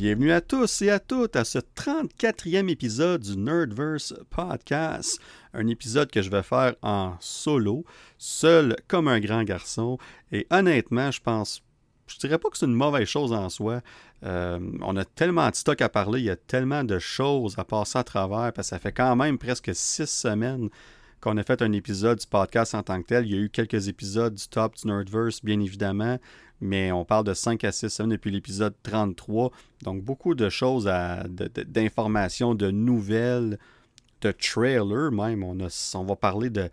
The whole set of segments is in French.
Bienvenue à tous et à toutes à ce 34e épisode du Nerdverse Podcast. Un épisode que je vais faire en solo, seul comme un grand garçon. Et honnêtement, je pense, je dirais pas que c'est une mauvaise chose en soi. Euh, on a tellement de stock à parler, il y a tellement de choses à passer à travers, parce que ça fait quand même presque six semaines qu'on a fait un épisode du podcast en tant que tel. Il y a eu quelques épisodes du top du Nerdverse, bien évidemment, mais on parle de 5 à 6 semaines depuis l'épisode 33. Donc, beaucoup de choses, d'informations, de, nouvelles, de trailers même. On, va parler de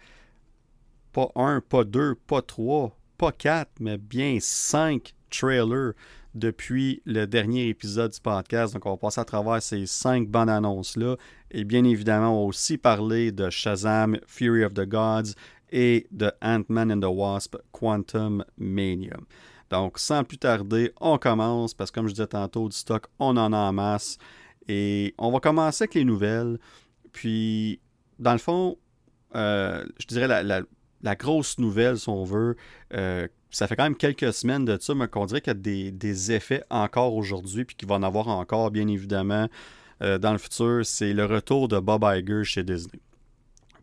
pas un, pas deux, pas trois, pas quatre, mais bien cinq trailers depuis le dernier épisode du podcast. Donc, on va passer à travers ces cinq bonnes annonces-là. Et bien évidemment, on va aussi parler de Shazam, Fury of the Gods et de Ant-Man and the Wasp, Quantum Mania. Donc, sans plus tarder, on commence parce que, comme je disais tantôt, du stock, on en a en masse. Et on va commencer avec les nouvelles. Puis, dans le fond, euh, je dirais la, grosse nouvelle, si on veut, euh, ça fait quand même quelques semaines de ça, mais qu'on dirait qu'il y a des, effets encore aujourd'hui, puis qu'il va en avoir encore, bien évidemment, euh, dans le futur. C'est le retour de Bob Iger chez Disney.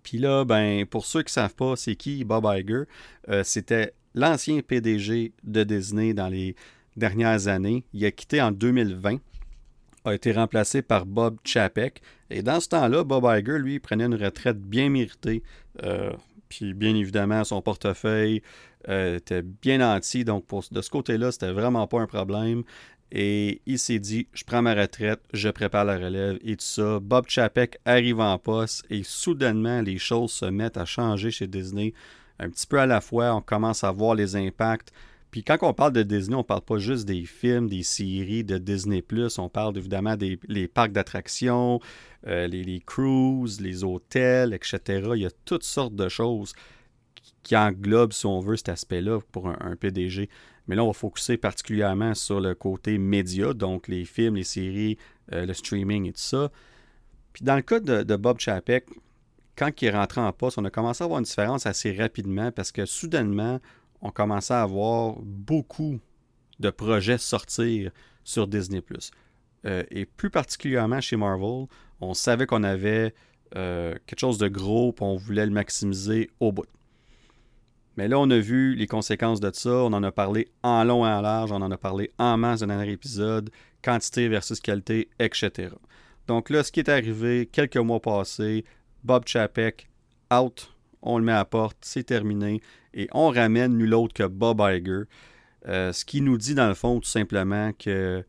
Puis là, ben, pour ceux qui ne savent pas, c'est qui Bob Iger euh, C'était l'ancien PDG de Disney dans les dernières années. Il a quitté en 2020 a été remplacé par Bob Chapek. Et dans ce temps-là, Bob Iger, lui, prenait une retraite bien méritée. Euh, puis bien évidemment, son portefeuille était bien anti. Donc de ce côté-là, c'était vraiment pas un problème. Et il s'est dit, je prends ma retraite, je prépare la relève et tout ça. Bob Chapek arrive en poste et soudainement, les choses se mettent à changer chez Disney. Un petit peu à la fois, on commence à voir les impacts. Puis quand on parle de Disney, on parle pas juste des films, des séries de Disney+, on parle évidemment des parcs d'attractions, euh, les, cruises, les hôtels, etc. Il y a toutes sortes de choses qui englobent, si on veut, cet aspect-là pour un, PDG. Mais là, on va focuser particulièrement sur le côté média, donc les films, les séries, euh, le streaming et tout ça. Puis dans le cas de, Bob Chapek, quand il est rentré en poste, on a commencé à avoir une différence assez rapidement parce que soudainement, on commençait à avoir beaucoup de projets sortir sur Disney. Euh, et plus particulièrement chez Marvel, on savait qu'on avait euh, quelque chose de gros et on voulait le maximiser au bout. Mais là, on a vu les conséquences de ça. On en a parlé en long et en large. On en a parlé en masse dans dernier épisode. Quantité versus qualité, etc. Donc là, ce qui est arrivé quelques mois passés, Bob Chapek, out. On le met à la porte. C'est terminé et on ramène nul autre que Bob Iger. Euh, ce qui nous dit dans le fond tout simplement que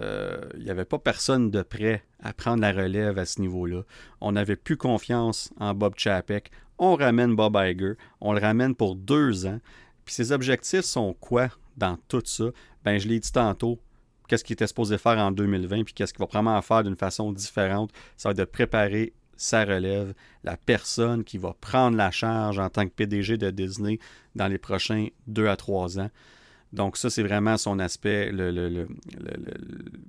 euh, il n'y avait pas personne de prêt à prendre la relève à ce niveau-là. On n'avait plus confiance en Bob Chapek. On ramène Bob Iger. On le ramène pour deux ans. Puis ses objectifs sont quoi dans tout ça? Ben, je l'ai dit tantôt. Qu'est-ce qu'il était supposé faire en 2020, puis qu'est-ce qu'il va vraiment faire d'une façon différente? Ça va être de préparer sa relève, la personne qui va prendre la charge en tant que PDG de Disney dans les prochains deux à trois ans. Donc ça, c'est vraiment son aspect,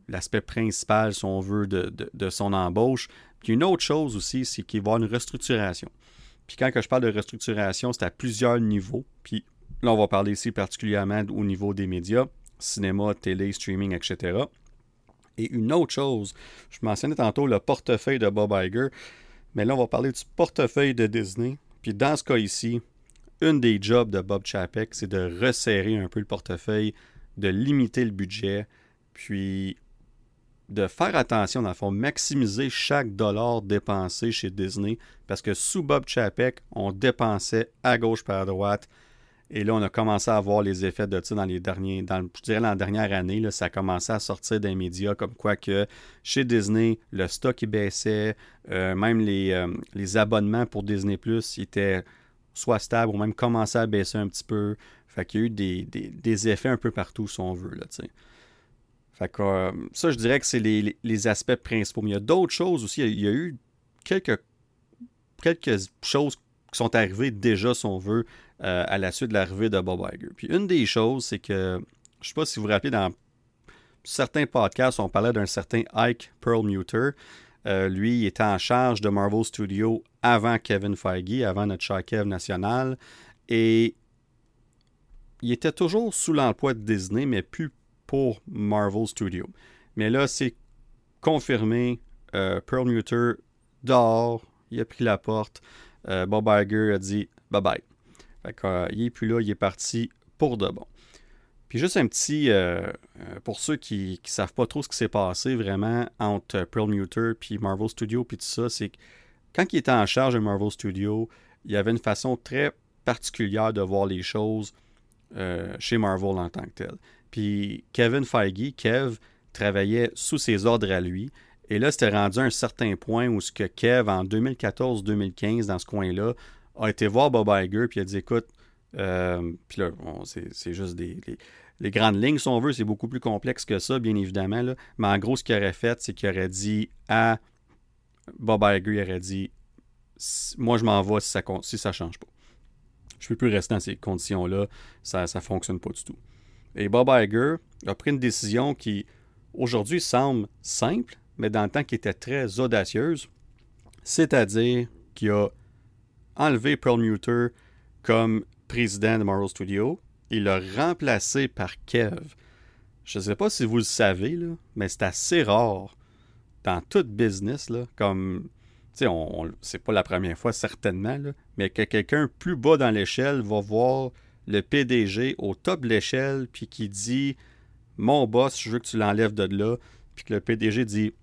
l'aspect principal, si on veut, de, son embauche. Puis une autre chose aussi, c'est qu'il va y avoir une restructuration. Puis quand je parle de restructuration, c'est à plusieurs niveaux. Puis là, on va parler ici particulièrement au niveau des médias, cinéma, télé, streaming, etc. Et une autre chose, je mentionnais tantôt le portefeuille de Bob Iger. Mais là, on va parler du portefeuille de Disney. Puis dans ce cas ici, une des jobs de Bob Chapek, c'est de resserrer un peu le portefeuille, de limiter le budget, puis de faire attention, dans le fond, maximiser chaque dollar dépensé chez Disney, parce que sous Bob Chapek, on dépensait à gauche par à droite, et là, on a commencé à voir les effets de ça dans les derniers, dans, je dirais la dernière année, là, ça a commencé à sortir des médias comme quoi que chez Disney, le stock baissait, euh, même les, euh, les, abonnements pour Disney Plus étaient soit stables ou même commençaient à baisser un petit peu. Fait qu'il y a eu des, des, effets un peu partout, si on veut. Là, fait que, euh, ça, je dirais que c'est les, les, aspects principaux. Mais il y a d'autres choses aussi. Il y a eu quelques, quelques choses qui sont arrivées déjà, si on veut, euh, à la suite de l'arrivée de Bob Iger. Puis une des choses, c'est que, je sais pas si vous vous rappelez, dans certains podcasts, on parlait d'un certain Ike Perlmutter. Euh, lui, il était en charge de Marvel Studios avant Kevin Feige, avant notre chat Kev national. Et il était toujours sous l'emploi de Disney, mais plus pour Marvel Studios. Mais là, c'est confirmé. Euh, Pearl Muter dehors, il a pris la porte. Euh, Bob Iger a dit bye bye. Fait il est plus là, il est parti pour de bon. Puis juste un petit, pour ceux qui ne savent pas trop ce qui s'est passé vraiment entre Pearl Muter puis Marvel Studios puis tout ça, c'est que quand il était en charge de Marvel Studios, il y avait une façon très particulière de voir les choses chez Marvel en tant que tel. Puis Kevin Feige, Kev, travaillait sous ses ordres à lui. Et là, c'était rendu à un certain point où ce que Kev, en 2014-2015, dans ce coin-là, a été voir Bob Iger, puis a dit Écoute, euh, puis là, c'est juste des. Les, grandes lignes, si on veut, c'est beaucoup plus complexe que ça, bien évidemment. Là. Mais en gros, ce qu'il aurait fait, c'est qu'il aurait dit à Bob Iger, il aurait dit Moi, je m'en vais si ça ne change pas. Je ne peux plus rester dans ces conditions-là. Ça ne fonctionne pas du tout. Et Bob Iger a pris une décision qui, aujourd'hui, semble simple, mais dans le temps qui était très audacieuse. C'est-à-dire qu'il a enlevé Pearl Muter comme président de Marvel Studios. Il l'a remplacé par Kev. Je ne sais pas si vous le savez, mais c'est assez rare dans tout business, comme, c'est pas la première fois certainement, mais que quelqu'un plus bas dans l'échelle va voir le PDG au top de l'échelle, puis qui dit Mon boss, je veux que tu l'enlèves de là, puis que le PDG dit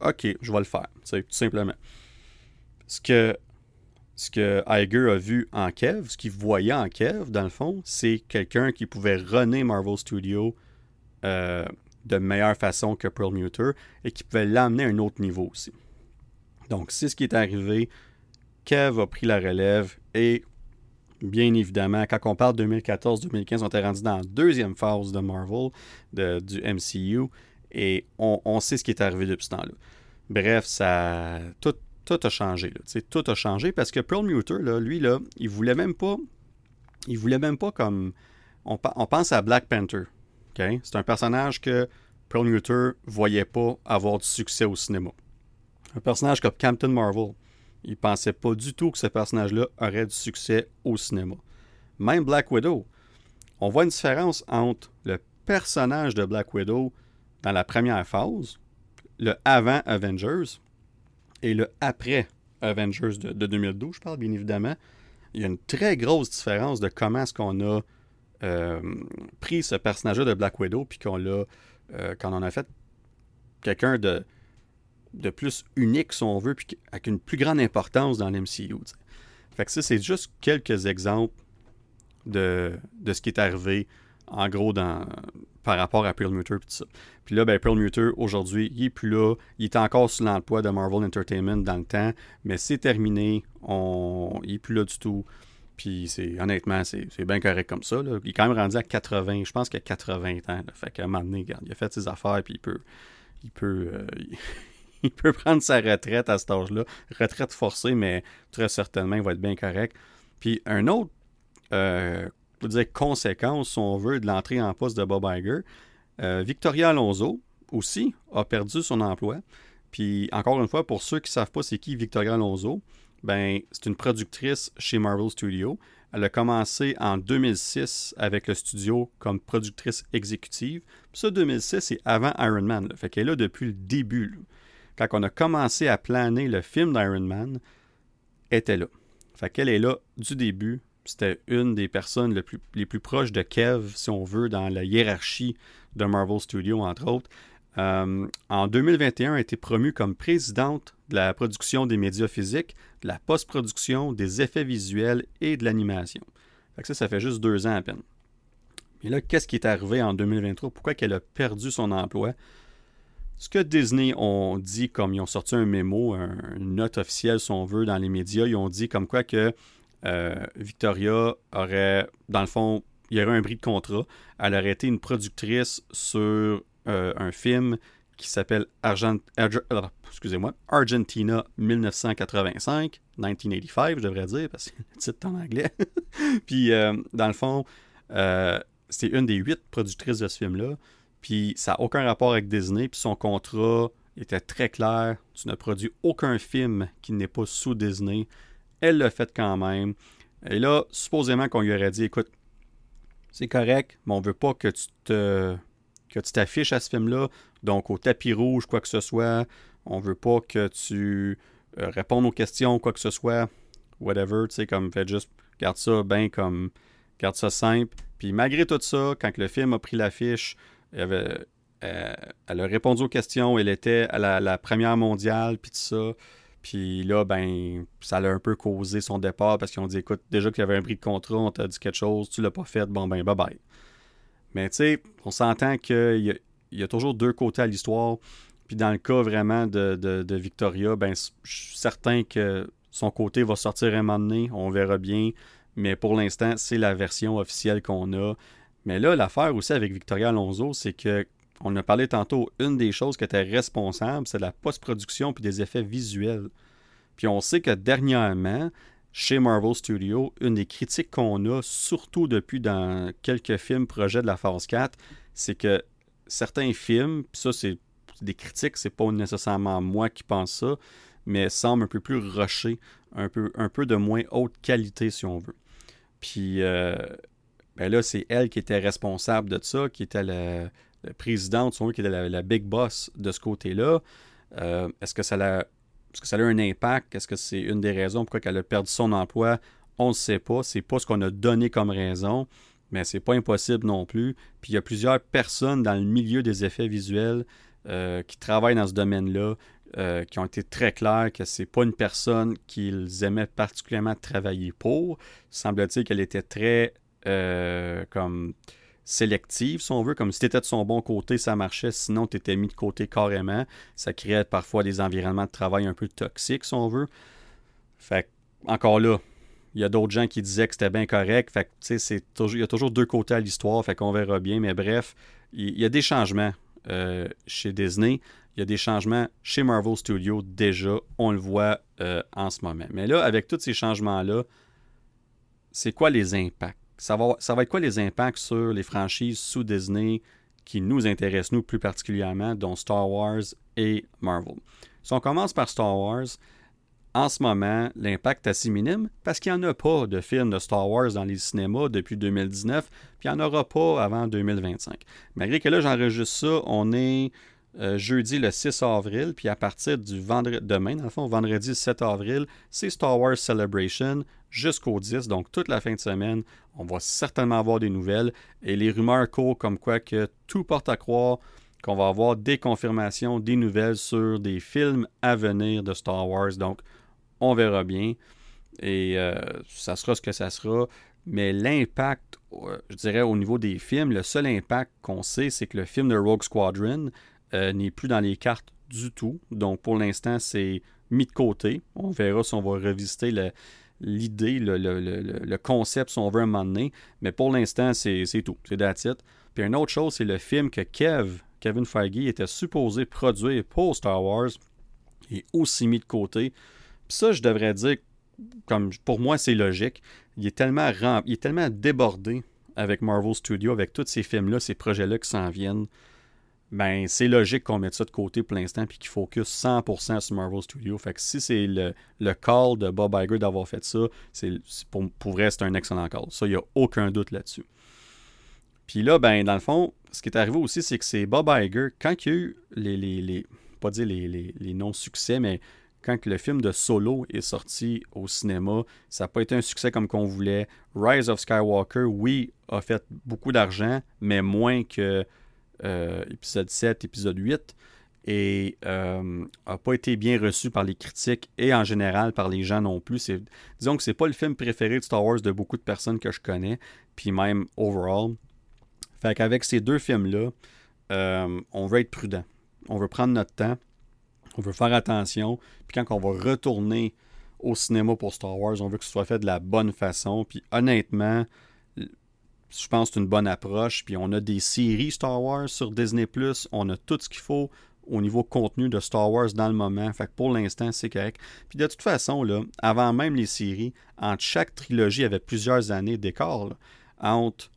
OK, je vais le faire. C'est tout simplement. Ce que, ce Iger a vu en Kev, ce qu'il voyait en Kev, dans le fond, c'est quelqu'un qui pouvait runner Marvel Studios euh, de meilleure façon que Pearl Muter et qui pouvait l'amener à un autre niveau aussi. Donc, c'est ce qui est arrivé. Kev a pris la relève et bien évidemment, quand on parle 2014-2015, on était rendu dans la deuxième phase de Marvel, du MCU, et on, sait ce qui est arrivé depuis ce temps-là. Bref, ça, tout, a changé. Tout a changé parce que Pearl Muter, lui, là, il voulait même pas. Il voulait même pas comme. On, pense à Black Panther. C'est un personnage que Pearl Muter voyait pas avoir du succès au cinéma. Un personnage comme Captain Marvel. Il pensait pas du tout que ce personnage-là aurait du succès au cinéma. Même Black Widow. On voit une différence entre le personnage de Black Widow dans la première phase, le avant Avengers et le après Avengers de, 2012, je parle bien évidemment. Il y a une très grosse différence de comment est-ce qu'on a euh, pris ce personnage-là de Black Widow, puis qu'on l'a, euh, quand on a fait quelqu'un de, de plus unique, si on veut, puis avec une plus grande importance dans l'MCU. Fait que ça, c'est juste quelques exemples de, de, ce qui est arrivé, en gros, dans, par rapport à Pearl Muter et tout ça. Puis là, ben, Pearl Muter, aujourd'hui, il n'est plus là. Il est encore sous l'emploi de Marvel Entertainment dans le temps, mais c'est terminé. Il n'est plus là du tout. Puis c'est honnêtement, c'est bien correct comme ça. Il est quand même rendu à 80, je pense qu'il a 80 ans. Fait qu'à un moment donné, il a fait ses affaires, puis il peut. Il peut. Euh, il peut prendre sa retraite à cet âge-là. Retraite forcée, mais très certainement, il va être bien correct. Puis un autre, euh, dire conséquence, si on veut, de l'entrée en poste de Bob Iger, euh, Victoria Alonso aussi a perdu son emploi. Puis encore une fois, pour ceux qui ne savent pas c'est qui Victoria Alonso, ben, c'est une productrice chez Marvel Studios. Elle a commencé en 2006 avec le studio comme productrice exécutive. Puis ça, 2006, c'est avant Iron Man. Fait qu'elle est là depuis le début quand on a commencé à planer le film d'Iron Man, était là. Fait qu'elle est là du début. C'était une des personnes les plus, proches de Kev, si on veut, dans la hiérarchie de Marvel Studios, entre autres. Euh, en 2021, elle a été promue comme présidente de la production des médias physiques, de la post-production, des effets visuels et de l'animation. ça, ça fait juste deux ans à peine. Mais là, qu'est-ce qui est arrivé en 2023? Pourquoi qu'elle a perdu son emploi? Ce que Disney ont dit, comme ils ont sorti un mémo, une note officielle, si on veut, dans les médias, ils ont dit comme quoi que euh, Victoria aurait, dans le fond, il y aurait un bris de contrat. Elle aurait été une productrice sur euh, un film qui s'appelle excusez-moi, Argentina 1985, 1985, je devrais dire, parce que c'est le titre en anglais. Puis, euh, dans le fond, c'est une des huit productrices de ce film-là. Puis ça n'a aucun rapport avec Disney. Puis son contrat était très clair. Tu ne produis aucun film qui n'est pas sous Disney. Elle l'a fait quand même. Et là, supposément qu'on lui aurait dit écoute, c'est correct, mais on veut pas que tu te que tu t'affiches à ce film-là, donc au tapis rouge, quoi que ce soit. On veut pas que tu euh, répondes aux questions, quoi que ce soit. Whatever, tu sais, comme fait juste, garde ça bien comme, garde ça simple. Puis malgré tout ça, quand le film a pris l'affiche, euh, elle a répondu aux questions, elle était à la, première mondiale, puis tout ça. Puis là, ben, ça l'a un peu causé son départ parce qu'ils ont dit écoute, déjà qu'il y avait un prix de contrat, on t'a dit quelque chose, tu l'as pas fait, bon, ben, bye bye. Mais tu sais, on s'entend qu'il y, a toujours deux côtés à l'histoire. Puis dans le cas vraiment de, Victoria, ben, je suis certain que son côté va sortir un moment donné, on verra bien. Mais pour l'instant, c'est la version officielle qu'on a. Mais là, l'affaire aussi avec Victoria Alonso, c'est que on a parlé tantôt, une des choses qui était responsable, c'est la post-production puis des effets visuels. Puis on sait que dernièrement, chez Marvel Studios, une des critiques qu'on a, surtout depuis dans quelques films projets de la phase 4, c'est que certains films, puis ça c'est des critiques, c'est pas nécessairement moi qui pense ça, mais semblent un peu plus rushés, un peu, un peu de moins haute qualité si on veut. Puis euh, ben là, c'est elle qui était responsable de ça, qui était la, présidente, qui était la, big boss de ce côté-là. Euh, est-ce que ça a est-ce que ça a eu un impact? Est-ce que c'est une des raisons pourquoi elle a perdu son emploi? On ne sait pas. C'est pas ce qu'on a donné comme raison, mais c'est pas impossible non plus. Puis il y a plusieurs personnes dans le milieu des effets visuels euh, qui travaillent dans ce domaine-là, euh, qui ont été très clairs que c'est pas une personne qu'ils aimaient particulièrement travailler pour. Semble-t-il qu'elle était très comme sélective, si on veut, comme si tu étais de son bon côté, ça marchait, sinon tu étais mis de côté carrément. Ça créait parfois des environnements de travail un peu toxiques, si on veut. Fait encore là, il y a d'autres gens qui disaient que c'était bien correct. Fait tu sais, il y a toujours deux côtés à l'histoire, fait qu'on verra bien. Mais bref, il, y a des changements euh, chez Disney. Il y a des changements chez Marvel Studios déjà. On le voit euh, en ce moment. Mais là, avec tous ces changements-là, c'est quoi les impacts? Ça va, être quoi les impacts sur les franchises sous Disney qui nous intéressent, nous, plus particulièrement, dont Star Wars et Marvel? Si on commence par Star Wars, en ce moment, l'impact est assez minime parce qu'il n'y en a pas de films de Star Wars dans les cinémas depuis 2019, puis il n'y en aura pas avant 2025. Malgré que là, j'enregistre ça, on est euh, jeudi le 6 avril, puis à partir du vendredi, demain, dans vendredi 7 avril, c'est Star Wars Celebration jusqu'au 10, donc toute la fin de semaine. On va certainement avoir des nouvelles et les rumeurs courent comme quoi que tout porte à croire qu'on va avoir des confirmations, des nouvelles sur des films à venir de Star Wars. Donc, on verra bien et euh, ça sera ce que ça sera. Mais l'impact, euh, je dirais, au niveau des films, le seul impact qu'on sait, c'est que le film de Rogue Squadron euh, n'est plus dans les cartes du tout. Donc, pour l'instant, c'est mis de côté. On verra si on va revisiter l'idée, le, concept, si on veut, un moment donné. Mais pour l'instant, c'est tout. C'est that's Puis une autre chose, c'est le film que Kev, Kevin Feige, était supposé produire pour Star Wars. Il est aussi mis de côté. Puis ça, je devrais dire, comme pour moi, c'est logique. Il est tellement il est tellement débordé avec Marvel Studios, avec tous ces films-là, ces projets-là qui s'en viennent ben c'est logique qu'on mette ça de côté pour l'instant puis qu'il focus 100% sur Marvel Studios. Fait que si c'est le, call de Bob Iger d'avoir fait ça, c'est pour, pour vrai, c'est un excellent call. Ça, il n'y a aucun doute là-dessus. Puis là, ben, dans le fond, ce qui est arrivé aussi, c'est que c'est Bob Iger, quand il y a eu les, les, pas dire les, les non-succès, mais quand le film de Solo est sorti au cinéma, ça n'a pas été un succès comme qu'on voulait. Rise of Skywalker, oui, a fait beaucoup d'argent, mais moins que épisode 7, épisode 8, et euh, pas été bien reçu par les critiques et en général par les gens non plus. Disons que c'est pas le film préféré de Star Wars de beaucoup de personnes que je connais, puis même overall. Fait qu'avec ces deux films-là, euh, on veut être prudent. On veut prendre notre temps. On veut faire attention. Puis quand on va retourner au cinéma pour Star Wars, on veut que ce soit fait de la bonne façon. Puis honnêtement, je pense que c'est une bonne approche. Puis on a des séries Star Wars sur Disney ⁇ on a tout ce qu'il faut au niveau contenu de Star Wars dans le moment. Fait que pour l'instant, c'est correct. Puis de toute façon, là, avant même les séries, entre chaque trilogie, il y avait plusieurs années d'écart. Entre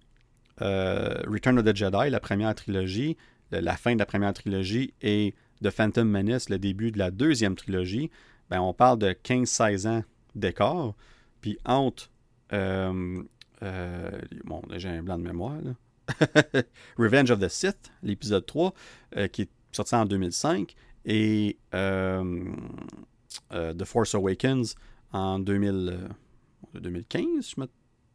euh, Return of the Jedi, la première trilogie, la fin de la première trilogie, et The Phantom Menace, le début de la deuxième trilogie, ben, on parle de 15-16 ans d'écart. Puis entre euh, euh, bon, j'ai un blanc de mémoire. Revenge of the Sith, l'épisode 3, qui est sorti en 2005, et The Force Awakens en 2000, 2015, je me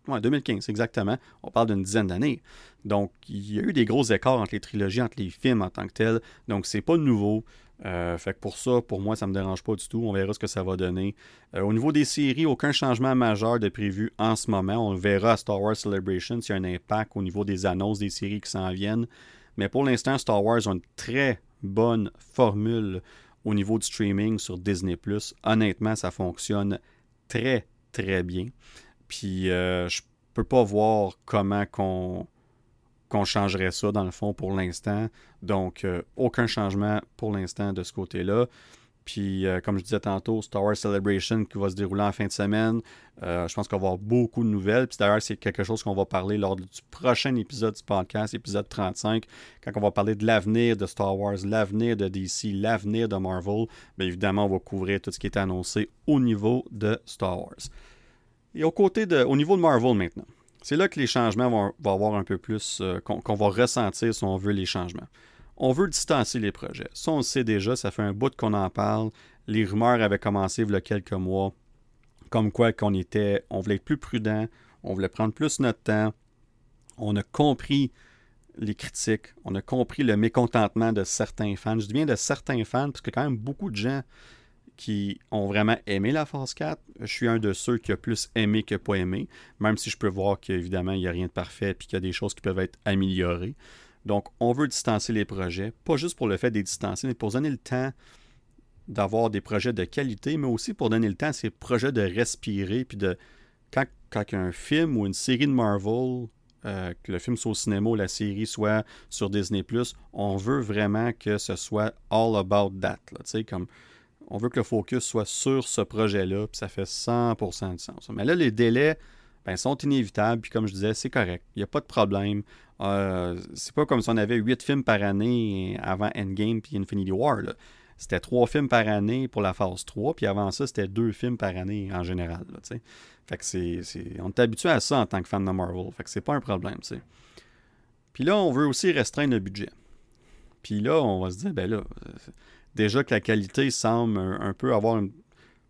Ouais, 2015, exactement. On parle d'une dizaine d'années. Donc, il y a eu des gros écarts entre les trilogies, entre les films en tant que tels. Donc, c'est pas nouveau. Euh, fait que pour ça, pour moi, ça me dérange pas du tout. On verra ce que ça va donner. Euh, au niveau des séries, aucun changement majeur de prévu en ce moment. On verra à Star Wars Celebration s'il y a un impact au niveau des annonces des séries qui s'en viennent. Mais pour l'instant, Star Wars a une très bonne formule au niveau du streaming sur Disney. Honnêtement, ça fonctionne très, très bien. Puis euh, je peux pas voir comment qu'on qu'on changerait ça dans le fond pour l'instant. Donc, euh, aucun changement pour l'instant de ce côté-là. Puis, euh, comme je disais tantôt, Star Wars Celebration qui va se dérouler en fin de semaine. je pense qu'on va avoir beaucoup de nouvelles. Puis d'ailleurs, c'est quelque chose qu'on va parler lors du prochain épisode du podcast, épisode 35, quand on va parler de l'avenir de Star Wars, l'avenir de DC, l'avenir de Marvel. Bien évidemment, on va couvrir tout ce qui est annoncé au niveau de Star Wars. Et au, côté de, au niveau de Marvel maintenant, c'est là que les changements vont, avoir un peu plus, euh, qu'on va ressentir si on veut les changements. On veut distancer les projets. Ça, on le sait déjà, ça fait un bout qu'on en parle. Les rumeurs avaient commencé il y a quelques mois, comme quoi qu'on était, on voulait être plus prudent, on voulait prendre plus notre temps. On a compris les critiques, on a compris le mécontentement de certains fans. Je dis bien de certains fans, parce que quand même beaucoup de gens qui ont vraiment aimé la phase 4. Je suis un de ceux qui a plus aimé que pas aimé, même si je peux voir qu'évidemment, il n'y a rien de parfait et qu'il y a des choses qui peuvent être améliorées. Donc, on veut distancer les projets, pas juste pour le fait d'être distancés, mais pour donner le temps d'avoir des projets de qualité, mais aussi pour donner le temps à ces projets de respirer, puis de... Quand, un film ou une série de Marvel, euh, que le film soit au cinéma ou la série soit sur Disney+, on veut vraiment que ce soit all about that, sais, comme on veut que le focus soit sur ce projet-là, puis ça fait 100% de sens. Mais là, les délais ben, sont inévitables, puis comme je disais, c'est correct. Il n'y a pas de problème. Euh, c'est pas comme si on avait 8 films par année avant Endgame puis Infinity War. C'était 3 films par année pour la phase 3, puis avant ça, c'était 2 films par année en général. fait que c'est, on est habitué à ça en tant que fan de Marvel. Fait que c'est pas un problème. Puis là, on veut aussi restreindre le budget. Puis là, on va se dire, ben là, déjà que la qualité semble un, peu avoir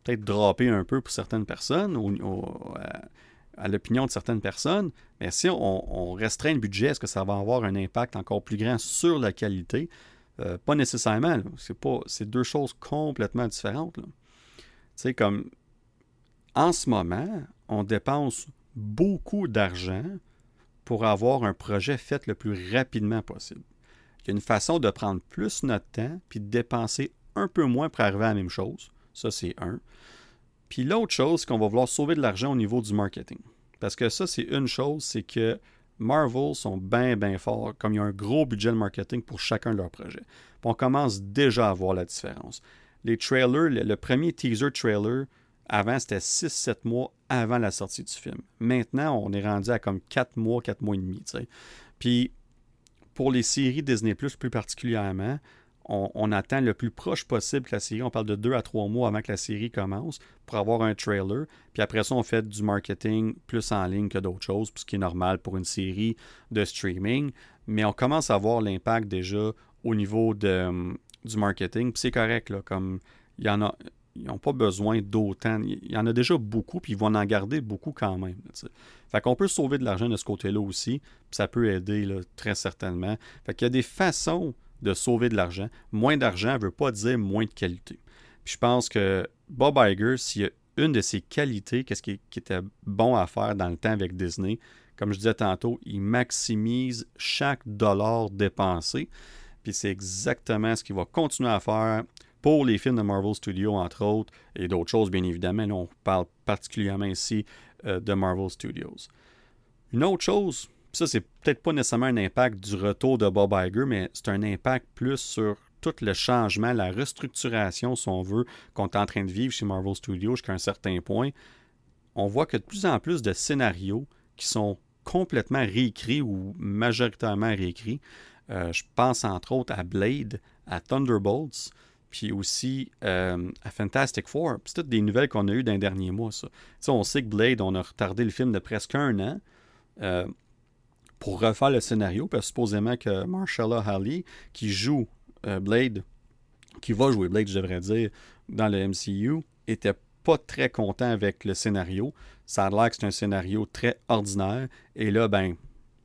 peut-être droppé un peu pour certaines personnes, à, l'opinion de certaines personnes, mais si on, restreint le budget, est-ce que ça va avoir un impact encore plus grand sur la qualité? Euh, pas nécessairement. C'est pas c'est deux choses complètement différentes. Tu sais, comme en ce moment, on dépense beaucoup d'argent pour avoir un projet fait le plus rapidement possible. Il y a une façon de prendre plus notre temps puis de dépenser un peu moins pour arriver à la même chose. Ça, c'est un. Puis l'autre chose, c'est qu'on va vouloir sauver de l'argent au niveau du marketing. Parce que ça, c'est une chose, c'est que Marvel sont bien, bien forts, comme il y a un gros budget de marketing pour chacun de leurs projets. Puis on commence déjà à voir la différence. Les trailers, le, premier teaser trailer, avant, c'était 6-7 mois avant la sortie du film. Maintenant, on est rendu à comme 4 mois, 4 mois et demi. Puis pour les séries Disney Plus plus particulièrement, on, attend le plus proche possible que la série. On parle de deux à trois mois avant que la série commence pour avoir un trailer. Puis après ça, on fait du marketing plus en ligne que d'autres choses, ce qui est normal pour une série de streaming. Mais on commence à voir l'impact déjà au niveau de, hum, du marketing. Puis c'est correct, là, comme il y en a ils n'ont pas besoin d'autant. Il y en a déjà beaucoup, puis ils vont en garder beaucoup quand même. fait qu'on peut sauver de l'argent de ce côté-là aussi, puis ça peut aider très certainement. Fait qu'il y a des façons de sauver de l'argent. Moins d'argent ne veut pas dire moins de qualité. Puis je pense que Bob Iger, s'il y a une de ses qualités, qu'est-ce qui, qui, était bon à faire dans le temps avec Disney, comme je disais tantôt, il maximise chaque dollar dépensé. Puis c'est exactement ce qu'il va continuer à faire pour les films de Marvel Studios, entre autres, et d'autres choses, bien évidemment. on parle particulièrement ici euh, de Marvel Studios. Une autre chose, ça, c'est peut-être pas nécessairement un impact du retour de Bob Iger, mais c'est un impact plus sur tout le changement, la restructuration, si on veut, qu'on est en train de vivre chez Marvel Studios jusqu'à un certain point. On voit que de plus en plus de scénarios qui sont complètement réécrits ou majoritairement réécrits. Euh, je pense entre autres à Blade, à Thunderbolts, puis aussi euh, à Fantastic Four. C'est toutes des nouvelles qu'on a eues dans les derniers mois, ça. on sait que Blade, on a retardé le film de presque un an. Euh, pour refaire le scénario, parce que supposément que Marshalla Halley, qui joue Blade, qui va jouer Blade, je devrais dire, dans le MCU, était pas très content avec le scénario. Ça a l'air que c'est un scénario très ordinaire. Et là, ben,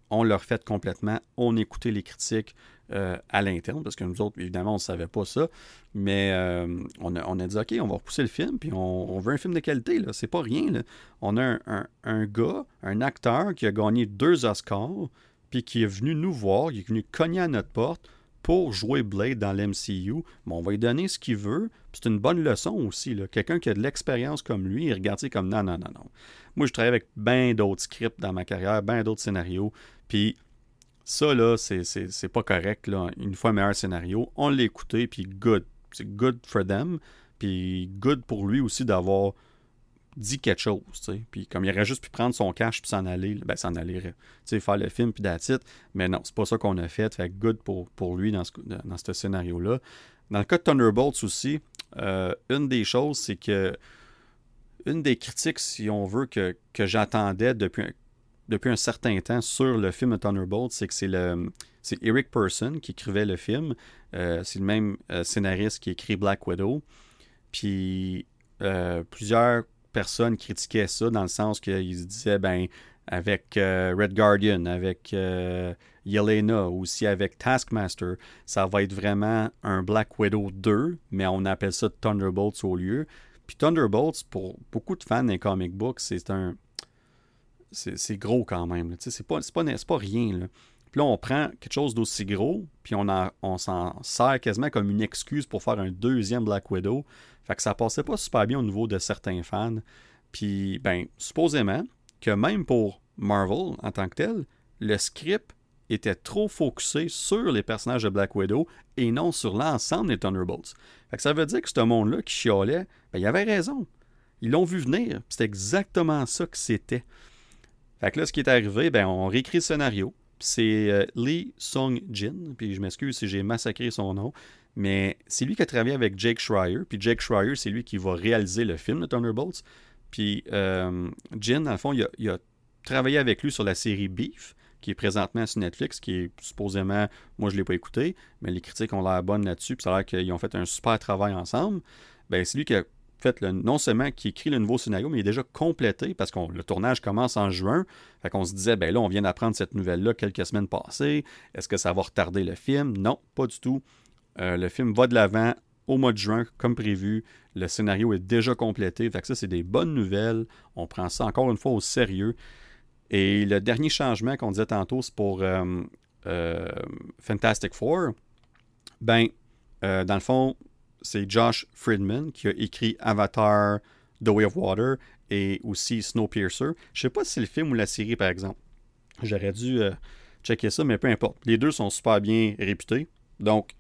on l'a refait complètement. On écoutait les critiques euh, à l'interne, parce que nous autres, évidemment, on ne savait pas ça. Mais euh, on, a, dit, OK, on va repousser le film, puis on, veut un film de qualité. Là. C'est pas rien. On a un, gars, un acteur qui a gagné deux Oscars, puis qui est venu nous voir, qui est venu cogner à notre porte pour jouer Blade dans l'MCU. Bon, on va lui donner ce qu'il veut. C'est une bonne leçon aussi. Quelqu'un qui a de l'expérience comme lui, il regarde comme non, non, non, non. Moi, je travaille avec bien d'autres scripts dans ma carrière, bien d'autres scénarios. Puis ça, là, c'est pas correct. Là. Une fois meilleur scénario, on l'a écouté, puis good. C'est good for them. Puis good pour lui aussi d'avoir dit quelque chose, Puis comme il aurait juste pu prendre son cash puis s'en aller, ben s'en aller, faire le film puis d'attitude. Mais non, c'est pas ça qu'on a fait. Fait good pour, pour lui dans ce, dans scénario-là. Dans le cas de Thunderbolts aussi, euh, une des choses, c'est que une des critiques, si on veut, que, que j'attendais depuis, depuis un certain temps sur le film de Thunderbolts, c'est que c'est le c'est Eric Person qui écrivait le film. Euh, c'est le même euh, scénariste qui écrit Black Widow. Puis plusieurs personnes critiquaient ça dans le sens qu'ils disaient, ben, avec euh, Red Guardian, avec euh, Yelena, aussi avec Taskmaster, ça va être vraiment un Black Widow 2, mais on appelle ça Thunderbolts au lieu. Puis Thunderbolts, pour beaucoup de fans des comic books, c'est un. C'est gros quand même. C'est pas, pas, pas rien. Là. Puis là, on prend quelque chose d'aussi gros, puis on, on s'en sert quasiment comme une excuse pour faire un deuxième Black Widow. Fait que ça passait pas super bien au niveau de certains fans. Puis, ben, supposément que même pour Marvel en tant que tel, le script était trop focusé sur les personnages de Black Widow et non sur l'ensemble des Thunderbolts. Fait que ça veut dire que ce monde-là qui chialait, ben, il avait raison. Ils l'ont vu venir. C'est exactement ça que c'était. Fait que là, ce qui est arrivé, ben, on réécrit le scénario. C'est euh, Lee Sung-jin, puis je m'excuse si j'ai massacré son nom, mais c'est lui qui a travaillé avec Jake Schreier. Puis Jake Schreier, c'est lui qui va réaliser le film de Thunderbolts. Puis euh, Jin, dans le fond, il a, travaillé avec lui sur la série Beef, qui est présentement sur Netflix, qui est supposément, moi je ne l'ai pas écouté, mais les critiques ont l'air bonnes là-dessus, puis ça a l'air qu'ils ont fait un super travail ensemble. Ben, c'est lui qui a fait le, non seulement qui écrit le nouveau scénario, mais il est déjà complété parce que le tournage commence en juin. Fait qu'on se disait, ben là, on vient d'apprendre cette nouvelle-là quelques semaines passées. Est-ce que ça va retarder le film? Non, pas du tout. Euh, le film va de l'avant au mois de juin, comme prévu. Le scénario est déjà complété. Fait que ça, c'est des bonnes nouvelles. On prend ça encore une fois au sérieux. Et le dernier changement qu'on disait tantôt, c'est pour euh, euh, Fantastic Four. Ben, dans le fond, c'est Josh Friedman qui a écrit Avatar, The Way of Water et aussi Snowpiercer. Je sais pas si c'est le film ou la série, par exemple. J'aurais dû checker ça, mais peu importe. Les deux sont super bien réputés. Donc,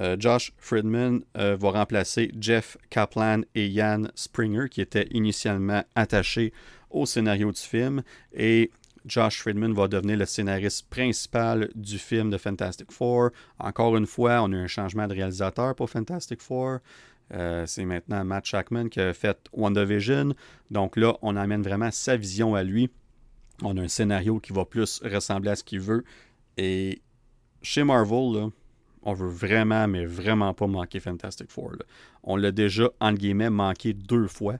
euh, Josh Friedman euh, va remplacer Jeff Kaplan et Ian Springer, qui étaient initialement attachés au scénario du film. Et Josh Friedman va devenir le scénariste principal du film de Fantastic Four. Encore une fois, on a un changement de réalisateur pour Fantastic Four. Euh, c'est maintenant Matt Shackman qui a fait WandaVision. Donc là, on amène vraiment sa vision à lui. On a un scénario qui va plus ressembler à ce qu'il veut. Et chez Marvel, on veut vraiment, mais vraiment pas manquer Fantastic Four. On l'a déjà, entre guillemets, manqué deux fois.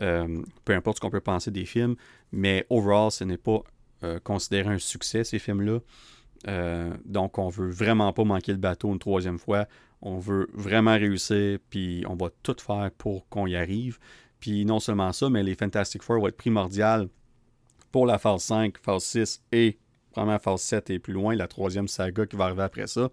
Euh, peu importe ce qu'on peut penser des films, mais overall, ce n'est pas euh, considéré un succès, ces films-là. Euh, donc, on veut vraiment pas manquer le bateau une troisième fois. On veut vraiment réussir, puis on va tout faire pour qu'on y arrive. Puis non seulement ça, mais les Fantastic Four vont être primordiales pour la phase 5, phase 6 et vraiment phase 7 et plus loin, la troisième saga qui va arriver après ça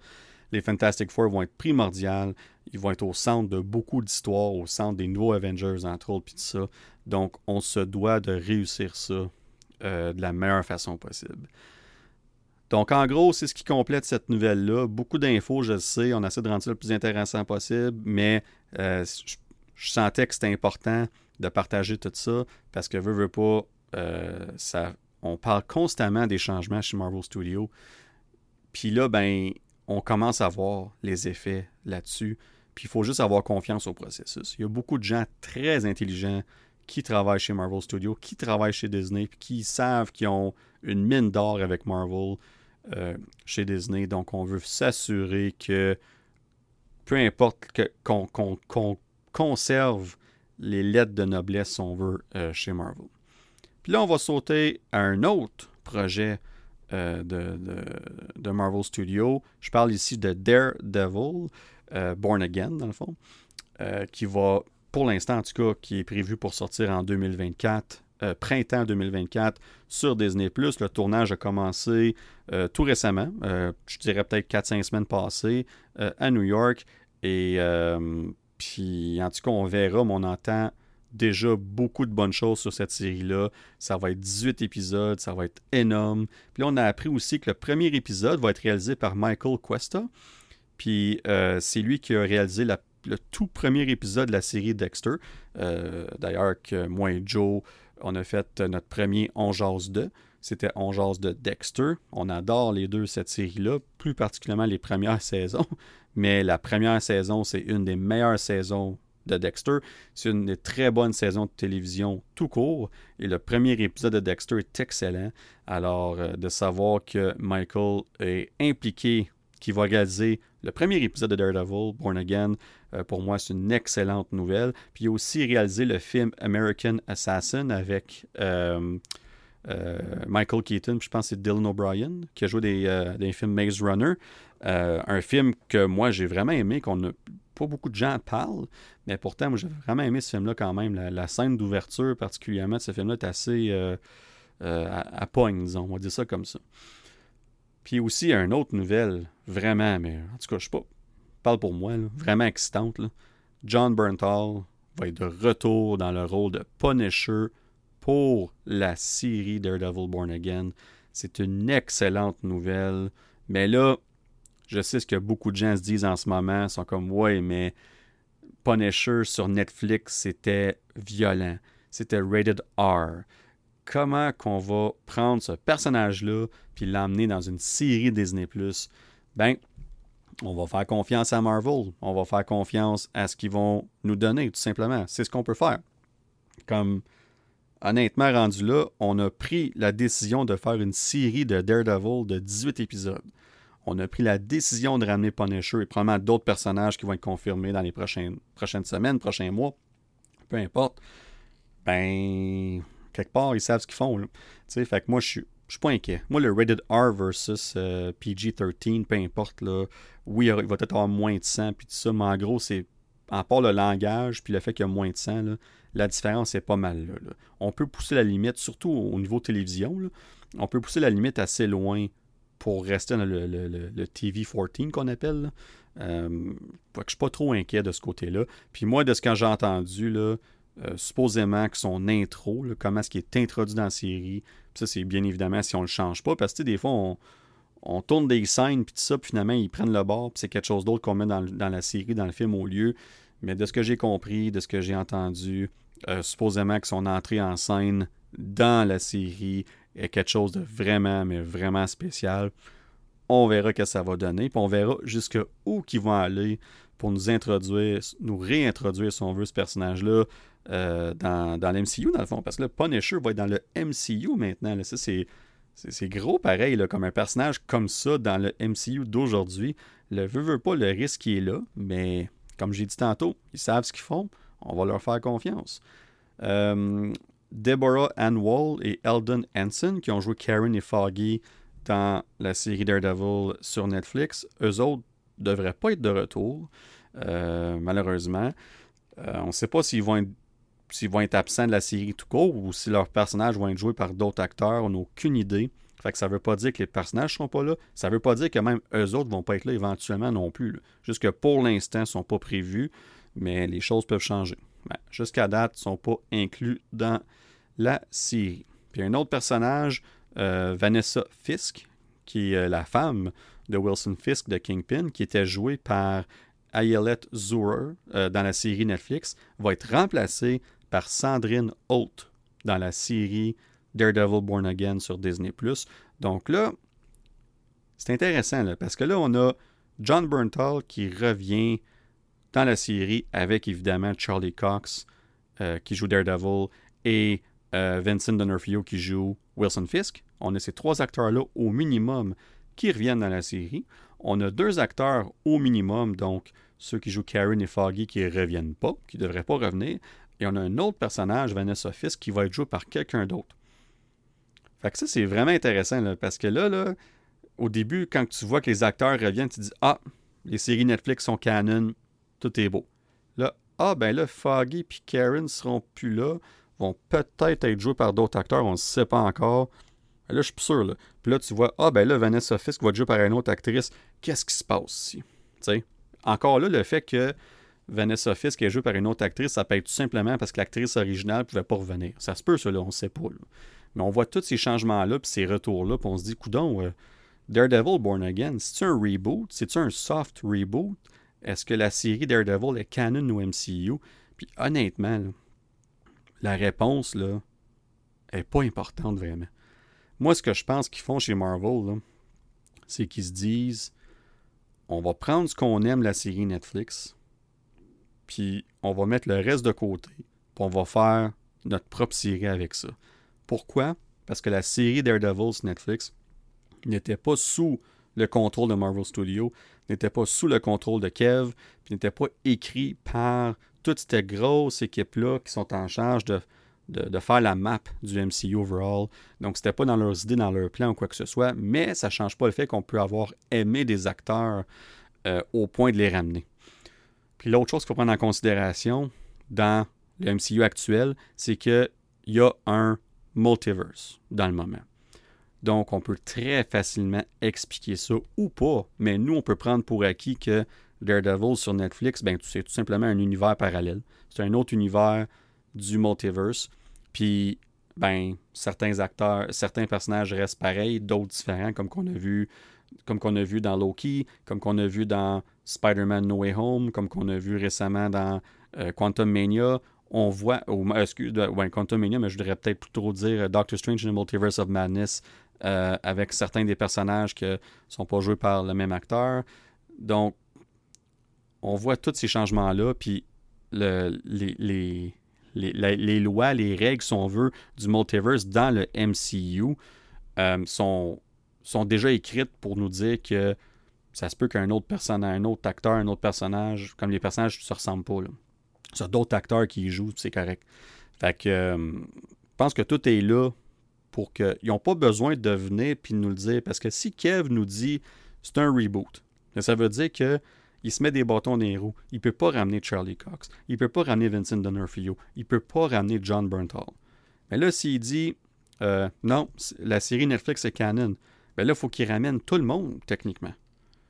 les Fantastic Four vont être primordiales. Ils vont être au centre de beaucoup d'histoires, au centre des nouveaux Avengers, entre autres, puis tout ça. Donc, on se doit de réussir ça euh, de la meilleure façon possible. Donc, en gros, c'est ce qui complète cette nouvelle-là. Beaucoup d'infos, je le sais. On essaie de rendre ça le plus intéressant possible, mais euh, je, sentais que c'était important de partager tout ça parce que, veux, veux pas, euh, on parle constamment des changements chez Marvel Studios. Puis là, ben, on commence à voir les effets là-dessus. Puis il faut juste avoir confiance au processus. Il y a beaucoup de gens très intelligents qui travaillent chez Marvel Studios, qui travaillent chez Disney, puis qui savent qu'ils ont une mine d'or avec Marvel euh, chez Disney. Donc, on veut s'assurer que peu importe qu'on conserve les lettres de noblesse, si on veut, euh, chez Marvel. Puis là, on va sauter à un autre projet euh, de, Marvel Studios. Je parle ici de Daredevil, Born Again, dans le fond, qui va, pour l'instant en tout cas, qui est prévu pour sortir en 2024 euh, printemps 2024 sur Disney+. Le tournage a commencé euh, tout récemment, euh, je dirais peut-être 4-5 semaines passées, à New York. Et puis, en tout cas, on verra, mais on entend déjà beaucoup de bonnes choses sur cette série-là. Ça va être 18 épisodes, ça va être énorme. Puis là, on a appris aussi que le premier épisode va être réalisé par Michael Cuesta. Puis c'est lui qui a réalisé le tout premier épisode de la série Dexter. D'ailleurs, que moi et Joe, on a fait notre premier On Jase 2. C'était On Jase de Dexter. On adore les deux, cette série-là, plus particulièrement les premières saisons. Mais la première saison, c'est une des meilleures saisons de Dexter. C'est une des très bonnes saisons de télévision tout court. Et le premier épisode de Dexter est excellent. Alors, euh, de savoir que Michael est impliqué, qu'il va réaliser le premier épisode de Daredevil, Born Again, euh, pour moi, c'est une excellente nouvelle. Puis il a aussi réalisé le film American Assassin avec euh, euh, Michael Keaton, puis je pense que c'est Dylan O'Brien, qui a joué des, films Maze Runner. un film que moi, j'ai vraiment aimé, qu'on a pas beaucoup de gens parlent, mais pourtant, moi, j'ai vraiment aimé ce film-là quand même. La, scène d'ouverture, particulièrement de ce film-là, est assez à, à disons, on va dire ça comme ça. Puis aussi, une autre nouvelle, vraiment, mais en tout cas, je sais pas, parle pour moi, vraiment excitante. John Bernthal va être de retour dans le rôle de Punisher pour la série Daredevil Born Again. C'est une excellente nouvelle. Mais là, je sais ce que beaucoup de gens se disent en ce moment. Ils sont comme, ouais, mais Punisher sur Netflix, c'était violent. C'était rated R. Comment qu'on va prendre ce personnage-là puis l'emmener dans une série Disney+. Ben, on va faire confiance à Marvel. On va faire confiance à ce qu'ils vont nous donner, tout simplement. C'est ce qu'on peut faire. Comme, honnêtement, rendu là, on a pris la décision de faire une série de Daredevil de 18 épisodes. On a pris la décision de ramener Punisher et probablement d'autres personnages qui vont être confirmés dans les prochaines, prochaines semaines, prochains mois. Peu importe. Ben, part, ils savent ce qu'ils font. Fait que moi, je suis je suis pas inquiet. Moi, le rated R versus euh, PG-13, peu importe, là, oui, il va peut-être avoir moins de sang, puis tout ça, mais en gros, c'est, en part le langage, puis le fait qu'il y a moins de sang, la différence est pas mal là, On peut pousser la limite, surtout au niveau télévision, on peut pousser la limite assez loin pour rester dans le, le, TV-14 qu'on appelle. Euh, je suis pas trop inquiet de ce côté-là. Puis moi, de ce que j'ai entendu, là, euh, supposément que son intro, comment est-ce qu'il est introduit dans la série, ça c'est bien évidemment si on le change pas, parce que des fois on, tourne des scènes, puis tout ça, puis finalement ils prennent le bord, puis c'est quelque chose d'autre qu'on met dans, la série, dans le film au lieu. Mais de ce que j'ai compris, de ce que j'ai entendu, euh, supposément que son entrée en scène dans la série est quelque chose de vraiment, mais vraiment spécial. On verra que ça va donner, puis on verra jusqu'où qu'ils vont aller pour nous introduire, nous réintroduire, si on veut, ce personnage-là euh, dans, dans l'MCU, dans le fond. Parce que le Punisher va être dans le MCU maintenant. Ça, c'est, c'est, gros pareil, là, comme un personnage comme ça dans le MCU d'aujourd'hui. Le veut, veut pas, le risque est là, mais comme j'ai dit tantôt, ils savent ce qu'ils font. On va leur faire confiance. Euh, Deborah Ann Wall et Eldon Hansen, qui ont joué Karen et Foggy dans la série Daredevil sur Netflix, eux autres devraient pas être de retour, euh, malheureusement. on ne sait pas s'ils vont être s'ils vont être absents de la série tout court ou si leurs personnages vont être joués par d'autres acteurs, on n'a aucune idée. Fait que ça veut pas dire que les personnages ne sont pas là. Ça veut pas dire que même eux autres vont pas être là éventuellement non plus. Juste que pour l'instant, ils sont pas prévus, mais les choses peuvent changer. Jusqu'à date, ils sont pas inclus dans la série. Puis un autre personnage, euh, Vanessa Fisk, qui est euh, la femme de Wilson Fisk de Kingpin, qui était jouée par Ayelet Zurer euh, dans la série Netflix, va être remplacée par Sandrine Holt dans la série Daredevil Born Again sur Disney+. Donc là, c'est intéressant parce que là, on a John Bernthal qui revient dans la série avec évidemment Charlie Cox qui joue Daredevil, et Vincent D'Onofrio qui joue Wilson Fisk. On a ces trois acteurs-là au minimum qui reviennent dans la série. On a deux acteurs au minimum, donc ceux qui jouent Karen et Foggy qui ne reviennent pas, qui ne devraient pas revenir. Et on a un autre personnage, Vanessa Fisk, qui va être joué par quelqu'un d'autre. Fait que ça, c'est vraiment intéressant, parce que là, là, au début, quand tu vois que les acteurs reviennent, tu dis Ah, les séries Netflix sont canon, tout est beau. Là, ah, ben là, Foggy et Karen seront plus là, vont peut-être être joués par d'autres acteurs, on ne sait pas encore. Là, je suis sûr. Là. Puis là, tu vois, ah, ben là, Vanessa Fisk va être jouée par une autre actrice. Qu'est-ce qui se passe ici? Encore là, le fait que Vanessa Fisk est jouée par une autre actrice, ça peut être tout simplement parce que l'actrice originale ne pouvait pas revenir. Ça se peut, ça, on ne sait pas. Mais on voit tous ces changements-là, puis ces retours-là, puis on se dit, coudon, euh, Daredevil Born Again, c'est-tu un reboot? C'est-tu un soft reboot? Est-ce que la série Daredevil est canon ou MCU? Puis honnêtement, la réponse, là, est pas importante vraiment. Moi, ce que je pense qu'ils font chez Marvel, c'est qu'ils se disent on va prendre ce qu'on aime la série Netflix, puis on va mettre le reste de côté, puis on va faire notre propre série avec ça. Pourquoi? Parce que la série Daredevil Netflix n'était pas sous le contrôle de Marvel Studios, n'était pas sous le contrôle de Kev, puis n'était pas écrit par toute cette grosse équipe-là qui sont en charge de de, faire la map du MCU overall. Donc, c'était pas dans leurs idées, dans leur plan ou quoi que ce soit, mais ça change pas le fait qu'on peut avoir aimé des acteurs euh, au point de les ramener. Puis l'autre chose qu'il faut prendre en considération dans le MCU actuel, c'est qu'il y a un multiverse dans le moment. Donc, on peut très facilement expliquer ça ou pas, mais nous, on peut prendre pour acquis que Daredevil sur Netflix, ben, c'est tout simplement un univers parallèle. C'est un autre univers du multiverse. Puis, ben, certains acteurs, certains personnages restent pareils, d'autres différents, comme qu'on a vu comme qu'on a vu dans Loki, comme qu'on a vu dans Spider-Man No Way Home, comme qu'on a vu récemment dans euh, Quantum Mania. On voit, ou, excuse, ouais, Quantum Mania, mais je voudrais peut-être plutôt dire euh, Doctor Strange in the Multiverse of Madness, euh, avec certains des personnages qui ne sont pas joués par le même acteur. Donc, on voit tous ces changements-là, puis le, les, les, lois, les règles, si on veut, du multiverse dans le MCU sont, sont déjà écrites pour nous dire que ça se peut qu'un autre personnage, un autre acteur, un autre personnage, comme les personnages ne se ressemblent pas. A d'autres acteurs qui jouent, c'est correct. Fait que euh, je pense que tout est là pour qu'ils n'ont pas besoin de venir et de nous le dire. Parce que si Kev nous dit c'est un reboot, ça veut dire que il se met des bâtons dans les roues. Il ne peut pas ramener Charlie Cox. Il ne peut pas ramener Vincent D'Onofrio. Il ne peut pas ramener John Bernthal. Mais là, s'il dit euh, non, la série Netflix est canon, ben là, il faut qu'il ramène tout le monde, techniquement.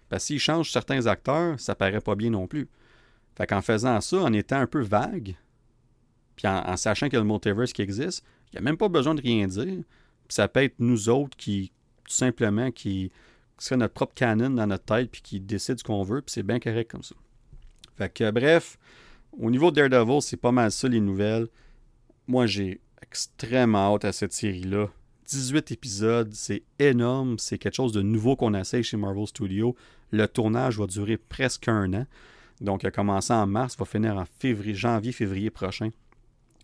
Parce s'il change certains acteurs, ça paraît pas bien non plus. Fait qu'en faisant ça, en étant un peu vague, puis en, sachant qu'il y a le multiverse qui existe, il n'y a même pas besoin de rien dire. Puis ça peut être nous autres qui, tout simplement, qui, qui notre propre canon dans notre tête, puis qui décide ce qu'on veut, puis c'est bien correct comme ça. Fait que, bref, au niveau de Daredevil, c'est pas mal ça les nouvelles. Moi, j'ai extrêmement hâte à cette série-là. 18 épisodes, c'est énorme, c'est quelque chose de nouveau qu'on essaye chez Marvel Studios. Le tournage va durer presque un an. Donc, il a commencé en mars, va finir en février, janvier, février prochain.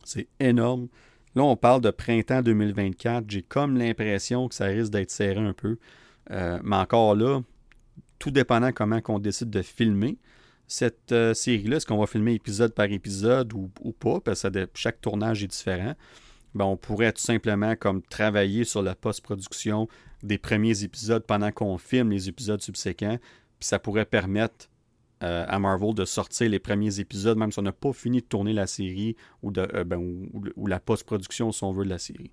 C'est énorme. Là, on parle de printemps 2024. J'ai comme l'impression que ça risque d'être serré un peu. Euh, mais encore là, tout dépendant comment on décide de filmer cette euh, série-là, est-ce qu'on va filmer épisode par épisode ou, pas, parce que chaque tournage est différent, ben, on pourrait tout simplement comme travailler sur la post-production des premiers épisodes pendant qu'on filme les épisodes subséquents, puis ça pourrait permettre euh, à Marvel de sortir les premiers épisodes, même si on n'a pas fini de tourner la série ou, de, ben, ou la post-production, si on veut, de la série.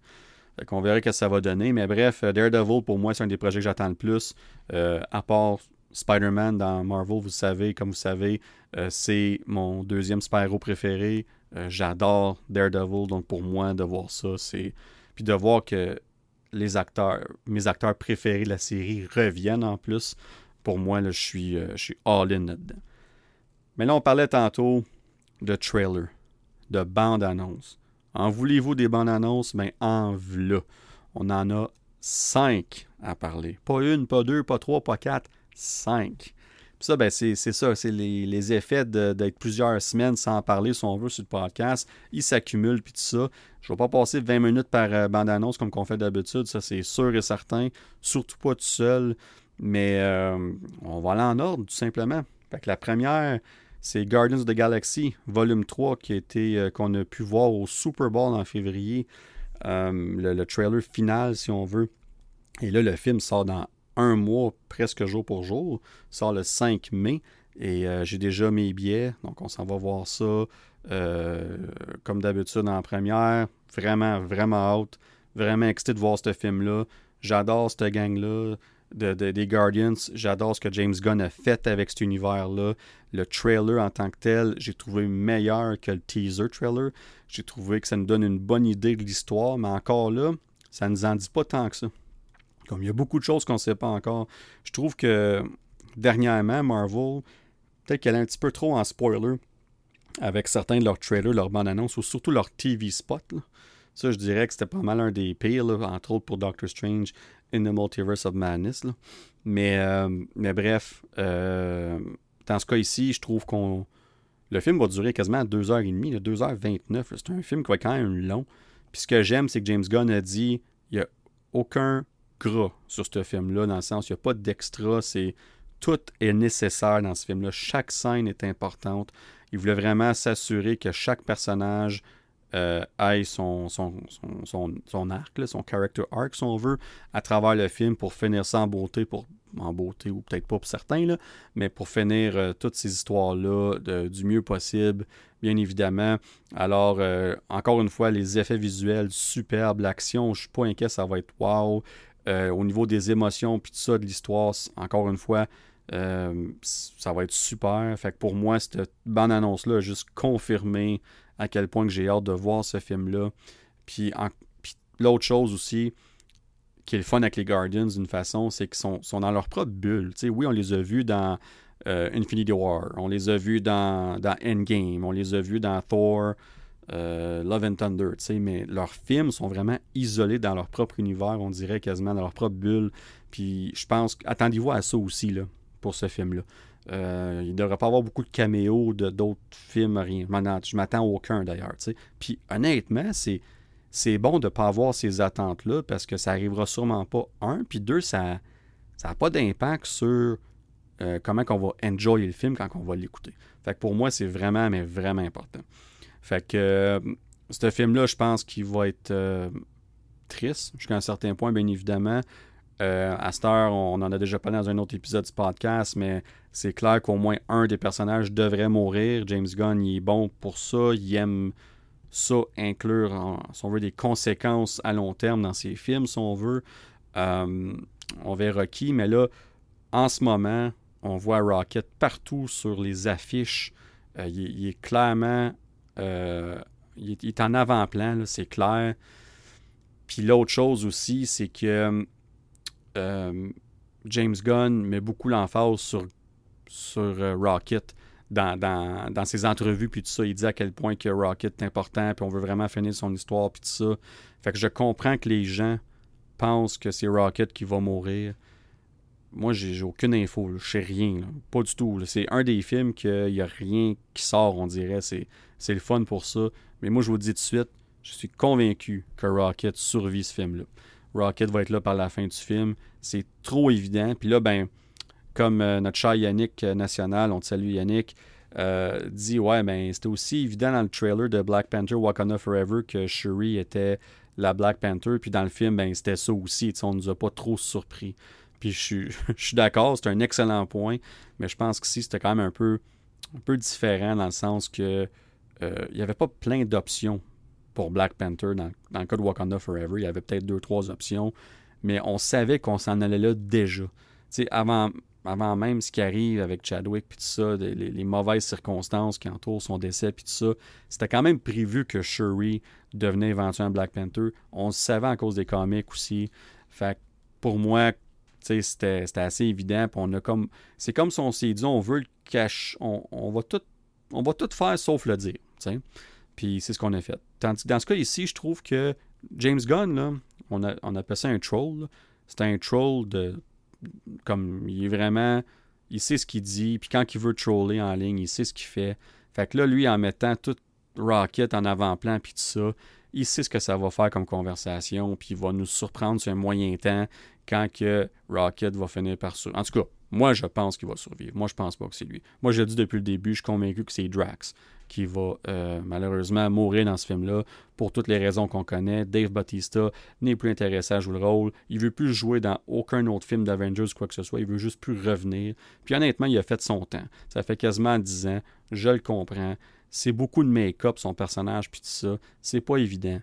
Fait qu'on verra ce que ça va donner. Mais bref, euh, Daredevil, pour moi, c'est un des projets que j'attends le plus. Euh, à part Spider-Man dans Marvel, vous savez, comme vous savez, euh, c'est mon deuxième super-héros préféré. J'adore Daredevil, donc pour moi, de voir ça, c'est. Puis de voir que les acteurs, mes acteurs préférés de la série reviennent en plus. Pour moi, je suis, je suis all-in là-dedans. Mais là, on parlait tantôt de trailer, de bande-annonce. En voulez-vous des bonnes annonces? Mais ben, en v'là. On en a cinq à parler. Pas une, pas deux, pas trois, pas quatre, cinq. Ça, ben, c'est ça, c'est les, effets d'être plusieurs semaines sans parler, si on veut, sur le podcast. Ils s'accumulent, puis tout ça. Je ne vais pas passer 20 minutes par euh, bande-annonce comme qu'on fait d'habitude, ça c'est sûr et certain. Surtout pas tout seul. Mais euh, on va aller en ordre, tout simplement. Fait que la première, c'est Guardians of the Galaxy, volume 3, qui a été, euh, qu'on a pu voir au Super Bowl en février. le, trailer final, si on veut. Et là, le film sort dans un mois, presque jour pour jour. sort le 5 mai. Et euh, j'ai déjà mes billets, donc on s'en va voir ça euh, comme d'habitude en première. Vraiment, vraiment hâte. Vraiment excité de voir ce film-là. J'adore cette gang-là de, des Guardians. J'adore ce que James Gunn a fait avec cet univers-là. Le trailer en tant que tel, j'ai trouvé meilleur que le teaser trailer. J'ai trouvé que ça nous donne une bonne idée de l'histoire, mais encore là, ça ne nous en dit pas tant que ça. Comme il y a beaucoup de choses qu'on ne sait pas encore. Je trouve que dernièrement, Marvel, peut-être qu'elle est un petit peu trop en spoiler avec certains de leurs trailers, leurs bandes annonces, ou surtout leurs TV spots. Ça, je dirais que c'était pas mal un des pires, entre autres pour Doctor Strange in the Multiverse of Madness. Mais, euh, mais bref, euh, dans ce cas ici, je trouve qu'on. Le film va durer quasiment 2h30, 2h29. C'est un film qui va être quand même long. Puis ce que j'aime, c'est que James Gunn a dit il n'y a aucun gras sur ce film-là, dans le sens il n'y a pas d'extra, c'est tout est nécessaire dans ce film-là. Chaque scène est importante. Il voulait vraiment s'assurer que chaque personnage euh, ait son, son, son, son, arc, son character arc, si on veut, à travers le film pour finir ça en beauté, pour, en beauté ou peut-être pas pour certains, là, mais pour finir euh, toutes ces histoires-là du mieux possible, bien évidemment. Alors, euh, encore une fois, les effets visuels superbes, l'action, je suis pas inquiet, ça va être wow. Euh, au niveau des émotions puis tout ça de l'histoire, encore une fois, euh, ça va être super. Fait que pour moi, cette bande annonce-là a juste confirmé à quel point que j'ai hâte de voir ce film-là. Puis, l'autre chose aussi qui est le fun avec les Guardians d'une façon, c'est qu'ils sont, sont, dans leur propre bulle. oui, on les a vus dans euh, Infinity War, on les a vus dans, dans Endgame, on les a vus dans Thor. Euh, Love and Thunder, mais leurs films sont vraiment isolés dans leur propre univers, on dirait quasiment dans leur propre bulle. Puis je pense, attendez-vous à ça aussi là, pour ce film-là. Euh, il ne devrait pas avoir beaucoup de caméos de d'autres films, rien. Je m'attends aucun d'ailleurs. Puis honnêtement, c'est, c'est bon de ne pas avoir ces attentes-là parce que ça arrivera sûrement pas, un. Puis deux, ça n'a pas d'impact sur euh, comment on va enjoyer le film quand on va l'écouter. Fait que pour moi, c'est vraiment, mais vraiment important. Fait que euh, ce film-là, je pense qu'il va être euh, triste jusqu'à un certain point, bien évidemment. Euh, à cette heure, on, en a déjà parlé dans un autre épisode du podcast, mais c'est clair qu'au moins un des personnages devrait mourir. James Gunn, il est bon pour ça. Il aime ça inclure, si on veut, des conséquences à long terme dans ses films, si on veut. on verra qui, mais là, en ce moment, on voit Rocket partout sur les affiches. il, est clairement euh, il, est, en avant-plan, c'est clair. Puis l'autre chose aussi, c'est que euh, James Gunn met beaucoup l'emphase sur, euh, Rocket dans, ses entrevues, puis tout ça. Il dit à quel point que Rocket est important, puis on veut vraiment finir son histoire, puis tout ça. Fait que je comprends que les gens pensent que c'est Rocket qui va mourir. Moi, j'ai aucune info, je sais rien, pas du tout. C'est un des films qu'il n'y a rien qui sort, on dirait. C'est c'est le fun pour ça. Mais moi, je vous dis tout de suite, je suis convaincu que Rocket survit ce film-là. Rocket va être là par la fin du film. C'est trop évident. Puis là, ben, comme euh, notre cher Yannick euh, National, on te salue Yannick, euh, dit Ouais, ben, c'était aussi évident dans le trailer de Black Panther Wakanda Forever que Shuri était la Black Panther. Puis dans le film, ben, c'était ça aussi. On ne nous a pas trop surpris. Puis je suis, je suis d'accord, c'est un excellent point. Mais je pense que si c'était quand même un peu, un peu différent dans le sens que il n'y avait pas plein d'options pour Black Panther dans, le cas de Wakanda Forever. Il y avait peut-être deux, trois options, mais on savait qu'on s'en allait là déjà. avant, avant même ce qui arrive avec Chadwick, puis tout ça, les, mauvaises circonstances qui entourent son décès, puis tout ça, c'était quand même prévu que Shuri devenait éventuellement Black Panther. On le savait à cause des comics aussi. Fait pour moi, c'était assez évident. On a comme, c'est comme si on s'est dit, on veut le cacher, on, on, va tout, on va tout faire sauf le dire. Puis c'est ce qu'on a fait. dans ce cas ici, je trouve que James Gunn, on, a, appelle ça un troll. C'est un troll de. Comme il est vraiment. il sait ce qu'il dit, puis quand il veut troller en ligne, il sait ce qu'il fait. Fait que là, lui, en mettant tout Rocket en avant-plan, puis tout ça, il sait ce que ça va faire comme conversation, puis il va nous surprendre sur un moyen temps quand que Rocket va finir par. En tout cas, moi, je pense qu'il va survivre. Moi, je pense pas que c'est lui. Moi, je dis depuis le début, je suis convaincu que c'est Drax qui va euh, malheureusement mourir dans ce film-là pour toutes les raisons qu'on connaît. Dave Bautista n'est plus intéressé à jouer le rôle. Il veut plus jouer dans aucun autre film d'Avengers quoi que ce soit. Il veut juste plus revenir. Puis honnêtement, il a fait son temps. Ça fait quasiment 10 ans. Je le comprends. C'est beaucoup de make-up, son personnage, puis tout ça. C'est pas évident.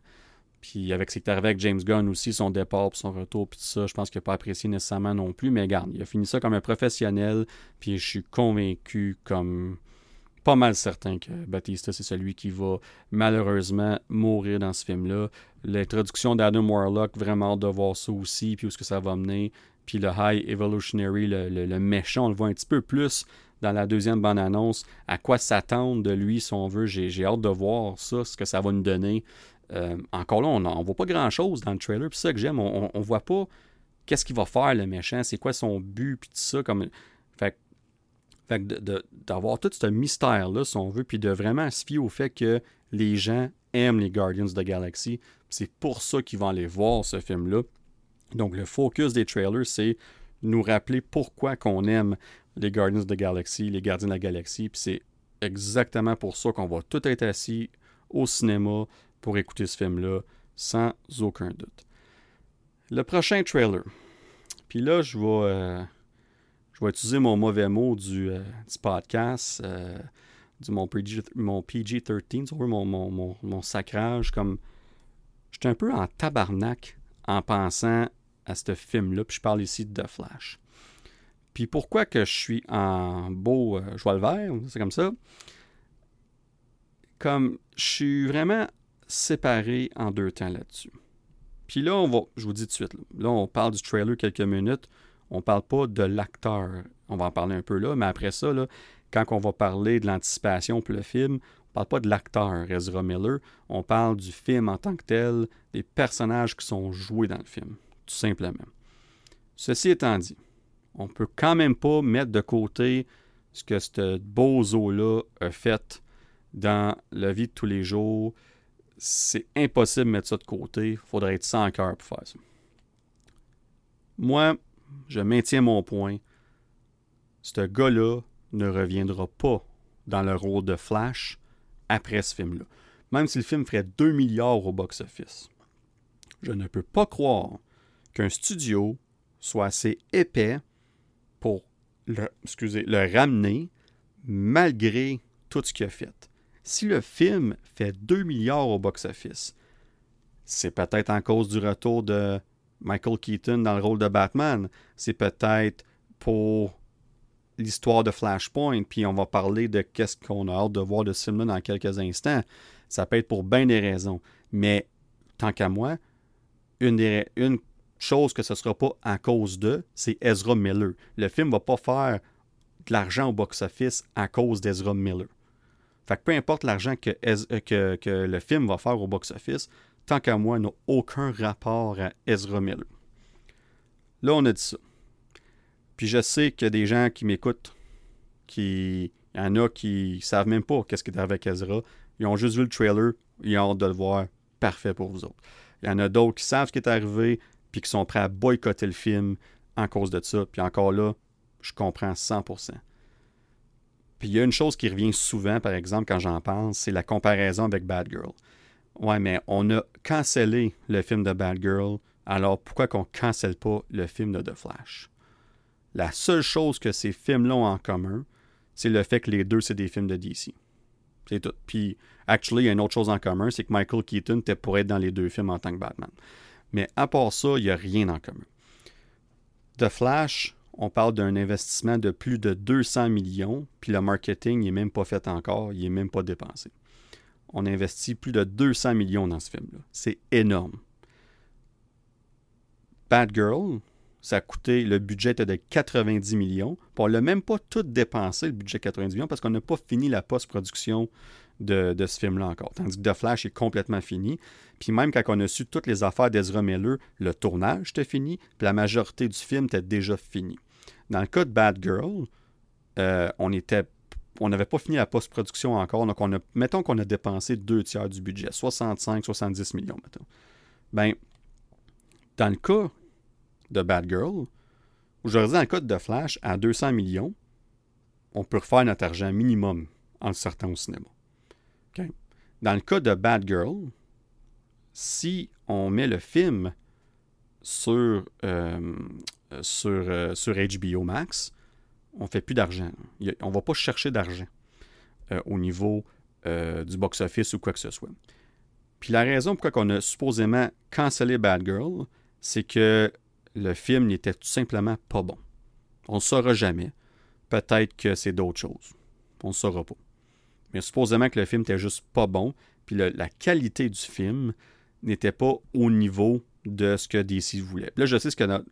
Puis avec ce qui avec James Gunn aussi, son départ, puis son retour, puis tout ça, je pense qu'il n'a pas apprécié nécessairement non plus. Mais regarde, il a fini ça comme un professionnel, puis je suis convaincu, comme pas mal certain que Batista, c'est celui qui va malheureusement mourir dans ce film-là. L'introduction d'Adam Warlock, vraiment hâte de voir ça aussi, puis où est-ce que ça va mener. Puis le High Evolutionary, le, le méchant, on le voit un petit peu plus dans la deuxième bande-annonce. À quoi s'attendre de lui, si on veut? J'ai hâte de voir ça, ce que ça va nous donner. Euh, encore là, on ne voit pas grand-chose dans le trailer. Puis ça que j'aime, on ne voit pas qu'est-ce qu'il va faire le méchant, c'est quoi son but, puis tout ça. Comme... Fait, fait d'avoir tout ce mystère-là, si on veut, puis de vraiment se fier au fait que les gens aiment les Guardians of the Galaxy. C'est pour ça qu'ils vont aller voir ce film-là. Donc le focus des trailers, c'est nous rappeler pourquoi qu'on aime les Guardians the Galaxy, les Gardiens de la Galaxie. Puis c'est exactement pour ça qu'on va tout être assis au cinéma pour écouter ce film-là, sans aucun doute. Le prochain trailer. Puis là, je vais, euh, je vais utiliser mon mauvais mot du, euh, podcast, euh, du, mon, PG, mon PG-13, mon, mon, sacrage. Comme, j'étais un peu en tabarnak en pensant à ce film-là. Puis je parle ici de The Flash. Puis pourquoi que je suis en beau joie le vert, c'est comme ça. Comme je suis vraiment séparé en deux temps là-dessus. Puis là, on va, je vous dis tout de suite, là, on parle du trailer quelques minutes. On parle pas de l'acteur. On va en parler un peu là, mais après ça, là, quand on va parler de l'anticipation pour le film, on parle pas de l'acteur Ezra Miller, on parle du film en tant que tel, des personnages qui sont joués dans le film, tout simplement. Ceci étant dit, on peut quand même pas mettre de côté ce que ce beau zoo-là a fait dans la vie de tous les jours. C'est impossible de mettre ça de côté. Il faudrait être sans cœur pour faire ça. Moi, je maintiens mon point. Ce gars-là ne reviendra pas dans le rôle de Flash après ce film-là. Même si le film ferait 2 milliards au box-office. Je ne peux pas croire qu'un studio soit assez épais pour le, excusez, le ramener malgré tout ce qu'il a fait. Si le film fait 2 milliards au box-office, c'est peut-être en cause du retour de Michael Keaton dans le rôle de Batman. C'est peut-être pour l'histoire de Flashpoint, puis on va parler de qu'est-ce qu'on a hâte de voir de film dans quelques instants. Ça peut être pour bien des raisons. Mais tant qu'à moi, une, des, une chose que ce ne sera pas à cause de, c'est Ezra Miller. Le film ne va pas faire de l'argent au box-office à cause d'Ezra Miller. Fait que peu importe l'argent que, que, le film va faire au box-office, tant qu'à moi, n'a aucun rapport à Ezra Miller. Là, on a dit ça. Puis je sais qu'il y a des gens qui m'écoutent, qui. Il y en a qui savent même pas qu'est-ce qui est avec Ezra. Ils ont juste vu le trailer, ils ont hâte de le voir. Parfait pour vous autres. Il y en a d'autres qui savent ce qui est arrivé, puis qui sont prêts à boycotter le film en cause de ça. Puis encore là, je comprends 100%. Puis il y a une chose qui revient souvent, par exemple, quand j'en pense, c'est la comparaison avec Bad Girl. Ouais, mais on a cancellé le film de Bad Girl, alors pourquoi qu'on cancelle pas le film de The Flash? La seule chose que ces films-là ont en commun, c'est le fait que les deux, c'est des films de DC. C'est tout. Puis, actually, il y a une autre chose en commun, c'est que Michael Keaton était pour être dans les deux films en tant que Batman. Mais à part ça, il n'y a rien en commun. The Flash, on parle d'un investissement de plus de 200 millions, puis le marketing n'est même pas fait encore, il n'est même pas dépensé. On investit plus de 200 millions dans ce film-là. C'est énorme. Bad Girl, ça a coûté, le budget était de 90 millions. Puis on l'a même pas tout dépensé, le budget de 90 millions, parce qu'on n'a pas fini la post-production de, ce film-là encore. Tandis que The Flash est complètement fini. Puis même quand on a su toutes les affaires d'Ezra Miller, le tournage était fini, puis la majorité du film était déjà fini. Dans le cas de Bad Girl, euh, on n'avait pas fini la post-production encore, donc mettons qu'on a dépensé deux tiers du budget, 65-70 millions, mettons. Ben, dans le cas de Bad Girl, aujourd'hui, dans le cas de Flash, à 200 millions, on peut refaire notre argent minimum en le sortant au cinéma. Dans le cas de Bad Girl, si on met le film sur, euh, sur, euh, HBO Max, on ne fait plus d'argent. On ne va pas chercher d'argent euh, au niveau du box-office ou quoi que ce soit. Puis la raison pourquoi on a supposément cancellé Bad Girl, c'est que le film n'était tout simplement pas bon. On ne saura jamais. Peut-être que c'est d'autres choses. On ne saura pas. Mais supposément que le film était juste pas bon, puis la qualité du film n'était pas au niveau de ce que DC voulait. là, je sais qu'il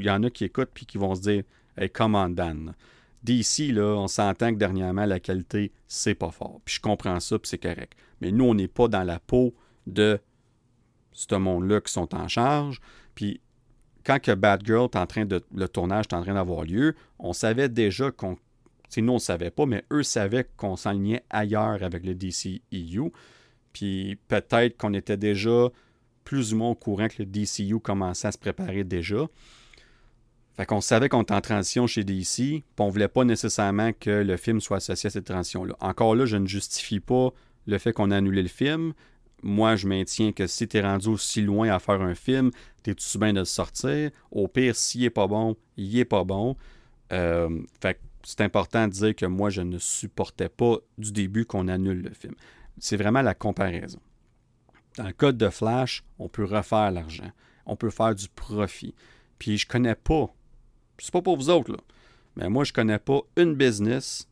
y en a qui écoutent puis qui vont se dire Hey, come on, Dan. DC, là, on s'entend que dernièrement, la qualité, c'est pas fort. Puis je comprends ça, puis c'est correct. Mais nous, on n'est pas dans la peau de ce monde-là qui sont en charge. Puis quand que Bad Girl est en train de. le tournage est en train d'avoir lieu, on savait déjà qu'on. Nous, on ne savait pas, mais eux savaient qu'on s'enlignait ailleurs avec le DCEU. Puis peut-être qu'on était déjà plus ou moins au courant que le DCU commençait à se préparer déjà. Fait qu'on savait qu'on était en transition chez DC, puis on voulait pas nécessairement que le film soit associé à cette transition-là. Encore là, je ne justifie pas le fait qu'on a annulé le film. Moi, je maintiens que si tu es rendu aussi loin à faire un film, tu es tout bien de le sortir. Au pire, s'il n'est pas bon, il est pas bon. Euh, fait c'est important de dire que moi, je ne supportais pas du début qu'on annule le film. C'est vraiment la comparaison. Dans le code de Flash, on peut refaire l'argent. On peut faire du profit. Puis je connais pas, c'est pas pour vous autres, là, mais moi, je connais pas une business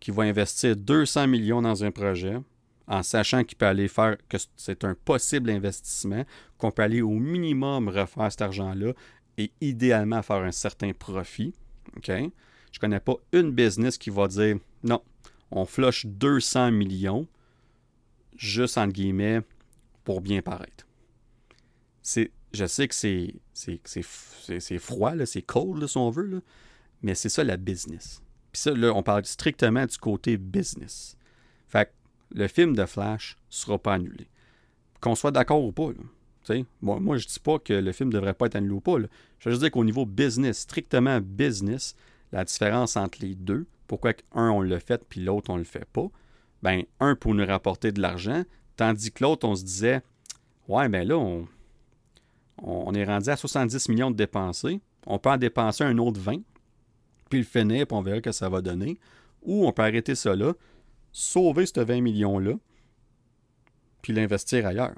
qui va investir 200 millions dans un projet en sachant qu'il peut aller faire, que c'est un possible investissement, qu'on peut aller au minimum refaire cet argent-là et idéalement faire un certain profit. OK? Je connais pas une business qui va dire non, on flush 200 millions juste entre guillemets pour bien paraître. Je sais que c'est, froid, c'est cold si on veut, mais c'est ça la business. Puis ça, là, on parle strictement du côté business. Fait que le film de Flash sera pas annulé. Qu'on soit d'accord ou pas. moi, moi, je dis pas que le film devrait pas être annulé ou pas. Je veux dire qu'au niveau business, strictement business, la différence entre les deux, pourquoi un on le fait puis l'autre on le fait pas, ben un pour nous rapporter de l'argent, Tandis que l'autre, on se disait, ouais, ben là, on, on est rendu à 70 millions de dépensés. On peut en dépenser un autre 20, puis le finir, puis on verra que ça va donner. Ou on peut arrêter ça là, sauver ce 20 millions-là, puis l'investir ailleurs.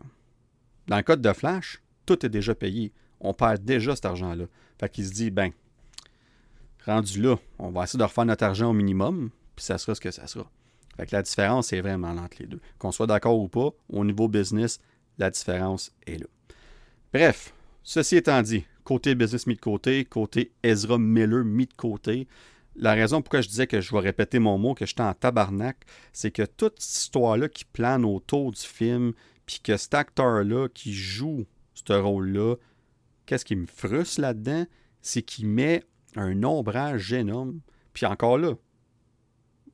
Dans le code de Flash, tout est déjà payé. On perd déjà cet argent-là. Fait qu'il se dit, ben, rendu là, on va essayer de refaire notre argent au minimum, puis ça sera ce que ça sera. Fait que la différence est vraiment entre les deux. Qu'on soit d'accord ou pas, au niveau business, la différence est là. Bref, ceci étant dit, côté business mis de côté, côté Ezra Miller mis de côté, la raison pourquoi je disais que je vais répéter mon mot, que j'étais en tabarnak, c'est que toute cette histoire-là qui plane autour du film, puis que cet acteur-là qui joue ce rôle-là, qu'est-ce qui me frustre là-dedans, c'est qu'il met un ombrage énorme. Puis encore là,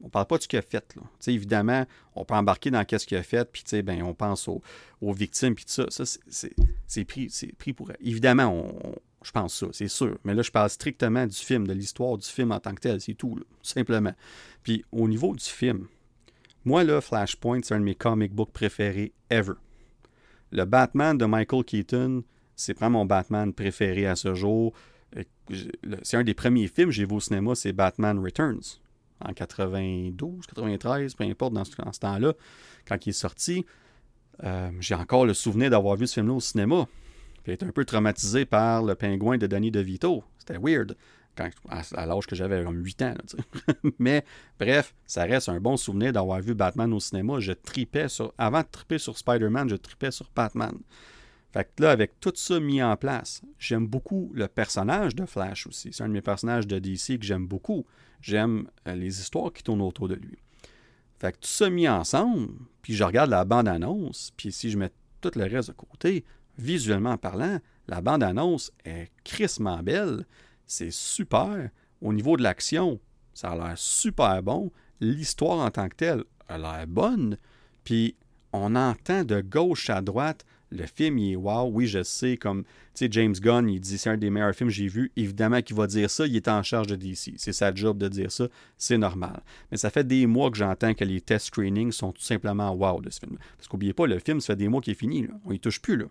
on parle pas de ce qu'il a fait. Là. évidemment, on peut embarquer dans ce qu'il a fait, puis ben, on pense aux, victimes, puis tout ça. Ça, c'est pris, pris pour. Évidemment, je pense ça, c'est sûr. Mais là, je parle strictement du film, de l'histoire du film en tant que tel, c'est tout, simplement. Puis au niveau du film, moi, là, Flashpoint, c'est un de mes comic books préférés ever. Le Batman de Michael Keaton, c'est vraiment mon Batman préféré à ce jour. C'est un des premiers films que j'ai vu au cinéma, c'est Batman Returns en 92, 93, peu importe dans ce, temps-là, quand il est sorti. Euh, j'ai encore le souvenir d'avoir vu ce film-là au cinéma. J'ai été un peu traumatisé par le pingouin de Danny DeVito. C'était weird. À, l'âge que j'avais comme 8 ans. Mais bref, ça reste un bon souvenir d'avoir vu Batman au cinéma. Je tripais. Avant de triper sur Spider-Man, je tripais sur Batman. Fait que là, avec tout ça mis en place, j'aime beaucoup le personnage de Flash aussi. C'est un de mes personnages de DC que j'aime beaucoup. J'aime euh, les histoires qui tournent autour de lui. Fait que tout ça mis ensemble, puis je regarde la bande-annonce, puis si je mets tout le reste de côté, visuellement parlant, la bande-annonce est crissement belle. C'est super. Au niveau de l'action, ça a l'air super bon. L'histoire en tant que telle a l'air bonne. Puis on entend de gauche à droite le film, il est wow. Oui, je sais, comme, tu sais, James Gunn, il dit c'est un des meilleurs films que j'ai vu. Évidemment qu'il va dire ça, il est en charge de DC. C'est sa job de dire ça, c'est normal. Mais ça fait des mois que j'entends que les test screenings sont tout simplement wow de ce film. Parce qu'oubliez pas, le film, ça fait des mois qu'il est fini. On y touche plus, là.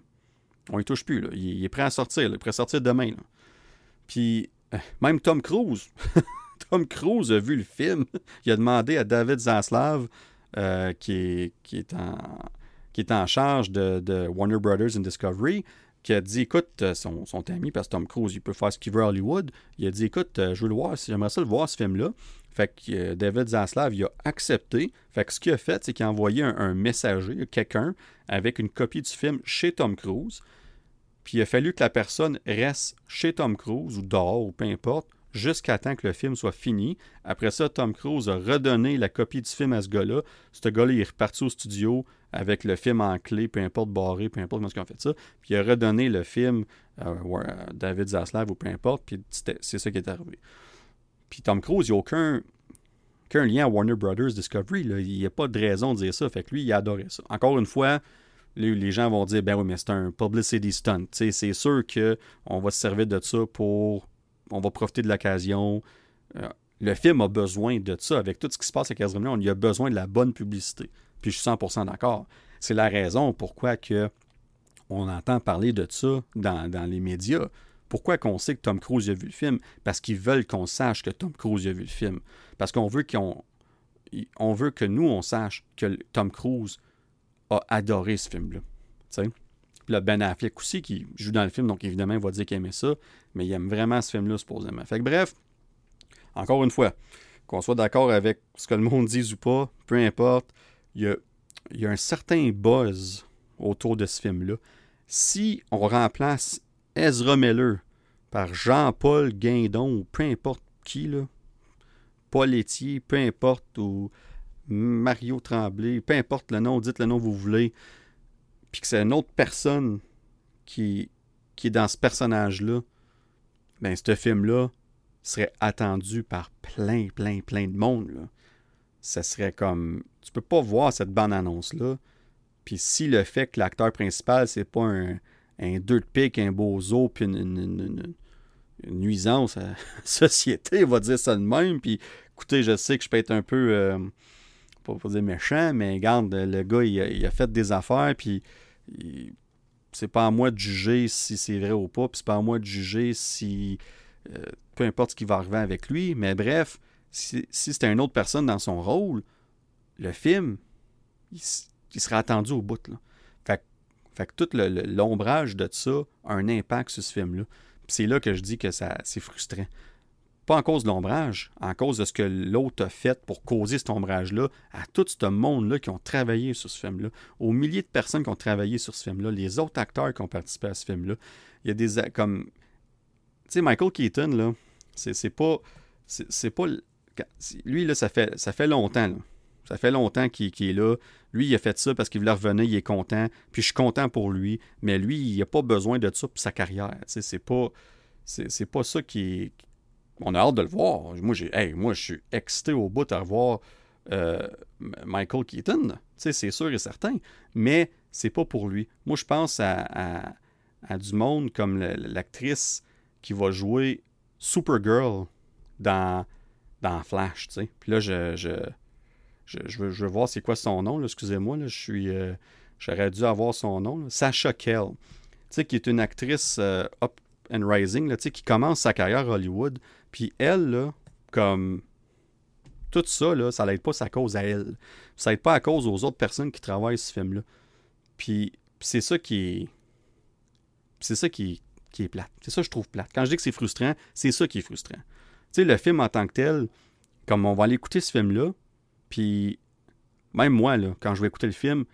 On y touche plus, là. Il, est prêt à sortir, Il est prêt à sortir demain, Puis, euh, même Tom Cruise. Tom Cruise a vu le film. Il a demandé à David Zaslav, euh, qui, qui est en qui est en charge de, Warner Brothers and Discovery, qui a dit écoute, euh, son, ami, parce que Tom Cruise, il peut faire ce qu'il veut à Hollywood, il a dit écoute, euh, je veux le voir, j'aimerais ça le voir, ce film-là. Fait que euh, David Zaslav, il a accepté. Fait que ce qu'il a fait, c'est qu'il a envoyé un, messager, quelqu'un, avec une copie du film chez Tom Cruise. Puis il a fallu que la personne reste chez Tom Cruise, ou dehors, ou peu importe, jusqu'à temps que le film soit fini. Après ça, Tom Cruise a redonné la copie du film à ce gars-là. Ce gars-là, il est reparti au studio avec le film en clé, peu importe barré, peu importe comment ils ont fait ça. Puis il a redonné le film à euh, David Zaslav ou peu importe, puis c'est ça qui est arrivé. Puis Tom Cruise, il n'y a aucun, lien à Warner Brothers Discovery. Il n'y a pas de raison de dire ça. Fait que lui, il a ça. Encore une fois, les, gens vont dire ben oui, mais c'est un publicity stunt. c'est sûr qu'on va se servir de ça pour. On va profiter de l'occasion. Euh, le film a besoin de ça. Avec tout ce qui se passe à Casimir, on y a besoin de la bonne publicité. Puis je suis 100% d'accord. C'est la raison pourquoi que on entend parler de ça dans, les médias. Pourquoi qu'on sait que Tom Cruise a vu le film? Parce qu'ils veulent qu'on sache que Tom Cruise a vu le film. Parce qu'on veut qu'on on veut que nous, on sache que Tom Cruise a adoré ce film-là. Puis là, Ben Affleck aussi, qui joue dans le film, donc évidemment, il va dire qu'il aimait ça, mais il aime vraiment ce film-là, supposément. Bref, encore une fois, qu'on soit d'accord avec ce que le monde dit ou pas, peu importe, il y a, un certain buzz autour de ce film-là. Si on remplace Ezra Miller par Jean-Paul Guindon ou peu importe qui, là, Paul Etier, peu importe, ou Mario Tremblay, peu importe le nom, dites le nom que vous voulez, puis que c'est une autre personne qui, qui est dans ce personnage-là, ben ce film-là serait attendu par plein, plein, plein de monde. Là ça serait comme. Tu peux pas voir cette bande-annonce-là. Puis si le fait que l'acteur principal, c'est pas un, un deux de pique, un bozo, puis une, nuisance à la société, va dire ça de même. Puis écoutez, je sais que je peux être un peu. Euh, pas pour dire méchant, mais regarde, le gars, il a, fait des affaires, puis c'est pas à moi de juger si c'est vrai ou pas, puis c'est pas à moi de juger si. Euh, peu importe ce qui va arriver avec lui, mais bref, si, c'était une autre personne dans son rôle, le film, il, serait attendu au bout. Là. Fait, que tout l'ombrage de ça a un impact sur ce film-là. c'est là que je dis que c'est frustrant. Pas en cause de l'ombrage, en cause de ce que l'autre a fait pour causer cet ombrage-là, à tout ce monde-là qui ont travaillé sur ce film-là, aux milliers de personnes qui ont travaillé sur ce film-là, les autres acteurs qui ont participé à ce film-là. Il y a des. comme. Tu sais, Michael Keaton, là, c'est pas. C'est pas lui, là, ça fait, ça fait longtemps. Ça fait longtemps qu'il est là. Lui, il a fait ça parce qu'il voulait revenir, il est content. Puis je suis content pour lui. Mais lui, il n'a pas besoin de ça pour sa carrière. C'est pas, c'est pas ça qui On a hâte de le voir. Moi, j'ai, moi je suis excité au bout de revoir euh, Michael Keaton. C'est sûr et certain. Mais c'est pas pour lui. Moi, je pense à, à du monde comme l'actrice qui va jouer Supergirl dans dans Flash. Puis là, je, je, je, veux, je veux voir c'est quoi son nom, excusez-moi, je suis... Euh, j'aurais dû avoir son nom, Sasha Kell, tu sais, qui est une actrice euh, up and rising, qui commence sa carrière à Hollywood. Puis elle, là, comme tout ça, là, ça n'aide pas sa cause à elle. Ça n'aide pas à cause aux autres personnes qui travaillent ce film-là. Puis, c'est ça qui est. C'est ça qui, qui est plate. C'est ça que je trouve plate. Quand je dis que c'est frustrant, c'est ça qui est frustrant. Tu sais, le film en tant que tel, comme on va aller écouter ce film-là, puis même moi, là, quand je vais écouter le film,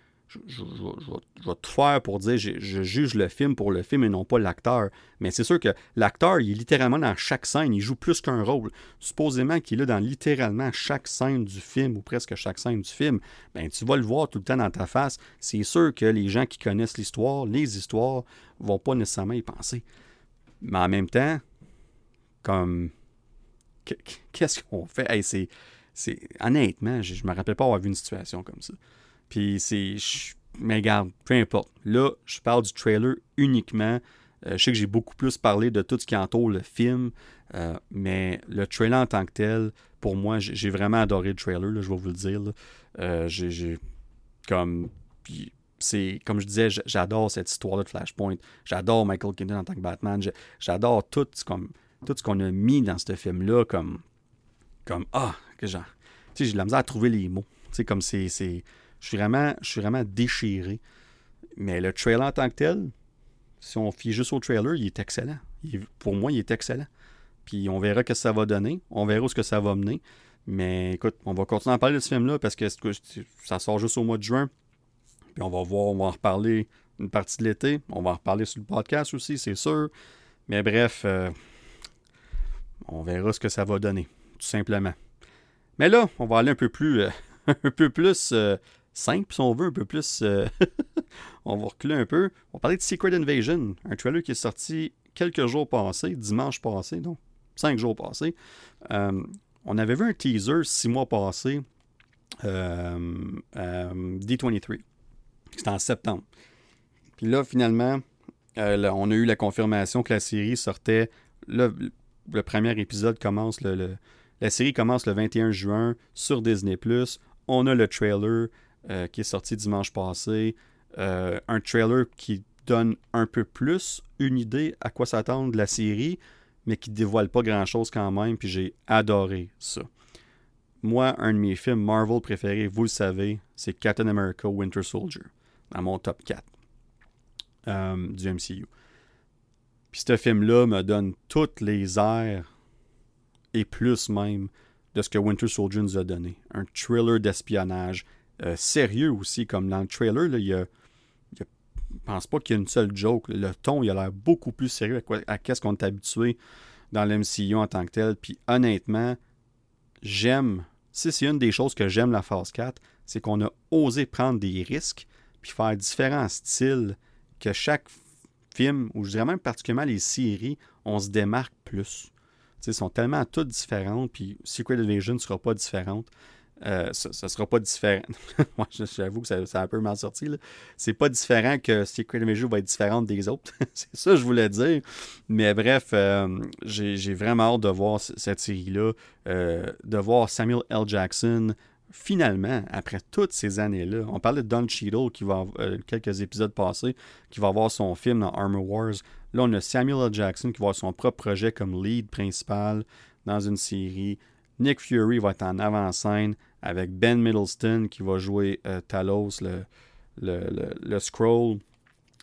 je, vais tout faire pour dire je, juge le film pour le film et non pas l'acteur. Mais c'est sûr que l'acteur, il est littéralement dans chaque scène, il joue plus qu'un rôle. Supposément qu'il est dans littéralement chaque scène du film ou presque chaque scène du film, ben tu vas le voir tout le temps dans ta face. C'est sûr que les gens qui connaissent l'histoire, les histoires, vont pas nécessairement y penser. Mais en même temps, comme qu'est-ce qu'on fait? Hey, c'est, honnêtement, je ne me rappelle pas avoir vu une situation comme ça. Puis c'est. Mais regarde, peu importe. Là, je parle du trailer uniquement. Euh, je sais que j'ai beaucoup plus parlé de tout ce qui entoure le film, euh, mais le trailer en tant que tel, pour moi, j'ai vraiment adoré le trailer, je vais vous le dire. Euh, j'ai comme. c'est comme je disais, j'adore cette histoire de Flashpoint. J'adore Michael Keaton en tant que Batman. J'adore tout, comme, tout ce qu'on a mis dans ce film-là comme. Comme. Ah, que genre. Tu sais, j'ai de la misère à trouver les mots. Tu sais, comme c'est. Je suis vraiment, je suis vraiment déchiré. Mais le trailer en tant que tel, si on fie juste au trailer, il est excellent. pour moi, il est excellent. Puis on verra ce que ça va donner. On verra où ce que ça va mener. Mais écoute, on va continuer à parler de ce film-là parce que ça sort juste au mois de juin. Puis on va voir, on va en reparler une partie de l'été. On va en reparler sur le podcast aussi, c'est sûr. Mais bref, euh, on verra ce que ça va donner, tout simplement. Mais là, on va aller un peu plus, euh, un peu plus euh, simple, si on veut, un peu plus. Euh, on va reculer un peu. On va parler de Secret Invasion, un trailer qui est sorti quelques jours passés, dimanche passé, donc cinq jours passés. Euh, on avait vu un teaser six mois passés, euh, D23. C'était en septembre. Puis là, finalement, on a eu la confirmation que la série sortait. le premier épisode commence, le, la série commence le 21 juin sur Disney. On a le trailer. Euh, qui est sorti dimanche passé. Euh, un trailer qui donne un peu plus une idée à quoi s'attendre de la série, mais qui dévoile pas grand-chose quand même, puis j'ai adoré ça. Moi, un de mes films Marvel préférés, vous le savez, c'est Captain America Winter Soldier, dans mon top 4 euh, du MCU. Puis ce film-là me donne toutes les airs, et plus même, de ce que Winter Soldier nous a donné. Un thriller d'espionnage euh, sérieux aussi, comme dans le trailer, là, il pense pas qu'il y a une seule joke. Le ton, il a l'air beaucoup plus sérieux à, quest ce qu'on est habitué dans l'MCU en tant que tel. Puis honnêtement, j'aime, si c'est une des choses que j'aime la phase 4, c'est qu'on a osé prendre des risques puis faire différents styles que chaque film, ou je dirais même particulièrement les séries, on se démarque plus. Ils sont tellement toutes différentes, puis Secret Invasion ne sera pas différente. Euh, ça ne sera pas différent. Moi, j'avoue que ça, ça, a un peu mal sorti. C'est pas différent que Secret Invasion va être différente des autres. c'est ça que je voulais dire. Mais bref, euh, j'ai vraiment hâte de voir cette série-là, euh, de voir Samuel L. Jackson finalement, après toutes ces années-là, on parlait de Don Cheadle qui va quelques épisodes passés, qui va avoir son film dans Armor Wars. Là, on a Samuel L. Jackson qui va avoir son propre projet comme lead principal dans une série. Nick Fury va être en avant-scène avec Ben Middleston qui va jouer euh, Talos, le, le, le, Scroll.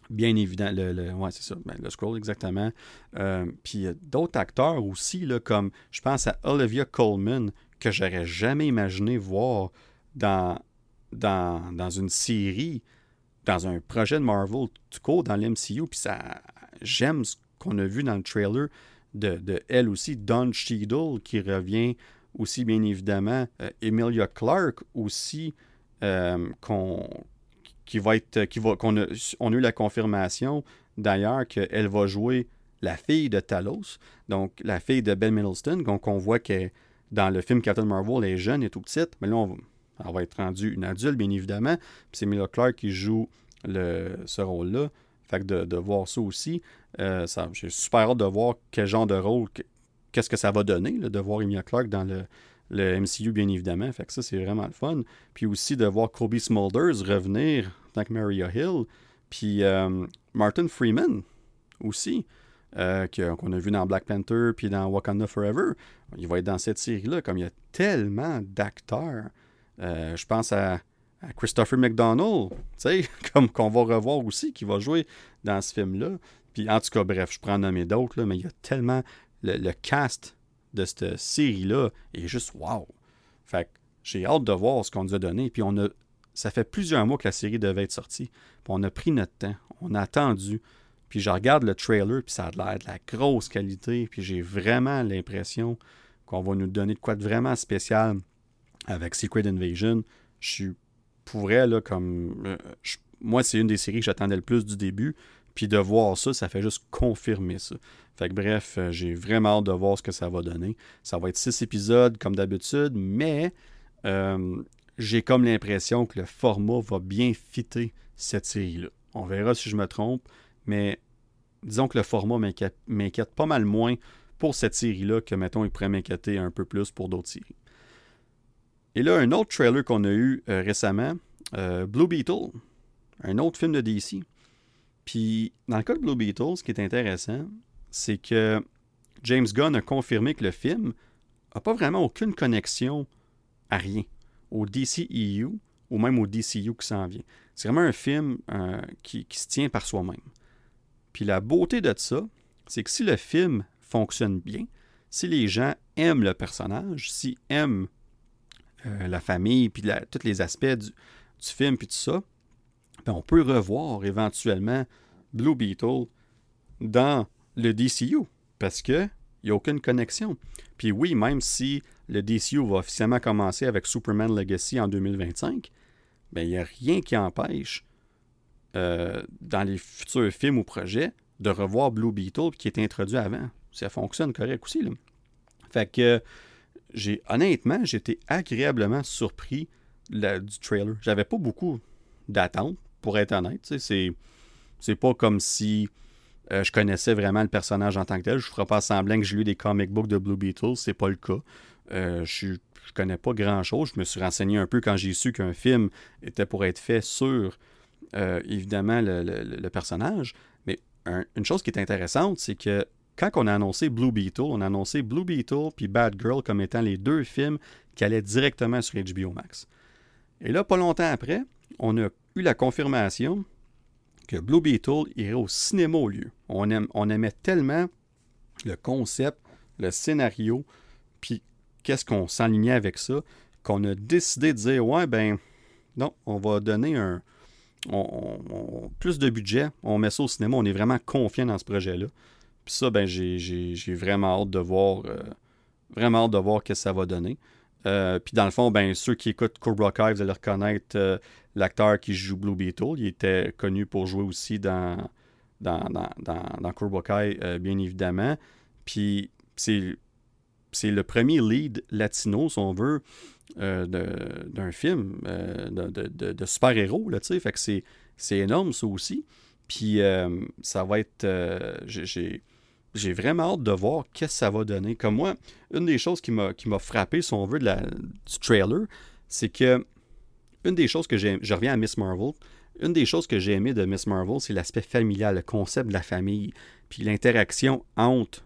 Bien évident, le, le ouais, c'est ça, ben, le Scroll exactement. Euh, puis d'autres acteurs aussi, là, comme je pense à Olivia Colman, que j'aurais jamais imaginé voir dans, dans, dans une série, dans un projet de Marvel, tout court dans l'MCU. Puis ça, j'aime ce qu'on a vu dans le trailer de, de elle aussi, Don Cheadle, qui revient aussi, bien évidemment, euh, Emilia Clarke aussi, euh, qu'on qui va être qui va qu'on a, on a eu la confirmation d'ailleurs qu'elle va jouer la fille de Talos, donc la fille de Ben Middleston. Donc on voit que dans le film Captain Marvel, elle est jeune et tout petite, mais là on va, être rendue une adulte, bien évidemment. Puis c'est Emilia Clarke qui joue le, ce rôle-là. Fait que de, voir ça aussi, euh, j'ai super hâte de voir quel genre de rôle, qu'est-ce que ça va donner de voir Emilia Clarke dans le, MCU, bien évidemment. Fait que ça, c'est vraiment le fun. Puis aussi de voir Kobe Smulders revenir en tant que Maria Hill. Puis euh, Martin Freeman aussi, euh, qu'on a vu dans Black Panther puis dans Wakanda Forever. Il va être dans cette série-là, comme il y a tellement d'acteurs. Euh, je pense à, Christopher McDonald, comme qu'on va revoir aussi, qui va jouer dans ce film-là. Puis en tout cas, bref, je prends en nommer d'autres, mais il y a tellement le, cast de cette série-là est juste wow. Fait j'ai hâte de voir ce qu'on nous a donné. Puis on a. Ça fait plusieurs mois que la série devait être sortie. Puis on a pris notre temps. On a attendu. Puis je regarde le trailer, puis ça a l'air de la grosse qualité. Puis j'ai vraiment l'impression qu'on va nous donner de quoi de vraiment spécial avec Secret Invasion. Je suis comme. Euh, moi, c'est une des séries que j'attendais le plus du début. Puis de voir ça, ça fait juste confirmer ça. Fait que bref, euh, j'ai vraiment hâte de voir ce que ça va donner. Ça va être six épisodes comme d'habitude, mais euh, j'ai comme l'impression que le format va bien fitter cette série-là. On verra si je me trompe, mais disons que le format m'inquiète pas mal moins pour cette série-là que, mettons, il pourrait m'inquiéter un peu plus pour d'autres séries. Et là, un autre trailer qu'on a eu euh, récemment, Blue Beetle, un autre film de DC. Puis, dans le cas de Blue Beetle, ce qui est intéressant, c'est que James Gunn a confirmé que le film n'a pas vraiment aucune connexion à rien, au DCEU ou même au DCU qui s'en vient. C'est vraiment un film euh, qui, se tient par soi-même. Puis la beauté de ça, c'est que si le film fonctionne bien, si les gens aiment le personnage, s'ils aiment euh, la famille, puis tous les aspects du, film, puis tout ça, on peut revoir éventuellement Blue Beetle dans le DCU parce qu'il n'y a aucune connexion. Puis oui, même si le DCU va officiellement commencer avec Superman Legacy en 2025, ben, il n'y a rien qui empêche euh, dans les futurs films ou projets de revoir Blue Beetle qui est introduit avant. Ça fonctionne correct aussi. Là. Fait que j'ai honnêtement, j'étais agréablement surpris du trailer. J'avais pas beaucoup d'attentes, pour être honnête. C'est, c'est pas comme si euh, je connaissais vraiment le personnage en tant que tel. Je ne ferai pas semblant que j'ai lu des comic books de Blue Beetle, c'est pas le cas. Euh, je ne connais pas grand-chose. Je me suis renseigné un peu quand j'ai su qu'un film était pour être fait sur, euh, évidemment, le, personnage. Mais une chose qui est intéressante, c'est que quand on a annoncé Blue Beetle, on a annoncé Blue Beetle puis Bad Girl comme étant les deux films qui allaient directement sur HBO Max. Et là, pas longtemps après, on a eu la confirmation que Blue Beetle irait au cinéma au lieu. On, aimait tellement le concept, le scénario, puis qu'est-ce qu'on s'enlignait avec ça, qu'on a décidé de dire Ouais, ben, non, on va donner un. plus de budget, on met ça au cinéma, on est vraiment confiant dans ce projet-là. Puis ça, ben, j'ai vraiment hâte de voir. Euh, vraiment hâte de voir ce que ça va donner. Euh, puis dans le fond, ben, ceux qui écoutent Cobra Kai, vous allez reconnaître euh, l'acteur qui joue Blue Beetle. Il était connu pour jouer aussi dans, dans, dans, Cobra Kai, euh, bien évidemment. Puis c'est, le premier lead latino, si on veut, d'un film de, de, super-héros. Là, fait que c'est, énorme, ça aussi. Puis ça va être... j'ai vraiment hâte de voir qu'est-ce que ça va donner. Comme moi, une des choses qui m'a, frappé, si on veut, du trailer, c'est que une des choses que j'ai. Je reviens à Miss Marvel. Une des choses que j'ai aimé de Miss Marvel, c'est l'aspect familial, le concept de la famille, puis l'interaction entre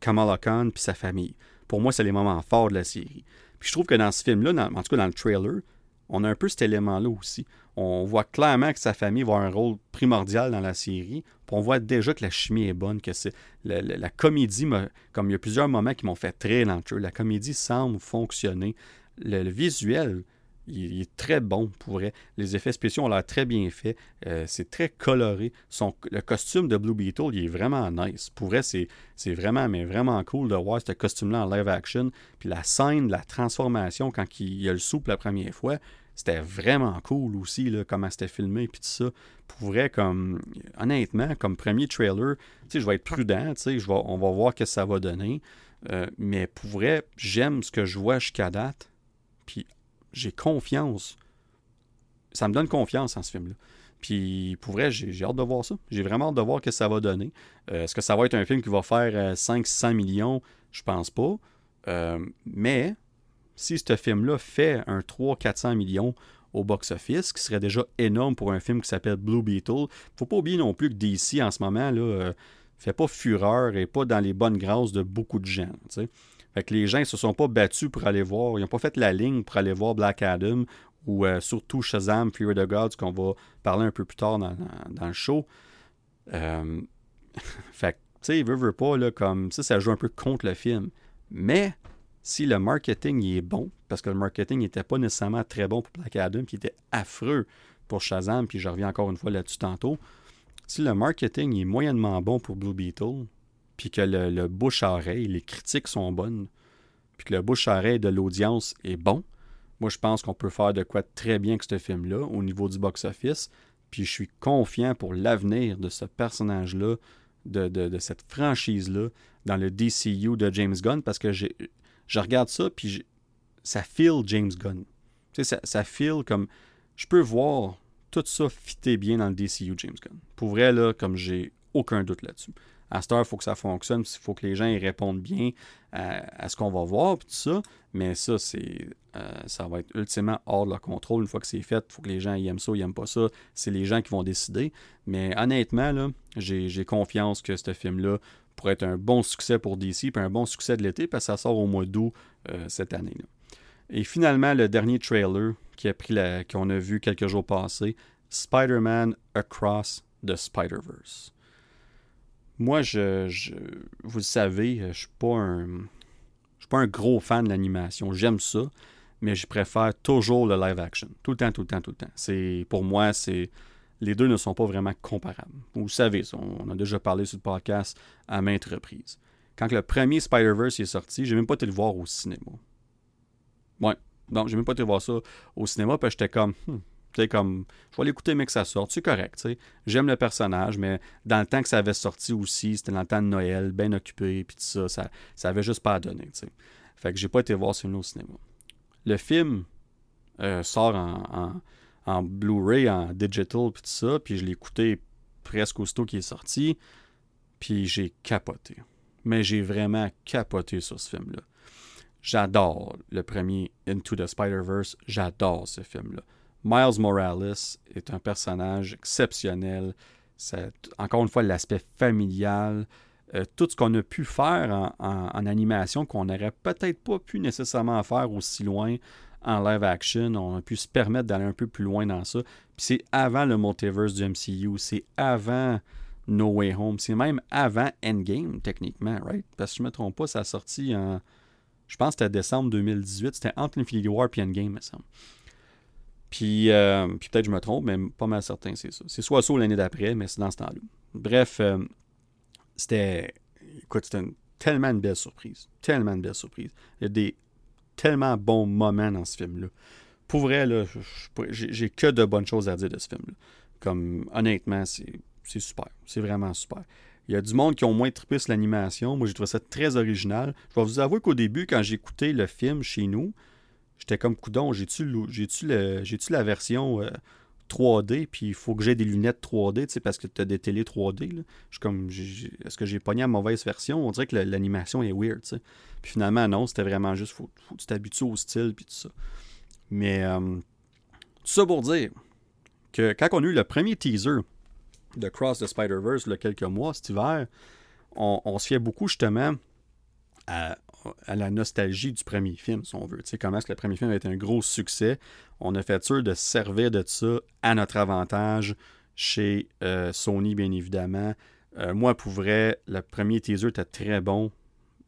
Kamala Khan et sa famille. Pour moi, c'est les moments forts de la série. Puis je trouve que dans ce film-là, en tout cas dans le trailer, on a un peu cet élément-là aussi. On voit clairement que sa famille va avoir un rôle primordial dans la série. On voit déjà que la chimie est bonne, que c'est la, comédie, comme il y a plusieurs moments qui m'ont fait très lenteur, la comédie semble fonctionner. Le, visuel, il, est très bon pour vrai. Les effets spéciaux ont l'air très bien faits. Euh, c'est très coloré. Son, le costume de Blue Beetle, il est vraiment nice. Pour vrai, c'est, vraiment, mais vraiment cool de voir ce costume-là en live action. Puis la scène, la transformation, quand il, y a le soupe la première fois, c'était vraiment cool aussi, comment c'était filmé, puis tout ça. Pour vrai, comme, honnêtement, comme premier trailer, je vais être prudent, je on va voir ce que ça va donner. Euh, mais pour vrai, j'aime ce que je vois jusqu'à date, puis j'ai confiance. Ça me donne confiance en ce film-là. Puis pour vrai, j'ai hâte de voir ça. J'ai vraiment hâte de voir ce que ça va donner. Euh, est-ce que ça va être un film qui va faire 500-600 euh, millions? Je pense pas. mais si ce film-là fait un 300-400 millions au box-office, qui serait déjà énorme pour un film qui s'appelle Blue Beetle, faut pas oublier non plus que DC en ce moment là, euh, fait pas fureur et pas dans les bonnes grâces de beaucoup de gens. Que les gens ne se sont pas battus pour aller voir, ils n'ont pas fait la ligne pour aller voir Black Adam ou euh, surtout Shazam, Fear of the Gods, qu'on va parler un peu plus tard dans, le show. Euh, fait que, tu sais, veut, pas, comme ça, ça joue un peu contre le film. Mais si le marketing est bon, parce que le marketing n'était pas nécessairement très bon pour Black Adam, puis était affreux pour Shazam, puis je reviens encore une fois là-dessus tantôt. Si le marketing est moyennement bon pour Blue Beetle, puis que le, bouche-oreille, les critiques sont bonnes, puis que le bouche-oreille de l'audience est bon, moi je pense qu'on peut faire de quoi très bien avec ce film-là au niveau du box-office, Puis je suis confiant pour l'avenir de ce personnage-là, de, cette franchise-là, dans le DCU de James Gunn, parce que je regarde ça, puis ça feel James Gunn. Ça, ça feel comme. Je peux voir tout ça fitter bien dans le DCU James Gunn. Pour vrai, là, comme j'ai aucun doute là-dessus. À cette heure, il faut que ça fonctionne, il faut que les gens y répondent bien à, ce qu'on va voir, tout ça. Mais ça, c'est, euh, ça va être ultimement hors de leur contrôle. Une fois que c'est fait, il faut que les gens aiment ça, ils n'aiment pas ça. C'est les gens qui vont décider. Mais honnêtement, j'ai, confiance que ce film-là pourrait être un bon succès pour DC, puis un bon succès de l'été, parce que ça sort au mois d'août euh, cette année. Là. Et finalement, le dernier trailer qui a pris la, qu'on a vu quelques jours passés, Spider-Man Across the Spider-Verse. Moi, je, vous le savez, je suis pas un. Je suis pas un gros fan de l'animation. J'aime ça, mais je préfère toujours le live action. Tout le temps, tout le temps, tout le temps. C'est, pour moi, c'est. Les deux ne sont pas vraiment comparables. Vous savez, on a déjà parlé sur le podcast à maintes reprises. Quand le premier Spider-Verse est sorti, j'ai même pas été le voir au cinéma. Ouais. Donc, j'ai même pas été voir ça au cinéma, puis j'étais comme, hmm, comme, je vais l'écouter, mais que ça sorte. C'est correct, tu J'aime le personnage, mais dans le temps que ça avait sorti aussi, c'était dans le temps de Noël, bien occupé, puis tout ça, ça, ça avait juste pas à donner, tu sais. Fait que j'ai pas été voir ce film au cinéma. Le film euh, sort en, en, Blu-ray, en digital, puis tout ça, puis je l'ai écouté presque aussitôt qu'il est sorti, puis j'ai capoté. Mais j'ai vraiment capoté sur ce film-là. J'adore le premier Into the Spider-Verse, j'adore ce film-là. Miles Morales est un personnage exceptionnel. C'est, encore une fois, l'aspect familial. Euh, tout ce qu'on a pu faire en, animation qu'on n'aurait peut-être pas pu nécessairement faire aussi loin en live action. On a pu se permettre d'aller un peu plus loin dans ça. Puis c'est avant le multiverse du MCU. C'est avant No Way Home. C'est même avant Endgame, techniquement, right? Parce que je ne me trompe pas, ça a sorti en. Je pense que c'était décembre 2018. C'était entre Infinity War et Endgame, me semble. Euh, puis, peut-être je me trompe, mais pas mal certain, c'est ça. C'est soit ça l'année d'après, mais c'est dans ce temps-là. Bref, euh, c'était. Écoute, c'était tellement une belle surprise. Tellement une belle surprise. Il y a des tellement bons moments dans ce film-là. Pour vrai, là, j'ai que de bonnes choses à dire de ce film-là. Comme, honnêtement, c'est super. C'est vraiment super. Il y a du monde qui ont moins trippé sur l'animation. Moi, j'ai trouvé ça très original. Je vais vous avouer qu'au début, quand écouté le film chez nous, J'étais comme coudon, j'ai-tu la version 3D, euh, puis il faut que j'ai des lunettes 3D, parce que tu as des télés 3D. Je comme, est-ce que j'ai pogné la mauvaise version? On dirait que l'animation est weird, Puis finalement, non, c'était vraiment juste, faut, faut que tu t'habitues au style, puis tout ça. Mais, euh, tout ça pour dire que quand on a eu le premier teaser de Cross the Spider-Verse, il y a quelques mois, cet hiver, on, on se fiait beaucoup justement à, à la nostalgie du premier film, si on veut. Tu sais, comment est-ce que le premier film a été un gros succès? On a fait sûr de servir de ça à notre avantage chez euh, Sony, bien évidemment. Euh, moi, pour vrai, le premier teaser était très bon,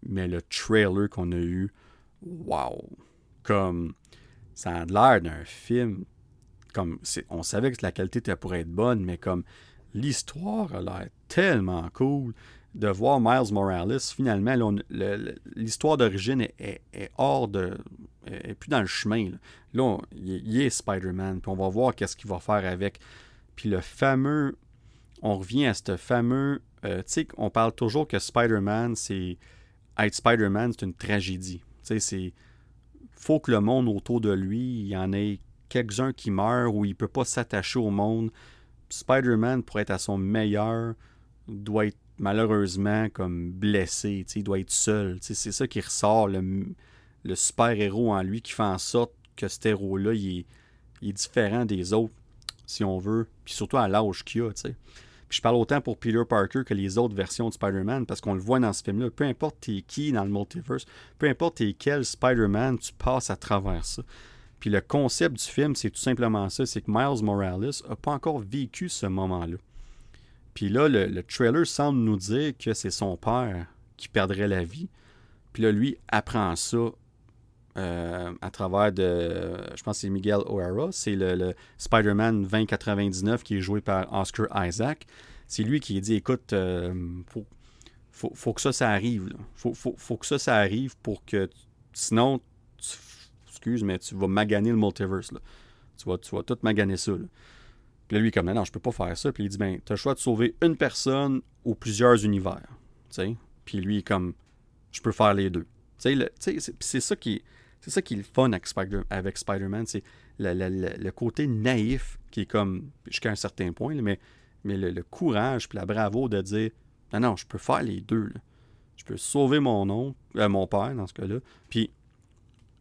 mais le trailer qu'on a eu, wow! Comme, ça a l'air d'un film. Comme, on savait que la qualité était pour être bonne, mais comme, l'histoire a l'air tellement cool de voir Miles Morales, finalement, l'histoire d'origine est, hors de. est plus dans le chemin. Là, il, est Spider-Man, puis on va voir qu'est-ce qu'il va faire avec. Puis le fameux. On revient à ce fameux. Euh, tu sais, on parle toujours que Spider-Man, c'est. Être Spider-Man, c'est une tragédie. Tu sais, c'est. faut que le monde autour de lui, il y en ait quelques-uns qui meurent ou il ne peut pas s'attacher au monde. Spider-Man, pour être à son meilleur, doit être malheureusement comme blessé, il doit être seul. C'est ça qui ressort, le, super-héros en lui qui fait en sorte que cet héros-là, est, différent des autres, si on veut, puis surtout à l'âge qu'il a. Puis je parle autant pour Peter Parker que les autres versions de Spider-Man, parce qu'on le voit dans ce film-là. Peu importe t'es qui dans le multiverse, peu importe t'es quel Spider-Man, tu passes à travers ça. Puis le concept du film, c'est tout simplement ça, c'est que Miles Morales n'a pas encore vécu ce moment-là. Puis là, le, trailer semble nous dire que c'est son père qui perdrait la vie. Puis là, lui apprend ça euh, à travers de. Je pense que c'est Miguel O'Hara. C'est le, Spider-Man 2099 qui est joué par Oscar Isaac. C'est lui qui dit écoute, euh, faut, que ça, ça arrive. Faut, faut, que ça, ça arrive pour que. Sinon, excuse, mais tu vas maganer le multiverse. Tu vas tout maganer ça. Puis là, lui, comme, non, non, je peux pas faire ça. Puis il dit, ben, t'as le choix de sauver une personne ou plusieurs univers. Puis lui, comme, je peux faire les deux. C'est ça qui c'est ça qui est le fun avec, Spider, avec Spider-Man, c'est le, côté naïf qui est comme, jusqu'à un certain point, mais, mais le, courage puis la bravo de dire, non, non, je peux faire les deux. Je peux sauver mon nom, euh, mon père dans ce cas-là, puis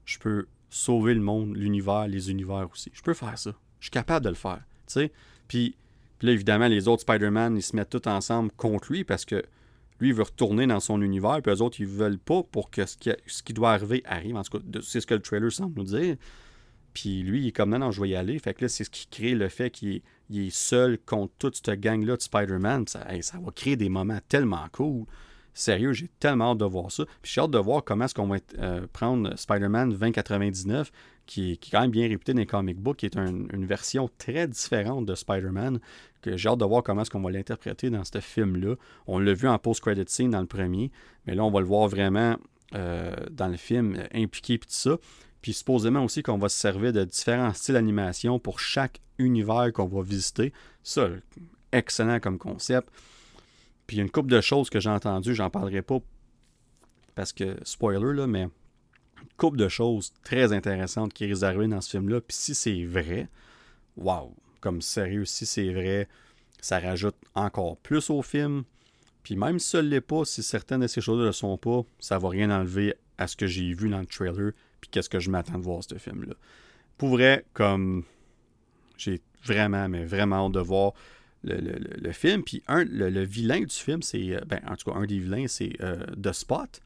je peux sauver le monde, l'univers, les univers aussi. Je peux faire ça. Je suis capable de le faire. Tu Puis, là, évidemment, les autres Spider-Man, ils se mettent tous ensemble contre lui parce que lui, il veut retourner dans son univers, puis eux autres, ils veulent pas pour que ce qui, doit arriver arrive. En tout cas, c'est ce que le trailer semble nous dire. Puis lui, il est comme non, non, je vais y aller. Fait que là, c'est ce qui crée le fait qu'il est, seul contre toute cette gang-là de Spider-Man. Ça, ça va créer des moments tellement cool. Sérieux, j'ai tellement hâte de voir ça. Puis j'ai hâte de voir comment est-ce qu'on va euh, prendre Spider-Man 2099, qui, est quand même bien réputé dans les comic books, qui est une version très différente de Spider-Man, que j'ai hâte de voir comment est-ce qu'on va l'interpréter dans ce film-là. On l'a vu en post-credit scene dans le premier, mais là, on va le voir vraiment euh, dans le film euh, impliqué et tout ça. Puis supposément aussi qu'on va se servir de différents styles d'animation pour chaque univers qu'on va visiter. Ça, excellent comme concept. Puis il y a une couple de choses que j'ai entendues, j'en parlerai pas parce que spoiler là, mais couple de choses très intéressantes qui risquent d'arriver dans ce film-là. Puis si c'est vrai, waouh, comme sérieux, si c'est vrai, ça rajoute encore plus au film. Puis même si ça ne l'est pas, si certaines de ces choses ne le sont pas, ça va rien enlever à ce que j'ai vu dans le trailer, puis qu'est-ce que je m'attends de voir ce film-là. Pour vrai, comme j'ai vraiment, mais vraiment hâte de voir le, film. Puis un, le, vilain du film, c'est. Euh, ben, en tout cas, un des vilains, c'est euh, The Spot.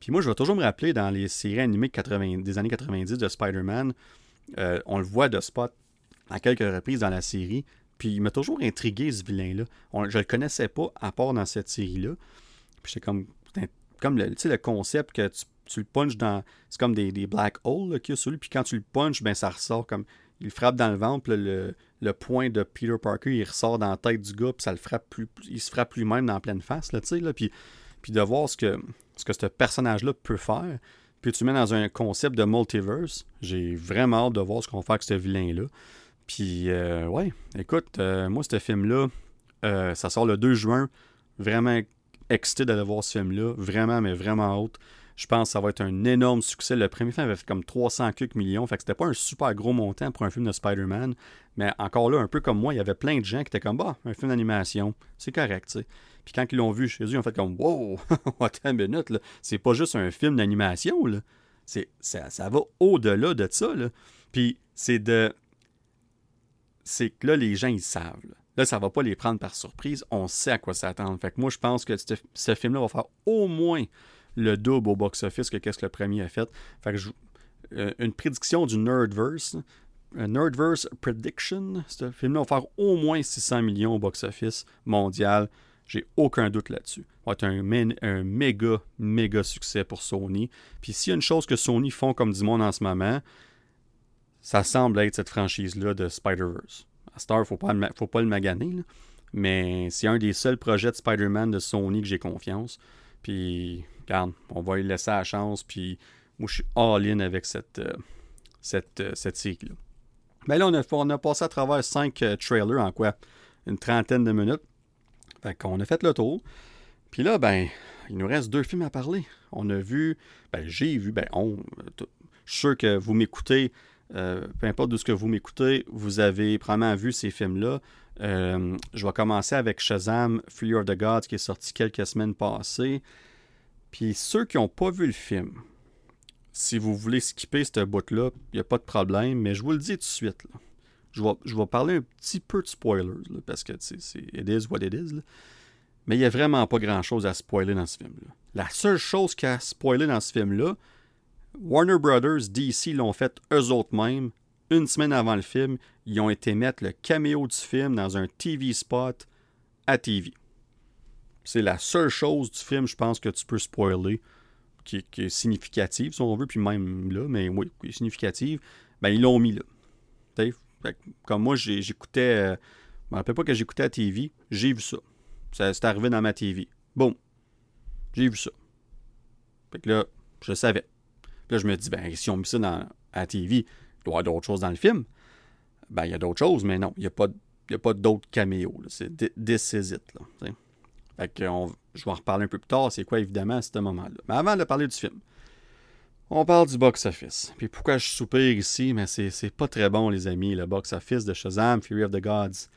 Puis moi, je vais toujours me rappeler dans les séries animées des années 90 de Spider-Man, euh, on le voit The Spot à quelques reprises dans la série. Puis il m'a toujours intrigué ce vilain-là. je le connaissais pas à part dans cette série-là. Puis c'est comme, comme le, le concept que tu, le punches dans. C'est comme des, black holes qu'il y a sur lui. Puis quand tu le punches, ben ça ressort comme il frappe dans le ventre, le, le, point de Peter Parker, il ressort dans la tête du gars, puis ça le frappe plus, il se frappe lui-même dans la pleine face, là, là, puis, puis de voir ce que, ce que ce personnage-là peut faire. Puis tu mets dans un concept de multiverse. J'ai vraiment hâte de voir ce qu'on va faire avec ce vilain-là. Puis, euh, ouais, écoute, euh, moi, ce film-là, euh, ça sort le 2 juin. Vraiment excité d'aller voir ce film-là. Vraiment, mais vraiment haute. Je pense que ça va être un énorme succès. Le premier film avait fait comme 300 quelques millions. Fait que c'était pas un super gros montant pour un film de Spider-Man. Mais encore là, un peu comme moi, il y avait plein de gens qui étaient comme, bah, un film d'animation, c'est correct, tu. Puis quand ils l'ont vu chez eux, ils ont fait comme, wow, attends une minute. C'est pas juste un film d'animation, là. Ça, ça va au-delà de ça, là. Puis c'est de. C'est que là, les gens, ils savent. Là. là, ça va pas les prendre par surprise. On sait à quoi s'attendre. Fait que moi, je pense que ce film-là va faire au moins le double au box-office que qu'est-ce que le premier a fait. Fait euh, une prédiction du Nerdverse, Nerdverse Prediction, ce film-là va faire au moins 600 millions au box-office mondial. J'ai aucun doute là-dessus. Ça va être un, méga, méga succès pour Sony. Puis s'il y a une chose que Sony font comme du monde en ce moment, ça semble être cette franchise-là de Spider-Verse. À Star, il ne faut pas, faut pas le maganer, mais c'est un des seuls projets de Spider-Man de Sony que j'ai confiance. Puis on va lui laisser la chance, puis moi, je suis all-in avec cette, euh, euh, cycle-là. Mais là, on a, on a, passé à travers cinq euh, trailers en quoi? Une trentaine de minutes. Fait qu'on a fait le tour. Puis là, ben, il nous reste deux films à parler. On a vu, ben, j'ai vu, ben, on. Je suis sûr que vous m'écoutez, peu importe de ce que vous m'écoutez, vous avez probablement vu ces films-là. je vais commencer avec Shazam, Fear of the Gods, qui est sorti quelques semaines passées. Puis ceux qui n'ont pas vu le film, si vous voulez skipper cette bout-là, il n'y a pas de problème, mais je vous le dis tout de suite. Je, vais, parler un petit peu de spoilers, parce que c'est it is what it is. Mais il n'y a vraiment pas grand-chose à spoiler dans ce film-là. La seule chose qu'il y a à spoiler dans ce film-là, Warner Brothers, DC l'ont fait eux autres mêmes. Une semaine avant le film, ils ont été mettre le caméo du film dans un TV spot à TV. C'est la seule chose du film, je pense, que tu peux spoiler, qui, est significative, si on veut, puis même là, mais oui, qui est significative. Ben, ils l'ont mis là. comme moi, j'écoutais. Euh, je me rappelle pas que j'écoutais à TV, j'ai vu ça. ça c'est arrivé dans ma TV. Bon. J'ai vu ça. Fait que là, je savais. Puis là, je me dis, ben, si on met ça dans, à TV, il doit y avoir d'autres choses dans le film. Ben, il y a d'autres choses, mais non, il n'y a pas pas d'autres caméos. C'est This is. Là, je vais en reparler un peu plus tard, c'est quoi évidemment à ce moment-là. Mais avant de parler du film, on parle du box-office. Puis pourquoi je soupire ici, mais c'est pas très bon, les amis, le box-office de Shazam, Fury of the Gods.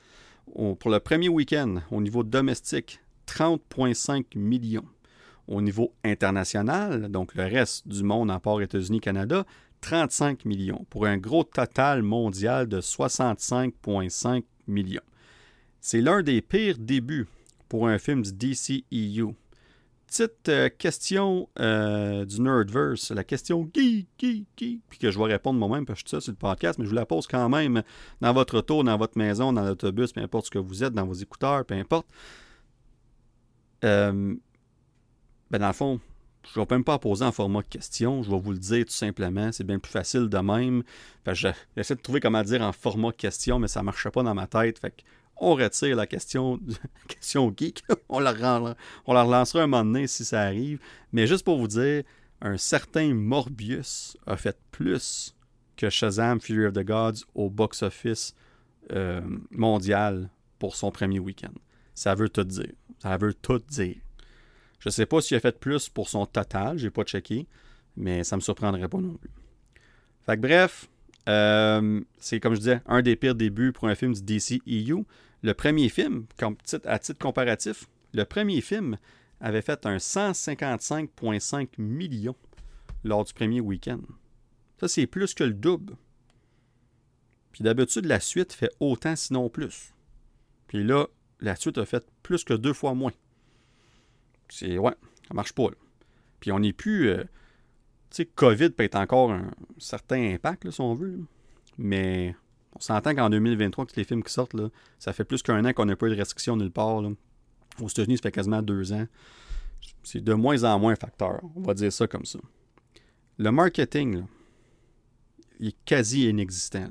pour le premier week-end, au niveau domestique, 30,5 millions. Au niveau international, donc le reste du monde à part États-Unis, Canada, 35 millions, pour un gros total mondial de 65,5 millions. C'est l'un des pires débuts pour un film du DCEU. Petite euh, question euh, du Nerdverse, la question geek, geek, geek, puis que je vais répondre moi-même parce que je suis ça sur le podcast, mais je vous la pose quand même dans votre auto, dans votre maison, dans l'autobus, peu importe ce que vous êtes, dans vos écouteurs, peu importe. Euh, ben dans le fond, je ne vais même pas poser en format question, je vais vous le dire tout simplement, c'est bien plus facile de même. J'essaie de trouver comment dire en format question, mais ça ne marchait pas dans ma tête. Fait on retire la question, question geek. on, la, on la relancera un moment donné si ça arrive. Mais juste pour vous dire, un certain Morbius a fait plus que Shazam Fury of the Gods au box-office euh, mondial pour son premier week-end. Ça veut tout dire. Ça veut tout dire. Je ne sais pas s'il a fait plus pour son total, j'ai pas checké, mais ça ne me surprendrait pas non plus. Fait que bref, euh, c'est comme je disais, un des pires débuts pour un film du DC EU. Le premier film, à titre comparatif, le premier film avait fait un 155,5 millions lors du premier week-end. Ça, c'est plus que le double. Puis d'habitude, la suite fait autant, sinon plus. Puis là, la suite a fait plus que deux fois moins. C'est, ouais, ça marche pas. Puis on n'est plus. Euh, sais, COVID peut être encore un certain impact, si on veut. Mais on s'entend qu'en 2023, que les films qui sortent, là, ça fait plus qu'un an qu'on n'a pas eu de restrictions nulle part. Là. Aux États-Unis, ça fait quasiment deux ans. C'est de moins en moins un facteur. On va dire ça comme ça. Le marketing, il est quasi inexistant.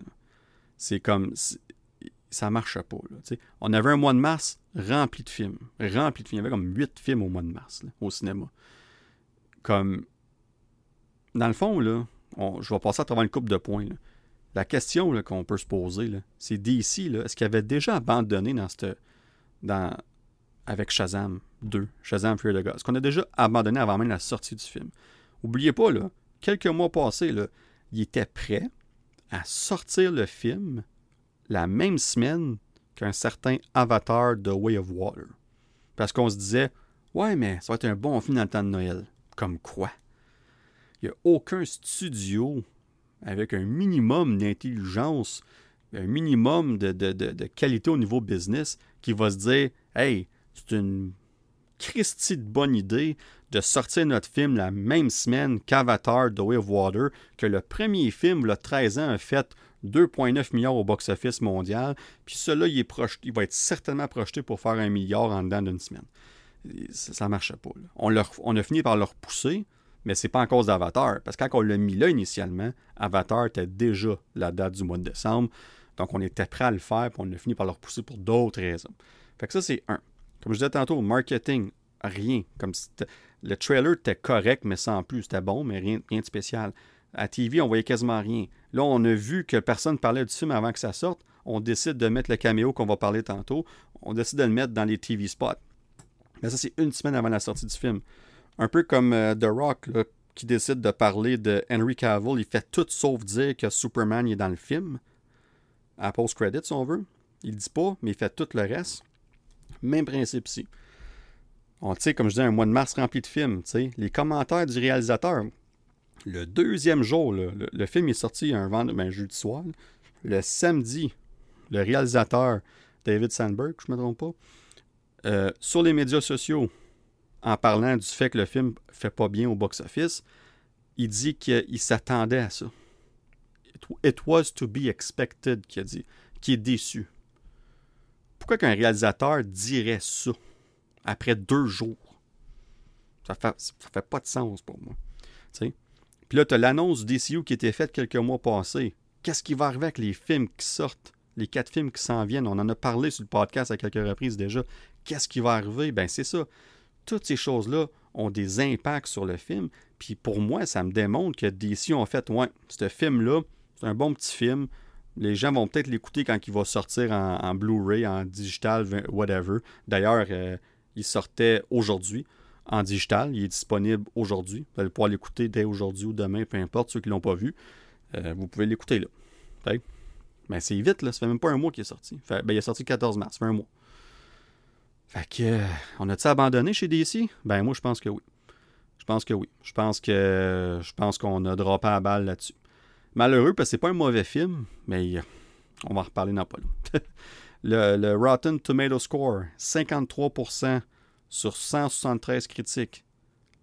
C'est comme. Ça marche pas. Là, on avait un mois de mars rempli de films. Rempli de films. Il y avait comme huit films au mois de mars au cinéma. Comme dans le fond, je vais passer à travers une coupe de points. La question qu'on peut se poser, c'est DC, est-ce qu'il avait déjà abandonné dans cette, dans, avec Shazam 2, Shazam Fear the God? Est-ce qu'on a déjà abandonné avant même la sortie du film? Oubliez pas, quelques mois passés, là, il était prêt à sortir le film la même semaine qu'un certain Avatar The Way of Water. Parce qu'on se disait, ouais, mais ça va être un bon film dans le temps de Noël. Comme quoi? Il n'y a aucun studio avec un minimum d'intelligence, un minimum de, qualité au niveau business qui va se dire Hey, c'est une Christie de bonne idée de sortir notre film la même semaine qu'Avatar The Way of Water, que le premier film, le 13 ans, a fait 2,9 milliards au box-office mondial, puis celui-là, il, il va être certainement projeté pour faire un milliard en dedans d'une semaine. Ça ne marche pas. On, on a fini par le repousser, mais c'est pas en cause d'Avatar. Parce que quand on l'a mis là initialement, Avatar était déjà la date du mois de décembre. Donc on était prêt à le faire, puis on a fini par le repousser pour d'autres raisons. Fait que ça, c'est un. Comme je disais tantôt, marketing, rien. Comme le trailer était correct, mais sans plus. C'était bon, mais rien, rien de spécial. À TV, on voyait quasiment rien. Là, on a vu que personne parlait du film avant que ça sorte. On décide de mettre le caméo qu'on va parler tantôt. On décide de le mettre dans les TV spots. Mais ça, c'est une semaine avant la sortie du film. Un peu comme euh, The Rock, qui décide de parler de Henry Cavill. Il fait tout sauf dire que Superman est dans le film. À post-credit, si on veut. Il dit pas, mais il fait tout le reste. Même principe ici. On sait, comme je dis, un mois de mars rempli de films. Les commentaires du réalisateur. Le deuxième jour, le, film est sorti un vendredi, ben, jeudi soir. Le samedi, le réalisateur David Sandberg, je ne me trompe pas, euh, sur les médias sociaux, en parlant du fait que le film fait pas bien au box-office, il dit qu'il s'attendait à ça. It was to be expected, qu'il a dit, qui est déçu. Pourquoi qu'un réalisateur dirait ça après deux jours? Ça fait, fait pas de sens pour moi. Puis là, tu as l'annonce du DCU qui était faite quelques mois passés. Qu'est-ce qui va arriver avec les films qui sortent? Les quatre films qui s'en viennent, on en a parlé sur le podcast à quelques reprises déjà. Qu'est-ce qui va arriver? Ben c'est ça toutes ces choses-là ont des impacts sur le film. Puis pour moi, ça me démontre que DC ont fait, ouais, ce film-là, c'est un bon petit film. Les gens vont peut-être l'écouter quand il va sortir en, Blu-ray, en digital, whatever. D'ailleurs, euh, il sortait aujourd'hui en digital. Il est disponible aujourd'hui. Vous allez pouvoir l'écouter dès aujourd'hui ou demain, peu importe, ceux qui ne l'ont pas vu. Euh, vous pouvez l'écouter là. Mais ben, c'est vite, là. Ça fait même pas un mois qu'il est sorti. ben, il est sorti le 14 mars, ça fait un mois. Fait que, euh, on a-tu abandonné chez DC? Ben, moi, je pense que oui. Je pense que oui. Je pense que je pense qu'on a droppé à balle là-dessus. Malheureux parce que c'est pas un mauvais film, mais euh, on va en reparler dans pas le, Rotten Tomato Score, 53% sur 173 critiques.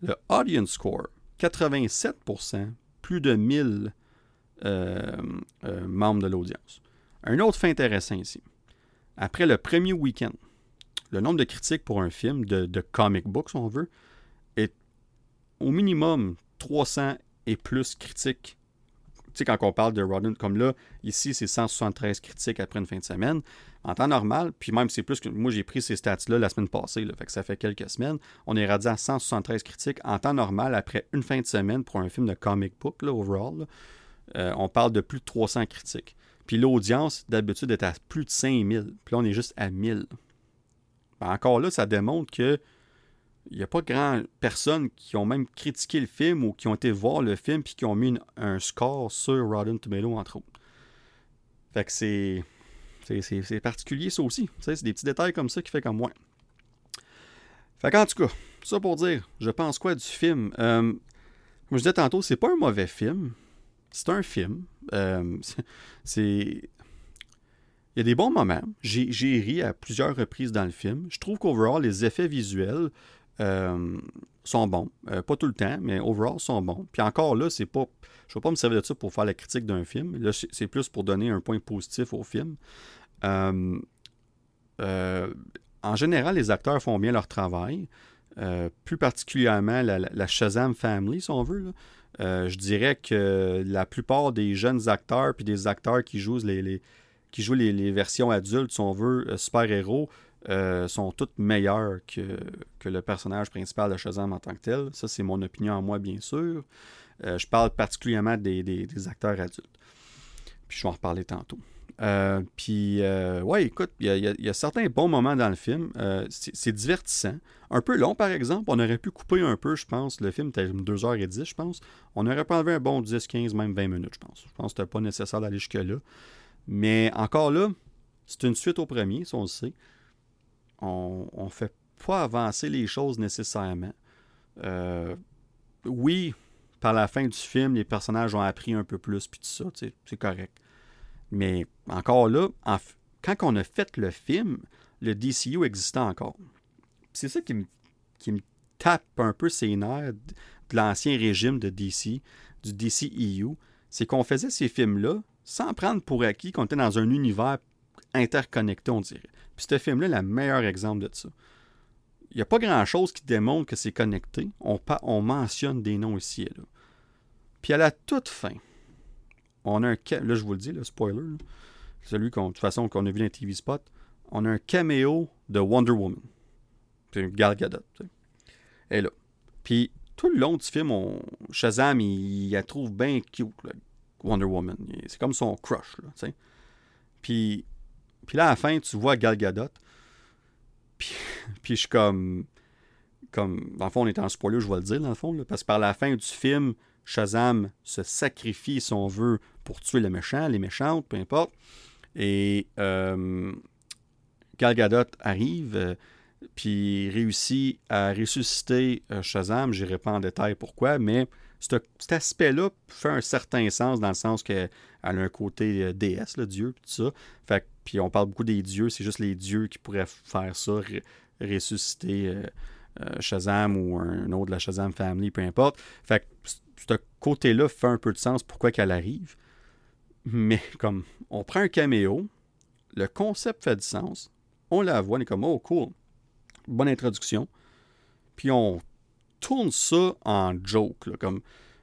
Le Audience Score, 87%, plus de 1000 euh, euh, membres de l'audience. Un autre fait intéressant ici. Après le premier week-end, le nombre de critiques pour un film de, comic book, si on veut, est au minimum 300 et plus critiques tu sais, quand on parle de Rodden, comme là, ici, c'est 173 critiques après une fin de semaine. En temps normal, puis même c'est plus que. Moi, j'ai pris ces stats-là la semaine passée, fait que ça fait quelques semaines. On est rendu à 173 critiques en temps normal après une fin de semaine pour un film de comic book, là, overall. Euh, on parle de plus de 300 critiques. Puis l'audience, d'habitude, est à plus de 5000. Puis là, on est juste à 1000. Ben, encore là, ça démontre que il n'y a pas grand personnes qui ont même critiqué le film ou qui ont été voir le film puis qui ont mis un score sur Rotten Tomato, entre autres. Fait que c'est. C'est particulier, ça aussi. C'est des petits détails comme ça qui fait comme moi. Fait qu'en tout cas, ça pour dire, je pense quoi du film? Euh, comme je disais tantôt, c'est pas un mauvais film. C'est un film. Euh, c'est. Il y a des bons moments. J'ai ri à plusieurs reprises dans le film. Je trouve qu'overall, les effets visuels, euh, sont bons. Euh, pas tout le temps, mais overall sont bons. Puis encore là, c'est pas. Je ne vais pas me servir de ça pour faire la critique d'un film. Là, c'est plus pour donner un point positif au film. Euh, en général, les acteurs font bien leur travail. plus particulièrement la, Shazam Family, si on veut. je dirais que la plupart des jeunes acteurs puis des acteurs qui jouent les, qui jouent les, versions adultes, si on veut, super-héros, euh, sont toutes meilleures que, que, le personnage principal de Shazam en tant que tel. Ça, c'est mon opinion en moi, bien sûr. Euh, je parle particulièrement des, des, acteurs adultes. Puis je vais en reparler tantôt. Euh, puis, ouais, écoute, il y, y, a certains bons moments dans le film. c'est divertissant. Un peu long, par exemple. On aurait pu couper un peu, je pense. Le film était 2h10, je pense. On aurait pu enlever un bon 10, 15, même 20 minutes, je pense. Je pense que c'était pas nécessaire d'aller jusque-là. Mais encore là, c'est une suite au premier, ça on le sait on ne fait pas avancer les choses nécessairement. Euh, oui, par la fin du film, les personnages ont appris un peu plus, puis tout ça, c'est correct. Mais encore là, quand on a fait le film, le DCU existait encore. C'est ça qui me, qui me tape un peu ses nerfs de l'ancien régime de DC, du DCEU, c'est qu'on faisait ces films-là sans prendre pour acquis qu'on était dans un univers interconnecté, on dirait. Puis ce film-là est le meilleur exemple de ça. Il n'y a pas grand-chose qui démontre que c'est connecté. On, on, mentionne des noms ici et là. Puis à la toute fin, on a un... Là, je vous le dis, le spoiler. Celui qu'on, de toute façon qu'on a vu dans TV Spot. On a un caméo de Wonder Woman. C'est Gal Gadot. Et là. Puis tout le long du film, Shazam, il, la trouve bien cute, Wonder Woman. C'est comme son crush. Là, Puis puis là, à la fin, tu vois Gal Gadot. Puis, je suis comme. Comme. Dans le fond, on est en spoiler, je vais le dire, dans le fond. parce que par la fin du film, Shazam se sacrifie, si on veut, pour tuer le méchant, les méchantes, peu importe. Et euh, Gal Gadot arrive, euh, puis réussit à ressusciter euh, Shazam. Je pas en détail pourquoi, mais cet aspect-là fait un certain sens dans le sens qu'elle a un côté euh, déesse, le dieu, tout ça. Fait, puis on parle beaucoup des dieux, c'est juste les dieux qui pourraient faire ça, ressusciter euh, euh, Shazam ou un autre de la Shazam Family, peu importe. Fait que ce côté-là fait un peu de sens pourquoi qu'elle arrive. Mais comme on prend un caméo, le concept fait du sens, on la voit, on est comme oh cool, bonne introduction. Puis on tourne ça en joke. comme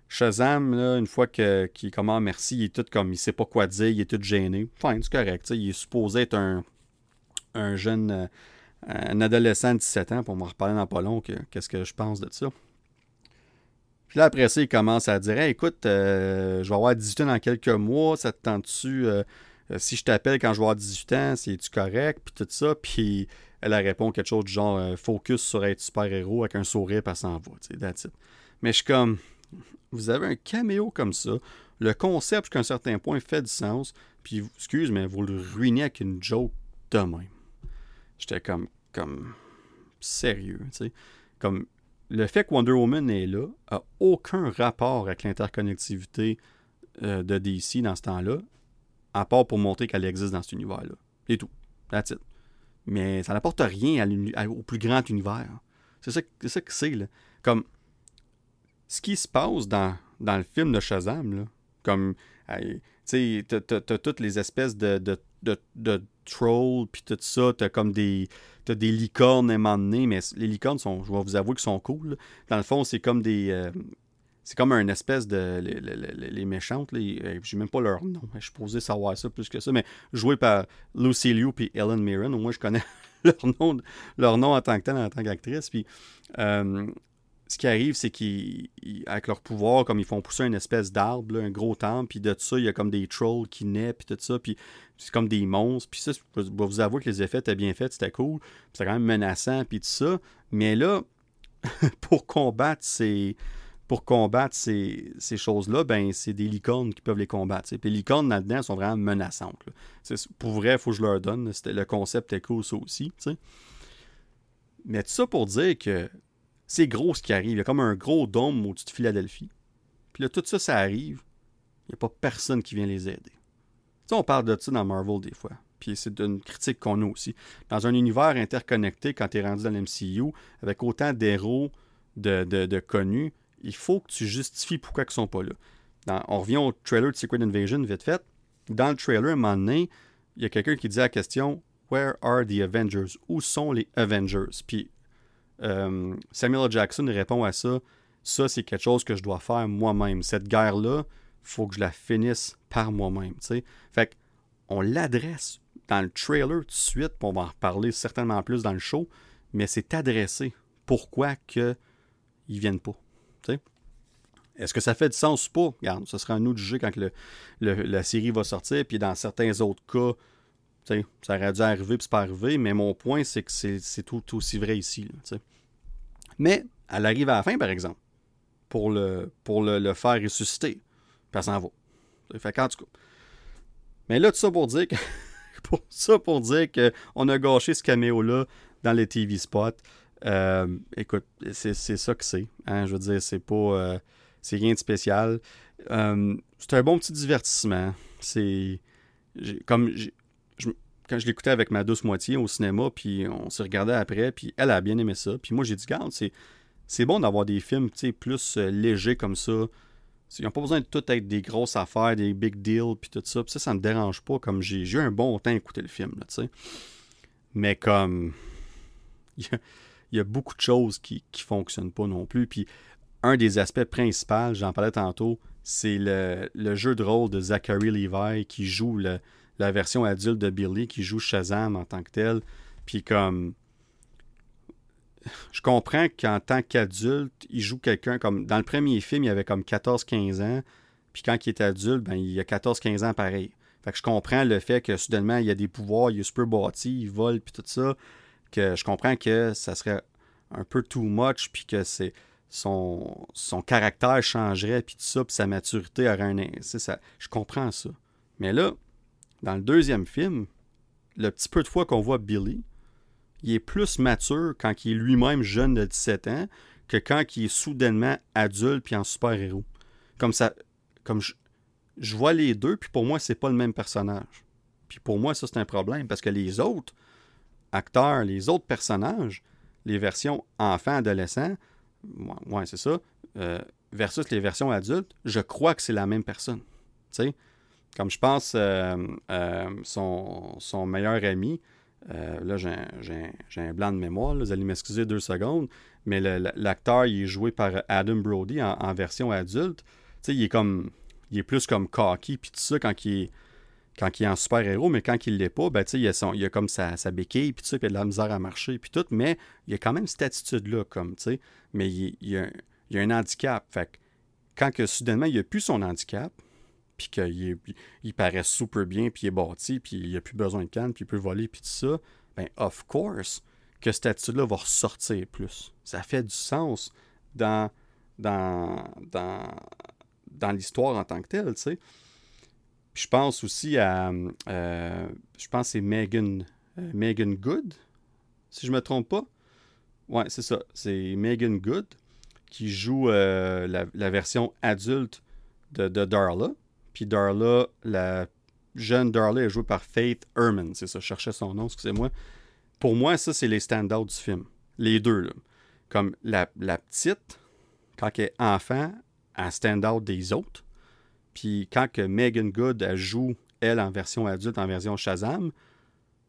Shazam, une fois qu'il qu comment merci, il est tout comme il sait pas quoi dire, il est tout gêné. Enfin, c'est correct. Il est supposé être un, un jeune, euh, un adolescent de 17 ans, pour me reparler dans pas long, qu'est-ce que je pense de ça? Puis là, après ça, il commence à dire Écoute, euh, je vais avoir 18 ans dans quelques mois, ça te tente-tu euh, si je t'appelle quand je vais avoir 18 ans, c'est-tu correct? Puis tout ça. Puis elle répond quelque chose du genre euh, focus sur être super-héros avec un sourire, pas s'en va. Mais je suis comme, vous avez un caméo comme ça. Le concept, jusqu'à un certain point, fait du sens. Puis, excuse, mais vous le ruinez avec une joke de même. J'étais comme, comme, sérieux, tu sais. Comme, le fait que Wonder Woman est là a aucun rapport avec l'interconnectivité euh, de DC dans ce temps-là, à part pour montrer qu'elle existe dans cet univers-là. Et tout. That's it. Mais ça n'apporte rien au plus grand univers. C'est ça, ça que c'est. Comme, ce qui se passe dans, le film de Shazam, là, comme, tu sais, t'as, toutes les espèces de, de, de, trolls, puis tout ça, t'as comme des, t'as des licornes à un moment mais les licornes, sont, je vais vous avouer qu'ils sont cool. Dans le fond, c'est comme des... Euh, c'est comme un espèce de. Les, les, les méchantes, euh, j'ai même pas leur nom. Je suis posé savoir ça plus que ça, mais joué par Lucy Liu et Ellen Mirren, au moins je connais leur nom, leur nom en tant que tel, en tant qu'actrice. Puis euh, ce qui arrive, c'est qu'avec leur pouvoir, comme ils font pousser une espèce d'arbre, un gros temple, puis de tout ça, il y a comme des trolls qui naissent, puis tout ça, puis c'est comme des monstres. Puis ça, je vais vous avouer que les effets étaient bien faits, c'était cool, c'était quand même menaçant, puis tout ça. Mais là, pour combattre ces, pour combattre ces, choses-là, ben c'est des licornes qui peuvent les combattre. Puis les licornes là-dedans sont vraiment menaçantes. Pour vrai, il faut que je leur donne. Le concept est cool, ça aussi. Mais tout ça pour dire que c'est gros ce qui arrive. Il y a comme un gros dôme au-dessus de Philadelphie. Puis là, tout ça, ça arrive. Il n'y a pas personne qui vient les aider. on parle de ça dans Marvel des fois. Puis c'est une critique qu'on a aussi. Dans un univers interconnecté, quand tu es rendu dans l'MCU, avec autant d'héros de, de, connus, il faut que tu justifies pourquoi ils ne sont pas là. on revient au trailer de Secret Invasion, vite fait. Dans le trailer, un moment donné, il y a quelqu'un qui dit la question Where are the Avengers? Où sont les Avengers Puis euh, Samuel. Jackson répond à ça ça, c'est quelque chose que je dois faire moi-même. Cette guerre-là, il faut que je la finisse par moi-même. Fait on l'adresse dans le trailer tout de suite, puis on va en reparler certainement plus dans le show, mais c'est adressé. Pourquoi que ils viennent pas? Est-ce que ça fait du sens ou pas? Regarde, ce sera à nous de juger quand la série va sortir, puis dans certains autres cas, ça aurait dû arriver, puis c'est pas arrivé, mais mon point, c'est que c'est tout, aussi vrai ici. mais elle arrive à la fin, par exemple, pour le, faire ressusciter, puis elle s'en va. Fait tout. Mais là, tout ça pour dire que. pour ça pour dire qu'on a gâché ce caméo-là dans les TV spots. Euh, écoute, c'est ça que c'est. Hein, je veux dire, c'est pas. Euh, c'est rien de spécial. Euh, c'est un bon petit divertissement. C'est. Comme quand je l'écoutais avec ma douce moitié au cinéma, puis on se regardait après, puis elle a bien aimé ça. Puis moi, j'ai dit, garde, c'est bon d'avoir des films plus légers comme ça. Ils n'ont pas besoin de tout être des grosses affaires, des big deals, puis tout ça. Puis ça, ça me dérange pas. Comme j'ai eu un bon temps à écouter le film, tu sais. Mais comme. il y a beaucoup de choses qui ne fonctionnent pas non plus. Puis un des aspects principaux, j'en parlais tantôt, c'est le, jeu de rôle de Zachary Levi qui joue la version adulte de Billy, qui joue Shazam en tant que tel. Puis comme. Je comprends qu'en tant qu'adulte, il joue quelqu'un comme. Dans le premier film, il avait comme 14-15 ans. Puis quand il est adulte, ben, il a 14-15 ans pareil. Fait que je comprends le fait que soudainement, il y a des pouvoirs, il est super bâti, il vole, puis tout ça je comprends que ça serait un peu too much, puis que c'est son, son caractère changerait, puis tout ça, puis sa maturité aurait un... Ça, je comprends ça. Mais là, dans le deuxième film, le petit peu de fois qu'on voit Billy, il est plus mature quand il est lui-même jeune de 17 ans que quand il est soudainement adulte puis en super-héros. Comme ça, comme je, je, vois les deux, puis pour moi, c'est pas le même personnage. Puis pour moi, ça, c'est un problème, parce que les autres, acteurs, les autres personnages, les versions enfants-adolescents, ouais, c'est ça, euh, versus les versions adultes, je crois que c'est la même personne. sais, Comme je pense, euh, euh, son, meilleur ami, là j'ai un, blanc de mémoire, vous allez m'excuser deux secondes, mais l'acteur, il est joué par Adam Brody en, version adulte. sais, il est comme. Il est plus comme cocky, puis tout ça, quand il est quand il est en super-héros, mais quand il l'est pas, ben, il, a son, il a comme sa, sa béquille, puis il a de la misère à marcher, puis tout, mais il a quand même cette attitude-là, comme, tu sais, mais il, il, a, a, un handicap. Fait quand que soudainement, il a plus son handicap, puis qu'il il paraît super bien, puis il est bâti, puis il a plus besoin de canne, puis il peut voler, puis tout ça, ben of course que cette attitude-là va ressortir plus. Ça fait du sens dans, dans, dans, dans l'histoire en tant que telle, tu sais. Je pense aussi à, euh, je pense c'est Megan, euh, Megan Good, si je me trompe pas. Ouais, c'est ça. C'est Megan Good qui joue euh, la, version adulte de, Darla. Puis Darla, la jeune Darla est jouée par Faith Herman. C'est ça, je cherchais son nom, excusez-moi. Pour moi, ça, c'est les stand-outs du film. Les deux, là. Comme la, la petite, quand elle est enfant, elle stand-out des autres. Puis quand que Megan Good joue, elle, en version adulte, en version Shazam,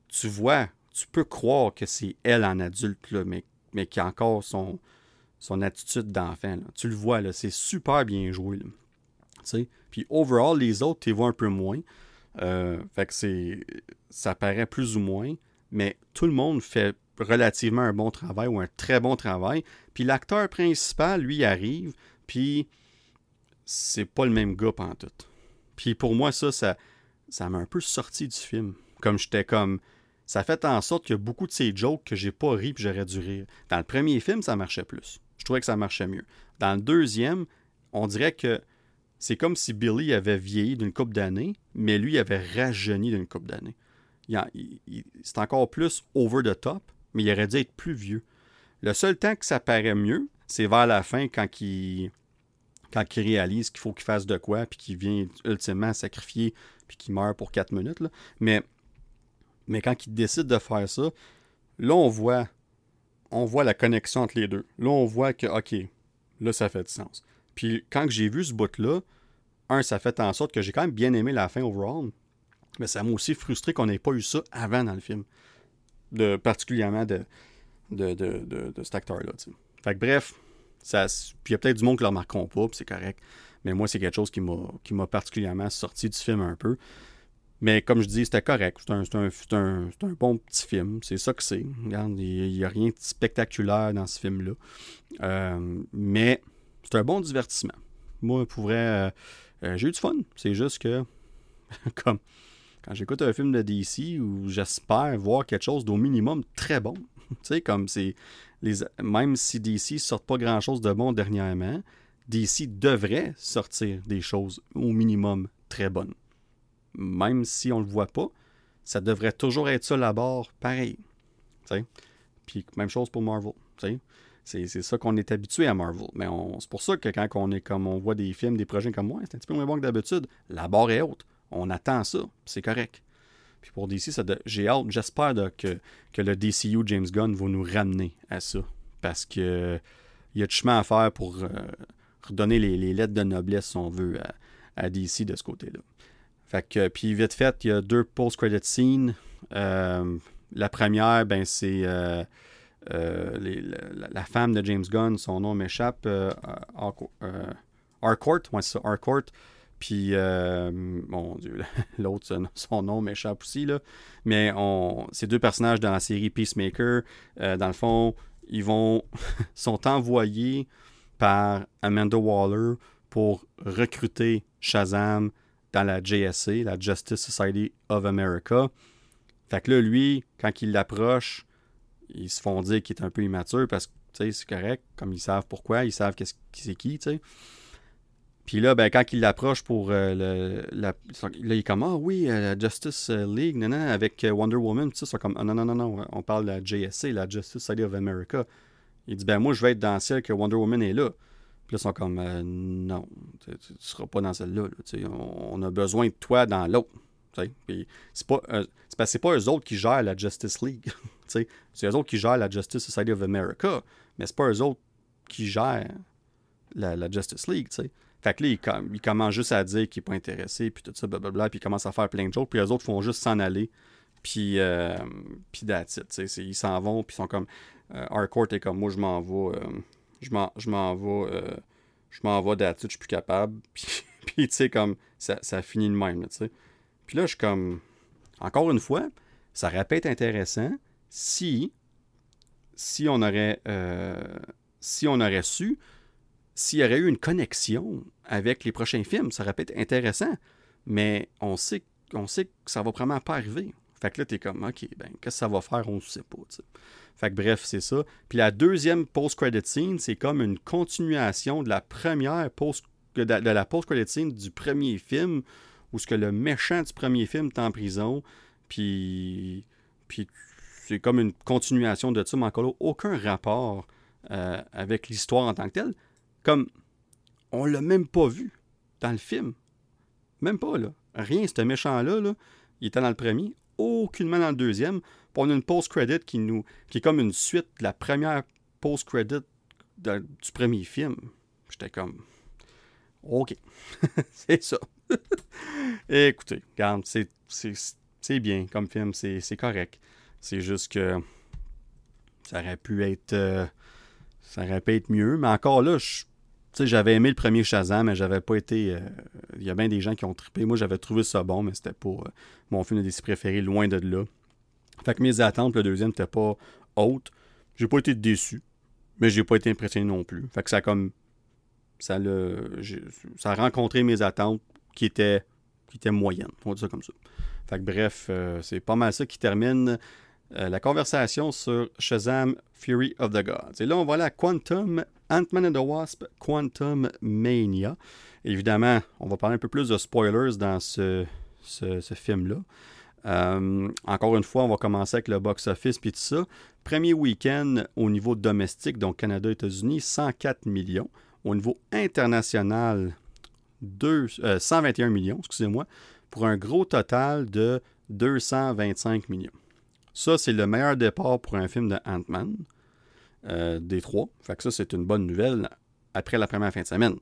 tu vois, tu peux croire que c'est elle en adulte, là, mais, mais qui a encore son, attitude d'enfant. Tu le vois, là, c'est super bien joué. Puis overall, les autres, tu vois un peu moins. Euh, fait que c'est. Ça paraît plus ou moins, mais tout le monde fait relativement un bon travail ou un très bon travail. Puis l'acteur principal, lui, arrive, puis c'est pas le même gars en tout. Puis pour moi, ça, ça, ça m'a un peu sorti du film. Comme j'étais comme. Ça fait en sorte qu'il y a beaucoup de ces jokes que j'ai pas ri puis j'aurais dû rire. Dans le premier film, ça marchait plus. Je trouvais que ça marchait mieux. Dans le deuxième, on dirait que c'est comme si Billy avait vieilli d'une coupe d'années, mais lui avait rajeuni d'une coupe d'années. c'est encore plus over the top, mais il aurait dû être plus vieux. Le seul temps que ça paraît mieux, c'est vers la fin quand il, quand il réalise qu'il faut qu'il fasse de quoi, puis qu'il vient ultimement sacrifier, puis qu'il meurt pour 4 minutes. Mais, quand il décide de faire ça, là, on voit, on voit la connexion entre les deux. Là, on voit que, OK, là, ça fait du sens. Puis quand j'ai vu ce bout-là, un, ça fait en sorte que j'ai quand même bien aimé la fin overall, mais ça m'a aussi frustré qu'on n'ait pas eu ça avant dans le film. De, particulièrement de, de, de, de cet acteur-là. Fait que bref, puis il y a peut-être du monde qui ne le remarqueront pas, c'est correct. Mais moi, c'est quelque chose qui m'a particulièrement sorti du film un peu. Mais comme je dis, c'était correct. C'est un, bon petit film. C'est ça que c'est. Regarde, il n'y a rien de spectaculaire dans ce film-là. Euh, mais c'est un bon divertissement. Moi, pour vrai, euh, euh, j'ai eu du fun. C'est juste que, comme quand j'écoute un film de DC où j'espère voir quelque chose d'au minimum très bon, tu comme c'est même si DC ne sort pas grand-chose de bon dernièrement, DC devrait sortir des choses au minimum très bonnes. Même si on ne le voit pas, ça devrait toujours être ça là-bas, pareil. Puis même chose pour Marvel. C'est ça qu'on est habitué à Marvel. Mais c'est pour ça que quand on, est comme on voit des films, des projets comme moi, c'est un petit peu moins bon que d'habitude. La barre est haute. On attend ça. C'est correct. Puis pour DC, j'ai hâte, j'espère que, que le DCU James Gunn va nous ramener à ça. Parce que il y a du chemin à faire pour euh, redonner les, lettres de noblesse, si on veut, à, DC de ce côté-là. Fait que, puis vite fait, il y a deux post-credit scenes. Euh, la première, ben, c'est euh, la, femme de James Gunn, son nom m'échappe, Harcourt, ouais, c'est ça, Harcourt. Puis, euh, mon Dieu, l'autre, son nom m'échappe aussi. Là. Mais on, ces deux personnages dans la série Peacemaker, euh, dans le fond, ils vont sont envoyés par Amanda Waller pour recruter Shazam dans la JSA, la Justice Society of America. Fait que là, lui, quand il l'approche, ils se font dire qu'il est un peu immature parce que, c'est correct, comme ils savent pourquoi, ils savent qu'est-ce, c'est qui, tu sais. Puis là, ben, quand il l'approche pour euh, le, la, là, il est comme Ah oui, euh, la Justice League, non, non, avec euh, Wonder Woman, tout ça, c'est comme ah, non, non, non, non, on parle de la JSC, la Justice Society of America. Il dit Ben moi, je vais être dans celle que Wonder Woman est là. Puis là, ils sont comme Non, tu ne seras pas dans celle-là. on, a besoin de toi dans l'autre. Puis c'est pas, c'est pas eux autres qui gèrent la Justice League. c'est eux autres qui gèrent la Justice Society of America, mais c'est pas eux autres qui gèrent la, la Justice League. sais. Fait que là, il, commence juste à dire qu'il n'est pas intéressé, puis tout ça, blablabla, puis il commence à faire plein de choses, puis les autres font juste s'en aller, puis, euh, puis it, Ils s'en vont, puis ils sont comme. Euh, Harcourt est comme moi, je m'en vais, euh, je m'en vais, euh, je m'en vais that's it, je suis plus capable, puis, tu sais, comme, ça, ça finit de même, tu sais. Puis là, je suis comme. Encore une fois, ça être intéressant si. Si on aurait. si on aurait su s'il y aurait eu une connexion avec les prochains films, ça aurait pu être intéressant. mais on sait, sait que ça va vraiment pas arriver. Fait que là, t'es comme, OK, ben, qu'est-ce que ça va faire? On ne sait pas. Fait que bref, c'est ça. Puis la deuxième post-credit scene, c'est comme une continuation de la première post de, la post-credit scene du premier film, où ce que le méchant du premier film est en prison, puis, puis c'est comme une continuation de ça, mais encore aucun rapport euh, avec l'histoire en tant que telle. Comme, on l'a même pas vu dans le film. Même pas, là. Rien, ce méchant-là, là, il était dans le premier, aucunement dans le deuxième. Puis on a une post-credit qui nous qui est comme une suite de la première post-credit du premier film. J'étais comme OK. c'est ça. Écoutez, regarde, c'est bien comme film, c'est correct. C'est juste que ça aurait pu être euh, ça aurait pu être mieux, mais encore là, j'avais aimé le premier Shazam, mais j'avais pas été. Euh, il y a bien des gens qui ont trippé. Moi, j'avais trouvé ça bon, mais c'était pas euh, mon film de DC préféré, loin de là. Fait que mes attentes, le deuxième, n'était pas haute. J'ai pas été déçu, mais j'ai pas été impressionné non plus. Fait que ça a comme. Ça, ça a rencontré mes attentes qui étaient, qui étaient moyennes. On va dire ça comme ça. Fait que bref, euh, c'est pas mal ça qui termine euh, la conversation sur Shazam Fury of the Gods. Et là, on va aller Quantum, Ant-Man and the Wasp, Quantum Mania. Évidemment, on va parler un peu plus de spoilers dans ce, film-là. Euh, encore une fois, on va commencer avec le box-office puis tout ça. Premier week-end au niveau domestique, donc Canada-États-Unis, 104 millions. Au niveau international, 121 millions, excusez-moi, pour un gros total de 225 millions. Ça, c'est le meilleur départ pour un film de Ant-Man euh, des trois. Fait que ça, c'est une bonne nouvelle après la première fin de semaine.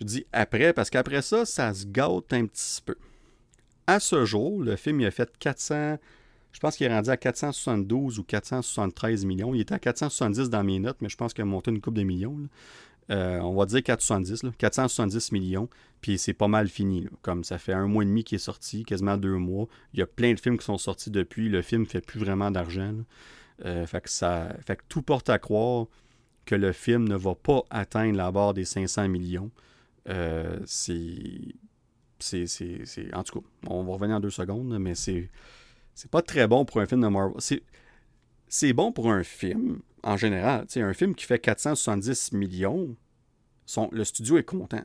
Je dis après parce qu'après ça, ça se gâte un petit peu. À ce jour, le film il a fait 400. Je pense qu'il est rendu à 472 ou 473 millions. Il était à 470 dans mes notes, mais je pense qu'il a monté une coupe de millions. Euh, on va dire 470, 470 millions, puis c'est pas mal fini. Comme ça fait un mois et demi qu'il est sorti, quasiment deux mois. Il y a plein de films qui sont sortis depuis. Le film fait plus vraiment d'argent. Euh, fait, que ça, fait que tout porte à croire que le film ne va pas atteindre la barre des 500 millions. Euh, c'est, c'est, En tout cas, on va revenir en deux secondes, mais c'est, c'est pas très bon pour un film de Marvel. C'est bon pour un film, en général. un film qui fait 470 millions, le studio est content.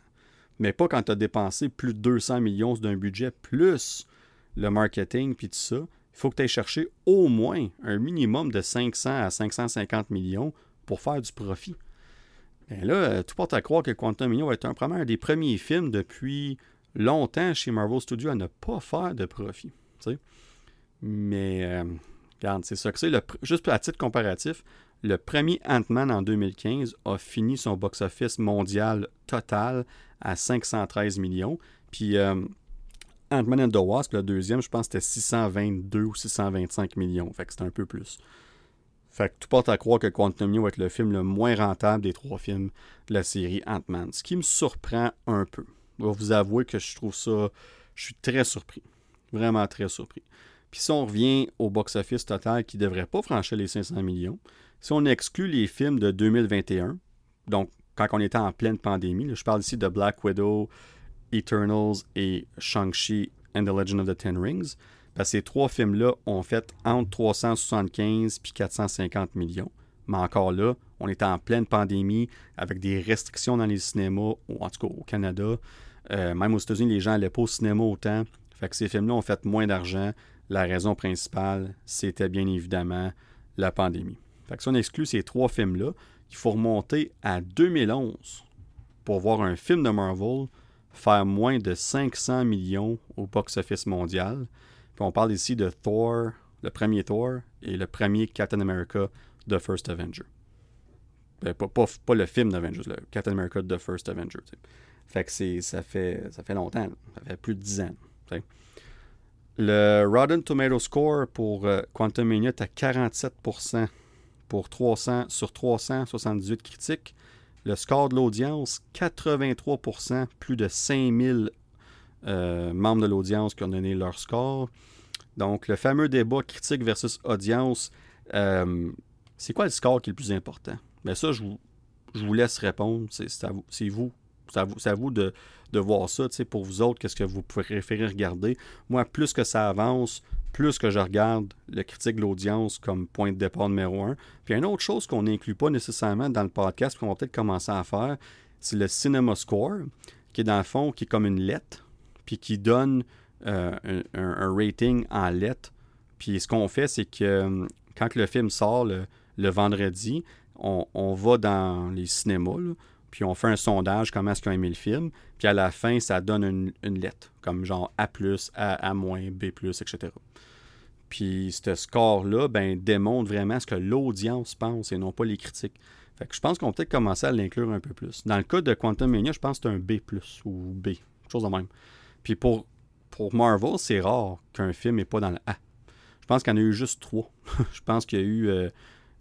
Mais pas quand tu as dépensé plus de 200 millions d'un budget, plus le marketing, puis tout ça. Il faut que tu ailles chercher au moins un minimum de 500 à 550 millions pour faire du profit. Et là, euh, tout porte à croire que Quantum va être un, un des premiers films depuis longtemps chez Marvel Studios à ne pas faire de profit. Mais euh, Regarde, c'est ça que c'est. Juste à titre comparatif, le premier Ant-Man en 2015 a fini son box-office mondial total à 513 millions. Puis euh, Ant-Man and the Wasp, le deuxième, je pense que c'était 622 ou 625 millions. Fait que c'était un peu plus. Fait que tout porte à croire que Quantum va être le film le moins rentable des trois films de la série Ant-Man. Ce qui me surprend un peu. Je vais vous avouer que je trouve ça. Je suis très surpris. Vraiment très surpris. Puis si on revient au box-office total qui ne devrait pas franchir les 500 millions, si on exclut les films de 2021, donc quand on était en pleine pandémie, je parle ici de Black Widow, Eternals et Shang-Chi and the Legend of the Ten Rings, parce que ces trois films-là ont fait entre 375 et 450 millions. Mais encore là, on était en pleine pandémie avec des restrictions dans les cinémas, ou en tout cas au Canada. Euh, même aux États-Unis, les gens n'allaient pas au cinéma autant. Fait que ces films-là ont fait moins d'argent. La raison principale, c'était bien évidemment la pandémie. Fait que si on exclut ces trois films-là, il faut remonter à 2011 pour voir un film de Marvel faire moins de 500 millions au box-office mondial. Puis on parle ici de Thor, le premier Thor, et le premier Captain America, The First Avenger. Ben, pas, le film d'Avengers, le Captain America, The First Avenger. Fait que ça fait, ça fait longtemps, ça fait plus de 10 ans. Le Rotten Tomato Score pour euh, Quantum Mania est à 47% pour 300 sur 378 critiques. Le score de l'audience, 83%, plus de 5000 euh, membres de l'audience qui ont donné leur score. Donc, le fameux débat critique versus audience, euh, c'est quoi le score qui est le plus important? Bien, ça, je vous, vous laisse répondre. C'est vous, c'est à vous de, de voir ça, pour vous autres, qu'est-ce que vous préférez regarder. Moi, plus que ça avance, plus que je regarde le critique de l'audience comme point de départ numéro un. Puis une autre chose qu'on n'inclut pas nécessairement dans le podcast, qu'on va peut-être commencer à faire, c'est le Cinema Score, qui est dans le fond, qui est comme une lettre, puis qui donne euh, un, rating en lettres. Puis ce qu'on fait, c'est que euh, quand le film sort le, vendredi, on, va dans les cinémas, puis on fait un sondage, comment est-ce qu'ils ont aimé le film, puis à la fin, ça donne une, lettre, comme genre A+, A, A-, B+, etc. Puis ce score-là, ben, démontre vraiment ce que l'audience pense et non pas les critiques. Fait que je pense qu'on peut peut-être commencer à l'inclure un peu plus. Dans le cas de Quantum Mania, je pense que c'est un B+, ou B, chose de même. Puis pour pour Marvel, c'est rare qu'un film n'est pas dans le A. Je pense qu'il y en a eu juste trois. je pense qu'il y a eu euh,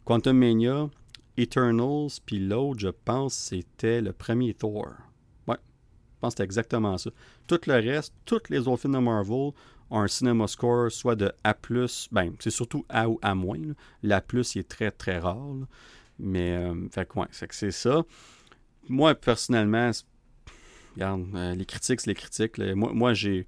Quantum Mania, Eternals, puis l'autre, je pense, c'était le premier Thor. Ouais, je pense que c'était exactement ça. Tout le reste, tous les autres films de Marvel ont un cinéma score soit de A+, ben, c'est surtout A ou A-. L'A+, il est très, très rare. Mais, euh, fait que, que c'est ça. Moi, personnellement, regarde, euh, les critiques, c'est les critiques. Moi j'ai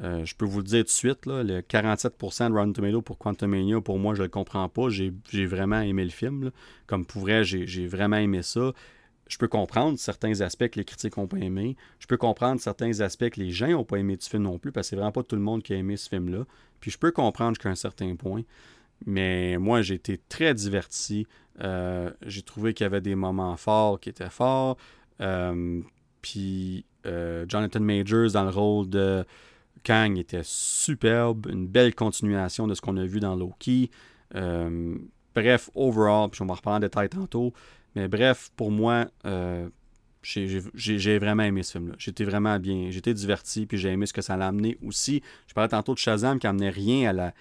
euh, je peux vous le dire tout de suite, le 47% de Rotten Tomato pour Quantum Mania, pour moi, je ne le comprends pas. J'ai vraiment aimé le film. Comme pour vrai, j'ai vraiment aimé ça. Je peux comprendre certains aspects que les critiques n'ont pas aimé. Je peux comprendre certains aspects que les gens n'ont pas aimé du film non plus, parce que c'est vraiment pas tout le monde qui a aimé ce film-là. Puis je peux comprendre jusqu'à un certain point. Mais moi, j'ai été très diverti. Euh, j'ai trouvé qu'il y avait des moments forts qui étaient forts. Euh, puis Jonathan Majors dans le rôle de Kang était superbe, une belle continuation de ce qu'on a vu dans Loki. Euh, bref, overall, puis on va reparler en détail tantôt, mais bref, pour moi, euh, j'ai vraiment aimé ce film-là. J'étais vraiment bien, j'étais diverti, puis j'ai aimé ce que ça l'a amené aussi. Je parlais tantôt de Shazam qui n'amenait rien à la,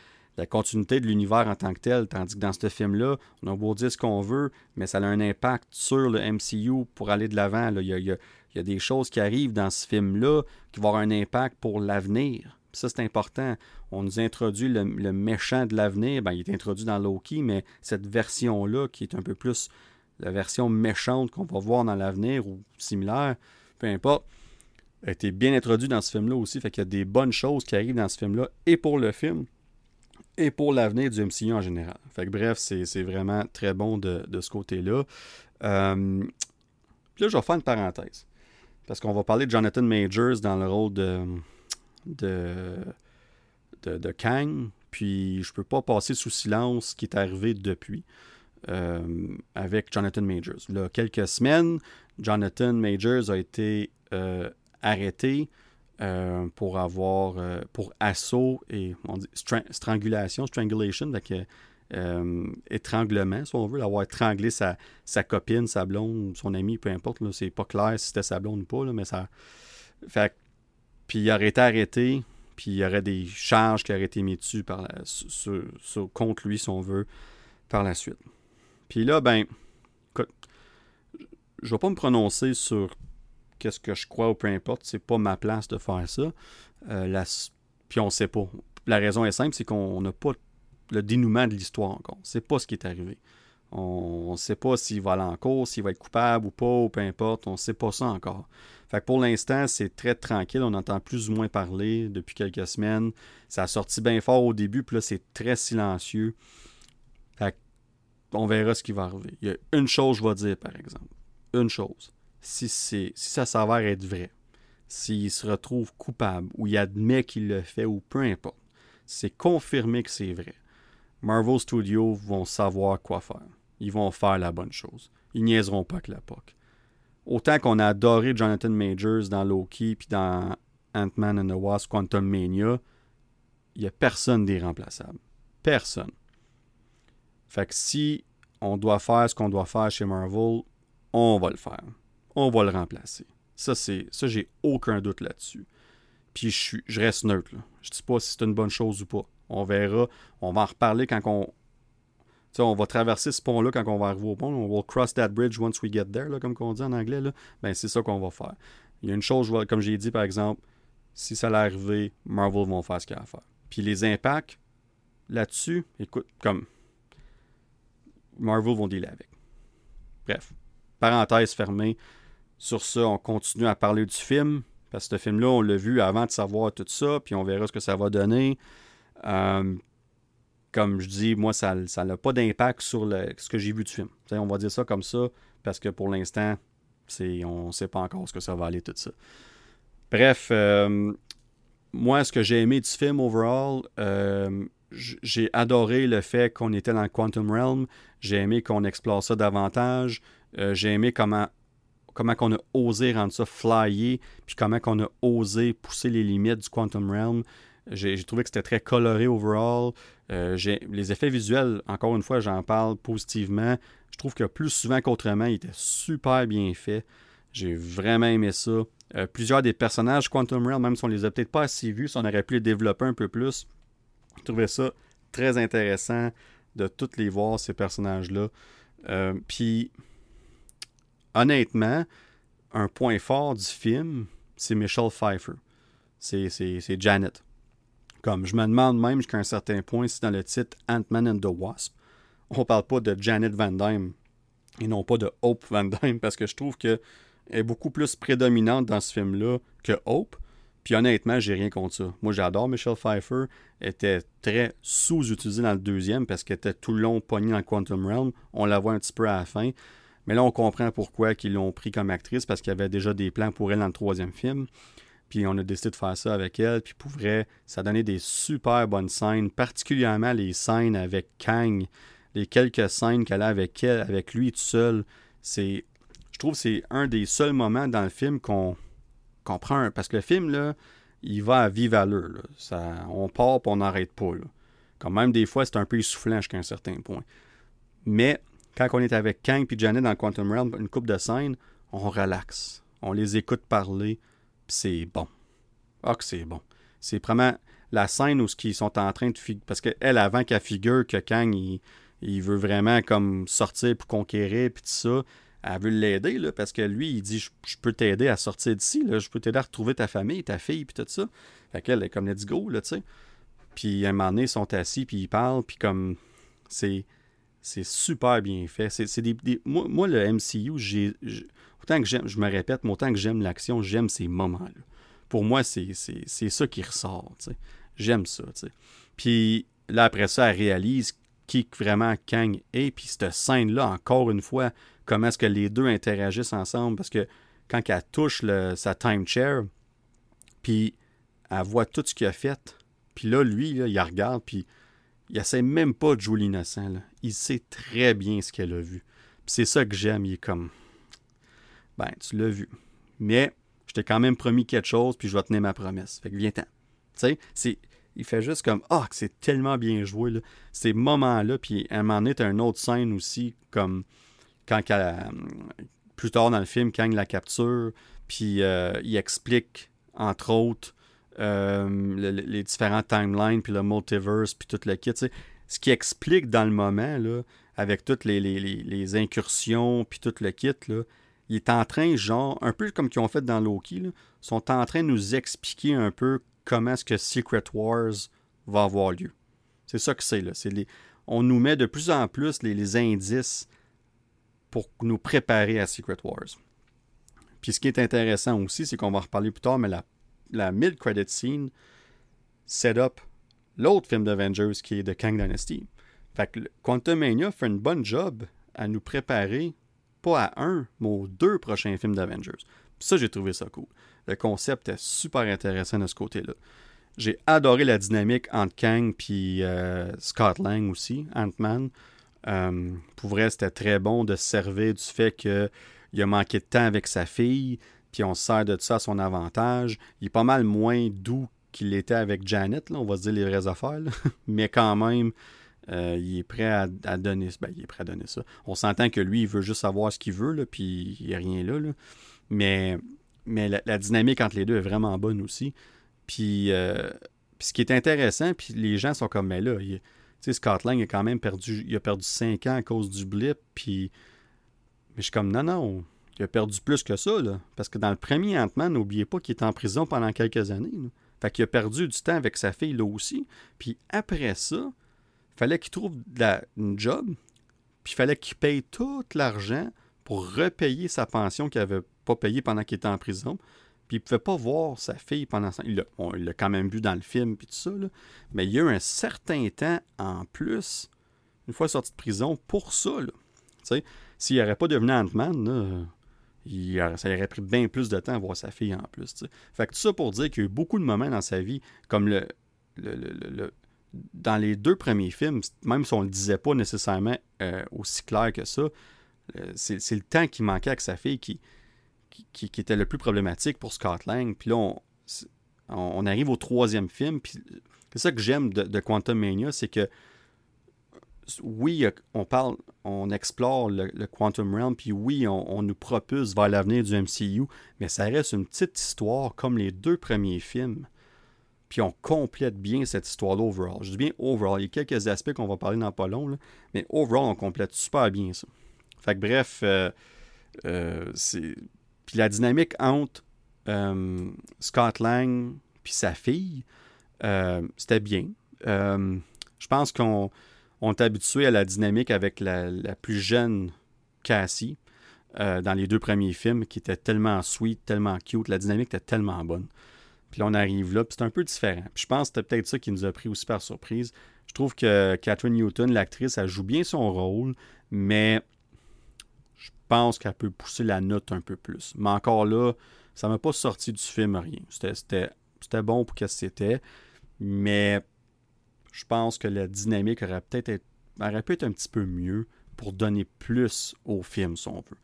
continuité de l'univers en tant que tel, tandis que dans ce film-là, on a beau dire ce qu'on veut, mais ça a un impact sur le MCU pour aller de l'avant. Il, il, il y a des choses qui arrivent dans ce film-là qui vont avoir un impact pour l'avenir. Ça, c'est important. On nous introduit le, méchant de l'avenir. Ben, il est introduit dans Loki, mais cette version-là, qui est un peu plus la version méchante qu'on va voir dans l'avenir ou similaire, peu importe, a été bien introduit dans ce film-là aussi. Fait qu'il y a des bonnes choses qui arrivent dans ce film-là, et pour le film, et pour l'avenir du MCU en général. Fait que bref, c'est vraiment très bon de, ce côté-là. Euh, puis là, je vais faire une parenthèse. Parce qu'on va parler de Jonathan Majors dans le rôle de, de, de, Kang. Puis je peux pas passer sous silence ce qui est arrivé depuis euh, avec Jonathan Majors. Là, quelques semaines, Jonathan Majors a été euh, arrêté euh, pour avoir pour assaut et on dit strangulation, strangulation, donc euh, étranglement, si on veut, d'avoir étranglé sa, sa, copine, sa blonde, son ami, peu importe. C'est pas clair si c'était sa blonde ou pas, mais ça. Fait puis il aurait été arrêté, puis il y aurait des charges qui auraient été mises dessus par contre lui, si on veut, par la suite. Puis là, ben, écoute, je vais pas me prononcer sur qu'est-ce que je crois ou peu importe, c'est pas ma place de faire ça. Euh, puis on sait pas. La raison est simple, c'est qu'on n'a pas le dénouement de l'histoire encore. On ne sait pas ce qui est arrivé. On ne sait pas s'il va aller en cours, s'il va être coupable ou pas, ou peu importe. On ne sait pas ça encore. Pour l'instant, c'est très tranquille. On entend plus ou moins parler depuis quelques semaines. Ça a sorti bien fort au début, puis là, c'est très silencieux. On verra ce qui va arriver. Il y a une chose, je vais dire, par exemple. Une chose. Si, si ça s'avère être vrai, s'il se retrouve coupable, ou il admet qu'il le fait, ou peu importe, c'est confirmé que c'est vrai Marvel Studios vont savoir quoi faire. Ils vont faire la bonne chose. Ils niaiseront pas que la POC. Autant qu'on a adoré Jonathan Majors dans Loki puis dans Ant-Man and the Wasp Quantum Mania, il n'y a personne d'irremplaçable. Personne. Fait que si on doit faire ce qu'on doit faire chez Marvel, on va le faire. On va le remplacer. Ça, c'est. Ça, j'ai aucun doute là-dessus. Puis je, reste neutre. Là. Je dis pas si c'est une bonne chose ou pas. On verra. On va en reparler quand on. on va traverser ce pont-là quand on va arriver au pont. On va cross that bridge once we get there, comme on dit en anglais. Ben, c'est ça qu'on va faire. Il y a une chose, comme j'ai dit par exemple, si ça allait arriver, Marvel vont faire ce qu'il y a à faire. Puis les impacts là-dessus, écoute, comme Marvel vont dealer avec. Bref, parenthèse fermée. Sur ça, on continue à parler du film. Parce que ce film-là, on l'a vu avant de savoir tout ça, puis on verra ce que ça va donner. Euh, comme je dis, moi, ça n'a pas d'impact sur ce que j'ai vu du film. on va dire ça comme ça, parce que pour l'instant, on ne sait pas encore ce que ça va aller, tout ça. Bref, euh, moi, ce que j'ai aimé du film overall, euh, j'ai adoré le fait qu'on était dans le Quantum Realm. J'ai aimé qu'on explore ça davantage. J'ai aimé comment comment qu'on a osé rendre ça flyer, puis comment qu'on a osé pousser les limites du Quantum Realm. J'ai trouvé que c'était très coloré overall. Euh, les effets visuels, encore une fois, j'en parle positivement. Je trouve que plus souvent qu'autrement, ils étaient super bien faits. J'ai vraiment aimé ça. Euh, plusieurs des personnages Quantum Realm, même si on les a peut-être pas assez vus, si on aurait pu les développer un peu plus, je trouvais ça très intéressant de toutes les voir, ces personnages-là. Euh, puis, honnêtement, un point fort du film, c'est Michelle Pfeiffer. C'est Janet. Comme je me demande même jusqu'à un certain point si dans le titre Ant-Man and the Wasp, on parle pas de Janet Van Dyne et non pas de Hope Van Dyne parce que je trouve qu'elle est beaucoup plus prédominante dans ce film-là que Hope. Puis honnêtement, j'ai rien contre ça. Moi, j'adore Michelle Pfeiffer. Elle était très sous-utilisée dans le deuxième parce qu'elle était tout le long pognée dans Quantum Realm. On la voit un petit peu à la fin. Mais là, on comprend pourquoi ils l'ont pris comme actrice parce qu'il y avait déjà des plans pour elle dans le troisième film. Puis on a décidé de faire ça avec elle. Puis pour vrai, ça donnait des super bonnes scènes, particulièrement les scènes avec Kang. Les quelques scènes qu'elle a avec elle, avec lui tout seul. C'est, je trouve que c'est un des seuls moments dans le film qu'on prend. parce que le film, là, il va à vive allure. Ça, on part et on n'arrête pas. Quand même, des fois, c'est un peu essoufflant jusqu'à un certain point. Mais quand on est avec Kang et Janet dans Quantum Realm, une coupe de scènes, on relaxe. On les écoute parler c'est bon. Ah, que c'est bon. C'est vraiment la scène où ils sont en train de figurer. Parce qu'elle, avant qu'elle figure que Kang, il, veut vraiment comme sortir pour conquérir, puis tout ça, elle veut l'aider, parce que lui, il dit Je, peux t'aider à sortir d'ici, je peux t'aider à retrouver ta famille, ta fille, puis tout ça. Fait qu'elle est comme let's go, là, tu sais. Puis à un moment donné, ils sont assis, puis ils parlent, puis comme. C'est. C'est super bien fait. C'est des, moi, moi, le MCU, j'ai autant que j'aime, je me répète, mais autant que j'aime l'action, j'aime ces moments-là. Pour moi, c'est, ça qui ressort. J'aime ça. Puis là, après ça, elle réalise qui vraiment Kang est. Puis cette scène-là, encore une fois, comment est-ce que les deux interagissent ensemble. Parce que quand elle touche sa time chair, puis elle voit tout ce qu'il a fait. Puis là, lui, il regarde, puis il essaie même pas de jouer l'innocent. Il sait très bien ce qu'elle a vu. Puis c'est ça que j'aime. Il est comme ben, tu l'as vu. Mais je t'ai quand même promis quelque chose, puis je vais tenir ma promesse. Fait que viens-t'en. Tu sais, il fait juste comme Ah, que c'est tellement bien joué. Ces moments-là, puis à un moment donné, une autre scène aussi, comme quand plus tard dans le film, quand il la capture, puis euh, il explique, entre autres, euh, les différents timelines, puis le multiverse, puis tout le kit. Ce qui explique dans le moment, là, avec toutes les, les, les incursions, puis tout le kit, là, il est en train, genre, un peu comme qu'ils ont fait dans Loki, sont en train de nous expliquer un peu comment est-ce que Secret Wars va avoir lieu. C'est ça que c'est, là. Les, on nous met de plus en plus les, indices pour nous préparer à Secret Wars. Puis ce qui est intéressant aussi, c'est qu'on va en reparler plus tard, mais la, la mid-credit scene set up l'autre film d'Avengers qui est de Kang Dynasty. Fait que fait une bonne job à nous préparer pas à un, mais aux deux prochains films d'Avengers. ça, j'ai trouvé ça cool. Le concept est super intéressant de ce côté-là. J'ai adoré la dynamique entre Kang et euh, Scott Lang aussi, Ant-Man. Euh, pour vrai, c'était très bon de se servir du fait qu'il a manqué de temps avec sa fille, puis on se sert de ça à son avantage. Il est pas mal moins doux qu'il était avec Janet, là, on va se dire les vraies affaires, mais quand même, euh, il est prêt à, donner ben, il est prêt à donner ça. On s'entend que lui, il veut juste savoir ce qu'il veut, là, puis il n'y a rien là. Mais, mais la, dynamique entre les deux est vraiment bonne aussi. Puis, euh, puis ce qui est intéressant, puis les gens sont comme, mais là, sais, Scott Lang a quand même perdu, il perdu 5 ans à cause du blip, puis... Mais je suis comme, non, non, il a perdu plus que ça, là. Parce que dans le premier Ant-Man, n'oubliez pas qu'il est en prison pendant quelques années. Fait qu'il a perdu du temps avec sa fille, là aussi. Puis après ça, fallait qu'il trouve de la, une job, puis fallait qu'il paye tout l'argent pour repayer sa pension qu'il n'avait pas payée pendant qu'il était en prison. Puis il ne pouvait pas voir sa fille pendant ça. Il l'a quand même vu dans le film, puis tout ça. Mais il y a eu un certain temps en plus, une fois sorti de prison, pour ça. S'il n'aurait pas devenu Ant-Man, ça aurait pris bien plus de temps à voir sa fille en plus. Fait que tout ça pour dire qu'il y a eu beaucoup de moments dans sa vie, comme le, le, dans les deux premiers films, même si on ne le disait pas nécessairement euh, aussi clair que ça, euh, c'est le temps qui manquait avec sa fille qui, qui, était le plus problématique pour Scott Lang. Puis là, on, arrive au troisième film. C'est ça que j'aime de, Quantum Mania, c'est que oui, on parle, on explore le, Quantum Realm, puis oui, on, nous propulse vers l'avenir du MCU, mais ça reste une petite histoire comme les deux premiers films. Puis on complète bien cette histoire-là overall. Je dis bien overall. Il y a quelques aspects qu'on va parler dans pas long, mais overall, on complète super bien ça. Fait que bref, euh, euh, c'est puis la dynamique entre euh, Scott Lang puis sa fille, c'était bien. Je pense qu'on est habitué à la dynamique avec la, plus jeune Cassie dans les deux premiers films, qui était tellement sweet, tellement cute. La dynamique était tellement bonne. Puis là, on arrive là, puis c'est un peu différent. Puis je pense que c'était peut-être ça qui nous a pris aussi par surprise. Je trouve que Catherine Newton, l'actrice, elle joue bien son rôle, mais pense qu'elle peut pousser la note un peu plus. Mais encore là, ça m'a pas sorti du film rien. C'était bon pour ce que c'était, mais je pense que la dynamique aurait peut-être aurait pu être un petit peu mieux pour donner plus au film, si on veut.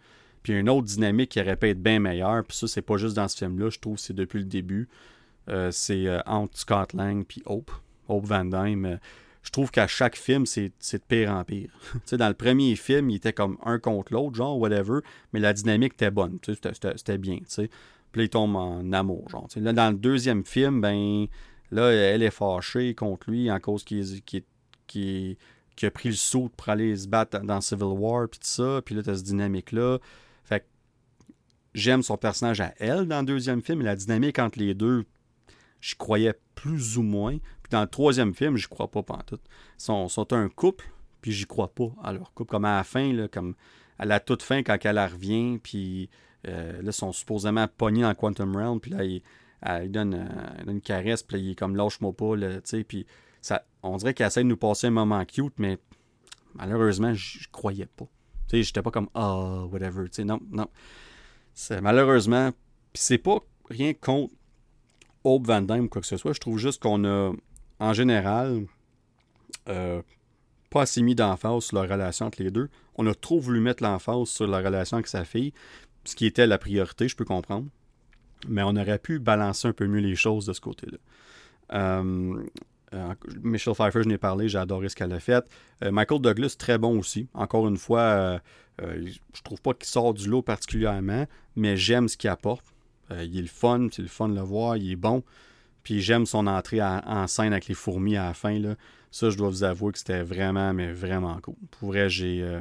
Puis une autre dynamique qui aurait pu être bien meilleure, puis ça, c'est pas juste dans ce film-là, je trouve, c'est depuis le début. Euh, c'est euh, entre Scott Lang puis Hope, Hope Van Dyne. Je trouve qu'à chaque film, c'est de pire en pire. dans le premier film, il était comme un contre l'autre, genre, whatever, mais la dynamique était bonne, c'était bien. Puis là, il tombe en amour, genre. Dans le deuxième film, ben, là, elle est fâchée contre lui en cause qu'il qui, qui a pris le saut pour aller se battre dans Civil War, puis tout ça, puis là, tu cette dynamique-là. Fait j'aime son personnage à elle dans le deuxième film, la dynamique entre les deux, je croyais plus ou moins dans le troisième film, j'y crois pas pantoute. Ils sont, un couple, puis j'y crois pas à leur couple. Comme à la fin, là, comme à la toute fin, quand elle revient, puis euh, là, ils sont supposément pognés dans Quantum Realm, puis là, elle, donne, euh, une caresse, puis il est comme lâche-moi pas, tu sais, puis ça, on dirait qu'elle essaie de nous passer un moment cute, mais malheureusement, je croyais pas. Tu sais, j'étais pas comme ah, whatever, tu sais, non, non. Malheureusement, puis c'est pas rien contre Hope Van Dyne ou quoi que ce soit, je trouve juste qu'on a en général, euh, pas assez mis d'emphase sur la relation entre les deux. On a trop voulu mettre l'emphase sur la relation avec sa fille, ce qui était la priorité, je peux comprendre. Mais on aurait pu balancer un peu mieux les choses de ce côté-là. Euh, euh, Michelle Pfeiffer, je n'ai parlé, j'ai adoré ce qu'elle a fait. Michael Douglas, très bon aussi. Encore une fois, je trouve pas qu'il sort du lot particulièrement, mais j'aime ce qu'il apporte. il est le fun, c'est le fun de le voir, il est bon. Puis j'aime son entrée en scène avec les fourmis à la fin. Ça, je dois vous avouer que c'était vraiment, mais vraiment cool. Pour vrai, j'ai.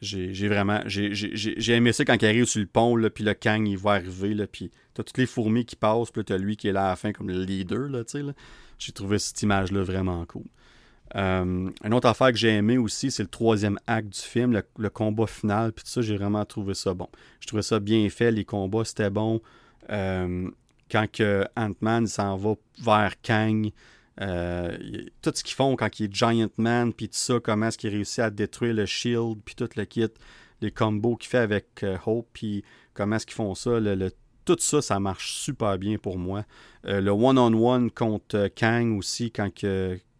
J'ai vraiment. J'ai aimé ça quand il arrive sur le pont, là, puis le Kang, il va arriver, là, puis t'as toutes les fourmis qui passent, puis t'as lui qui est là à la fin comme le leader, là, tu sais, là. J'ai trouvé cette image-là vraiment cool. Euh, une autre affaire que j'ai aimé aussi, c'est le troisième acte du film, le, combat final, puis tout ça, j'ai vraiment trouvé ça bon. Je trouvais ça bien fait, les combats, c'était bon. Euh, quand Ant-Man s'en va vers Kang, euh, tout ce qu'ils font quand il est Giant Man, puis tout ça, comment est-ce qu'il réussit à détruire le shield, puis tout le kit, les combos qu'il fait avec euh, Hope, puis comment est-ce qu'ils font ça, tout ça, ça marche super bien pour moi. Euh, le one-on-one contre Kang aussi, quand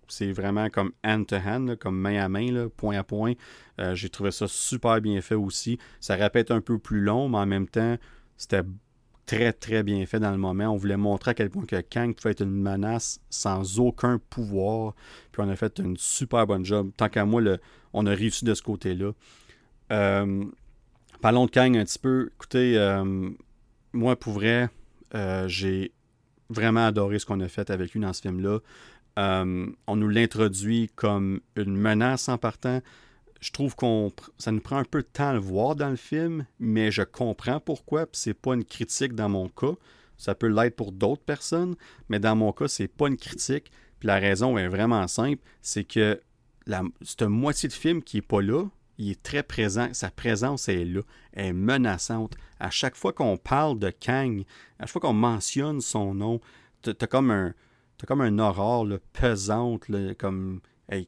c'est vraiment comme hand-to-hand, comme main à main, point à point. J'ai trouvé ça super bien fait aussi. Ça répète un peu plus long, mais en même temps, c'était très, très bien fait dans le moment. On voulait montrer à quel point que Kang pouvait être une menace sans aucun pouvoir. Puis on a fait une super bonne job. Tant qu'à moi, on a réussi de ce côté-là. Euh, parlons de Kang un petit peu. Écoutez, euh, moi, pour vrai, euh, j'ai vraiment adoré ce qu'on a fait avec lui dans ce film-là. on nous l'introduit comme une menace en partant je trouve qu'on ça nous prend un peu de temps à le voir dans le film, mais je comprends pourquoi, c'est pas une critique dans mon cas. Ça peut l'être pour d'autres personnes, mais dans mon cas, c'est pas une critique. Puis la raison est vraiment simple, c'est que cette moitié de film qui est pas là, il est très présent. Sa présence est là. Elle est menaçante. À chaque fois qu'on parle de Kang, à chaque fois qu'on mentionne son nom, tu as comme un. T'as comme un aurore pesante, comme,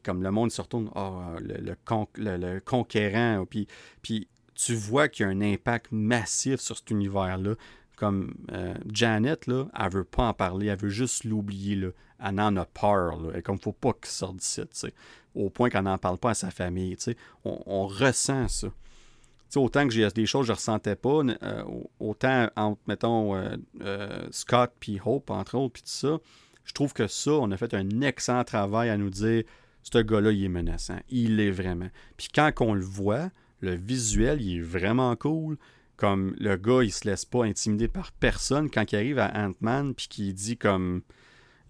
comme le monde se retourne, ah, le, le, conquérant, puis, puis tu vois qu'il y a un impact massif sur cet univers-là. Comme euh, Janet, là, elle veut pas en parler, elle veut juste l'oublier. Elle en a peur. Là. Et comme faut pas qu'il sorte d'ici, au point qu'elle n'en parle pas à sa famille. On, on ressent ça. autant que j'ai des choses que je ne ressentais pas, euh, autant entre, mettons, euh, Scott puis Hope, entre autres, puis tout ça, je trouve que ça, on a fait un excellent travail à nous dire ce gars-là, il est menaçant. Il est vraiment. Puis quand on le voit, le visuel, il est vraiment cool. Comme le gars, il se laisse pas intimider par personne quand il arrive à Ant-Man, puis qu'il dit comme.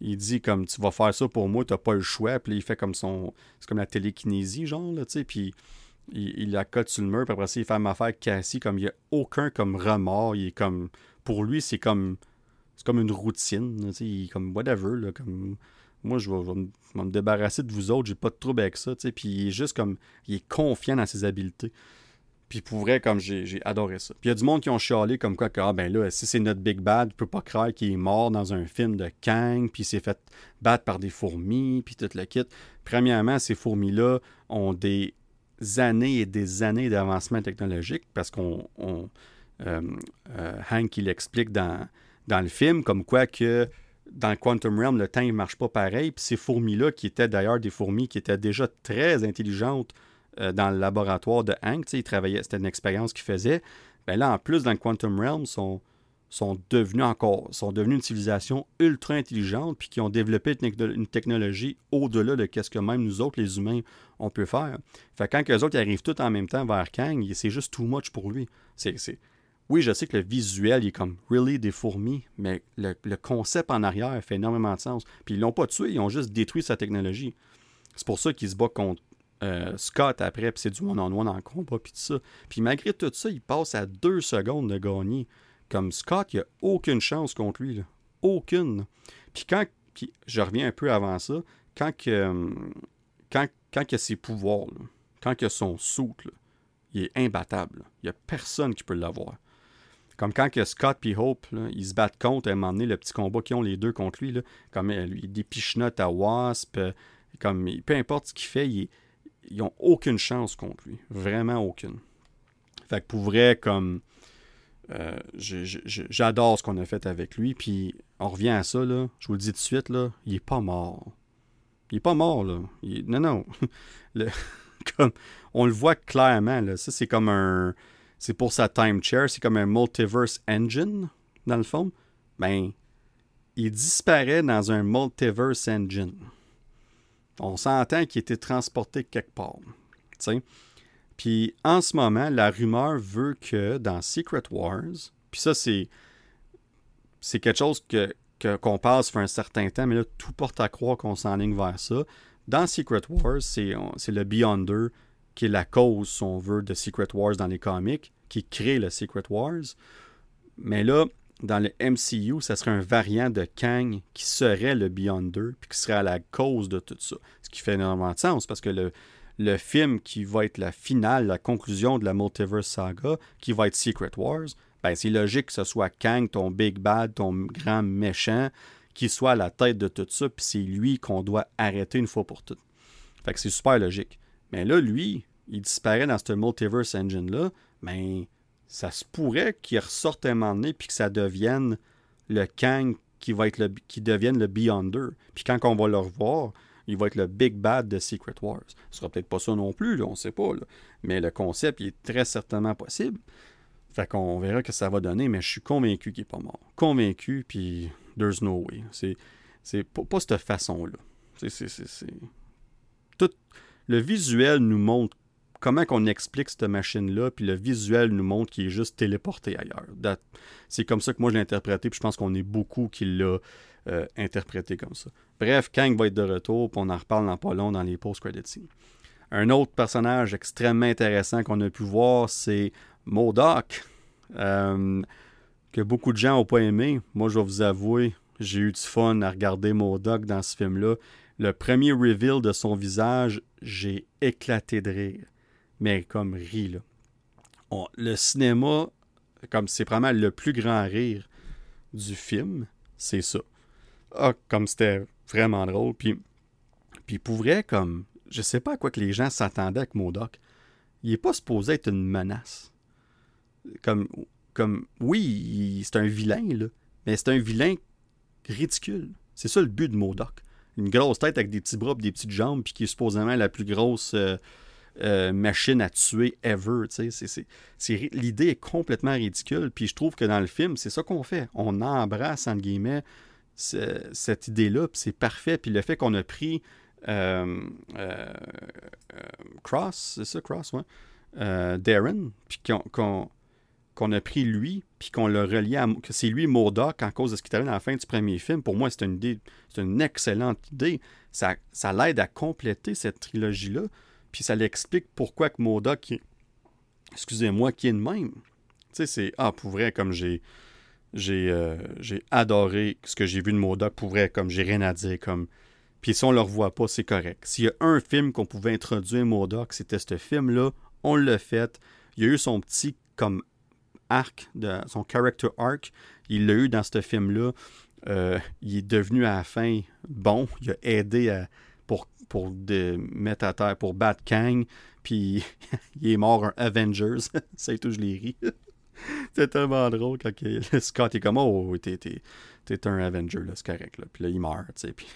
Il dit comme tu vas faire ça pour moi, t'as pas le choix. Puis il fait comme son. C'est comme la télékinésie, genre, là, tu sais. Puis il, la cote sur le mur, puis après ça, il fait ma affaire Cassie, comme il y a aucun comme remords. Il est comme. Pour lui, c'est comme. C'est comme une routine, tu sais. Comme whatever, là. Comme moi, je vais, me débarrasser de vous autres, j'ai pas de trouble avec ça. Puis il est juste comme, il est confiant dans ses habiletés. Puis pour vrai, comme j'ai adoré ça. Puis il y a du monde qui ont chialé comme quoi que, ah ben là, si c'est notre Big Bad, tu peux pas croire qu'il est mort dans un film de Kang, puis il s'est fait battre par des fourmis, puis tout le kit. Premièrement, ces fourmis-là ont des années et des années d'avancement technologique parce qu'on. On, euh, euh, Hank, il explique dans, dans le film comme quoi que dans Quantum Realm, le temps ne marche pas pareil. Ces fourmis-là, qui étaient d'ailleurs des fourmis qui étaient déjà très intelligentes euh, dans le laboratoire de Hank, ils travaillaient, c'était une expérience qu'ils faisaient. Ben là, en plus, dans le Quantum Realm, sont, sont devenus encore, sont devenus une civilisation ultra intelligente, puis qui ont développé une, technologie au-delà de ce que même nous autres, les humains, on peut faire. Fait quand les autres arrivent tous en même temps vers Kang, c'est juste too much pour lui. C'est oui, je sais que le visuel, est comme really des fourmis, mais le, concept en arrière fait énormément de sens. Puis ils l'ont pas tué, ils ont juste détruit sa technologie. C'est pour ça qu'il se bat contre euh, Scott après, puis c'est du one-on-one en combat, puis tout ça. Puis malgré tout ça, il passe à deux secondes de gagner. Comme Scott, il a aucune chance contre lui. Aucune. Puis quand, je reviens un peu avant ça, quand, que, quand, quand il ses pouvoirs, quand il a son soute, il est imbattable. Il n'y a personne qui peut l'avoir. Comme quand que Scott et Hope, ils se battent contre, à un moment donné, le petit combat qu'ils ont les deux contre lui, là, comme euh, lui, des pichenottes à Wasp, euh, comme, peu importe ce qu'il fait, ils, n'ont aucune chance contre lui. Vraiment aucune. Fait que pour vrai, comme. Euh, j'adore ce qu'on a fait avec lui. Puis on revient à ça, là. Je vous le dis tout de suite, là. Il est pas mort. Il est pas mort, là. non, non. comme, on le voit clairement, là. Ça, c'est comme un c'est pour sa time chair, c'est comme un multiverse engine, dans le fond. Ben, il disparaît dans un multiverse engine. On s'entend qu'il était transporté quelque part. Puis en ce moment, la rumeur veut que dans Secret Wars, puis ça c'est c'est quelque chose que qu'on passe pour un certain temps, mais là tout porte à croire qu'on s'enligne vers ça. Dans Secret Wars, c'est le Beyonder qui est la cause, si on veut, de Secret Wars dans les comics, qui crée le Secret Wars. Mais là, dans le MCU, ça serait un variant de Kang qui serait le Beyonder, puis qui serait à la cause de tout ça. Ce qui fait énormément de sens, parce que le, film qui va être la finale, la conclusion de la Multiverse Saga, qui va être Secret Wars, ben c'est logique que ce soit Kang, ton Big Bad, ton grand méchant, qui soit à la tête de tout ça, puis c'est lui qu'on doit arrêter une fois pour toutes. Fait que c'est super logique. Mais là, lui, il disparaît dans ce multiverse engine-là, mais ça se pourrait qu'il ressorte un moment donné puis que ça devienne le Kang qui va être le qui devienne le Beyonder. Puis quand on va le revoir, il va être le Big Bad de Secret Wars. Ce sera peut-être pas ça non plus, là, on sait pas. Mais le concept est très certainement possible. Fait qu'on verra que ça va donner, mais je suis convaincu qu'il n'est pas mort. Convaincu, puis there's no way. C'est, c'est pas, pas cette façon-là. C'est, c'est, c'est, Tout, le visuel nous montre comment qu'on explique cette machine-là, puis le visuel nous montre qu'il est juste téléporté ailleurs. C'est comme ça que moi je l'ai interprété, puis je pense qu'on est beaucoup qui l'a euh, interprété comme ça. Bref, Kang va être de retour, puis on en reparle dans pas long dans les post-credit scenes. Un autre personnage extrêmement intéressant qu'on a pu voir, c'est Modoc, euh, que beaucoup de gens n'ont pas aimé. Moi, je vais vous avouer, j'ai eu du fun à regarder Modoc dans ce film-là. Le premier reveal de son visage, j'ai éclaté de rire. Mais comme rit, là. le cinéma, comme c'est vraiment le plus grand rire du film, c'est ça. Ah, comme c'était vraiment drôle. Puis, puis pour vrai, comme, je sais pas à quoi que les gens s'attendaient avec Modoc. Il est pas supposé être une menace. Comme, comme oui, c'est un vilain, là, mais c'est un vilain ridicule. C'est ça le but de Modoc. Une grosse tête avec des petits bras des petites jambes, puis qui est supposément la plus grosse euh, euh, machine à tuer ever. L'idée est complètement ridicule. Puis je trouve que dans le film, c'est ça qu'on fait. On embrasse, entre guillemets, cette idée-là, puis c'est parfait. Puis le fait qu'on a pris euh, Cross, c'est ça, Cross, ouais. Darren, puis qu'on qu'on a pris lui, puis qu'on l'a relié à. que c'est lui Modoc en cause de ce qui est arrivé dans la fin du premier film. Pour moi, c'est une idée, c'est une excellente idée. Ça, ça l'aide à compléter cette trilogie-là, puis ça l'explique pourquoi que Modoc, excusez-moi, qui est de même. Tu sais, c'est. Ah, pour vrai, comme j'ai. J'ai, euh, j'ai adoré ce que j'ai vu de Modoc, pour vrai, comme j'ai rien à dire, comme. Puis si on le revoit pas, c'est correct. S'il y a un film qu'on pouvait introduire Modoc, c'était ce film-là. On l'a fait. Il y a eu son petit comme arc, de, son character arc, il l'a eu dans ce film-là. Euh, il est devenu à la fin bon. Il a aidé pour, pour de, mettre à terre, pour battre Kang. Puis il est mort un Avengers. C'est tout, je l'ai ri. c'est tellement drôle quand Scott est comme Oh, t'es, un Avenger, c'est correct. Puis là, il meurt. Puis,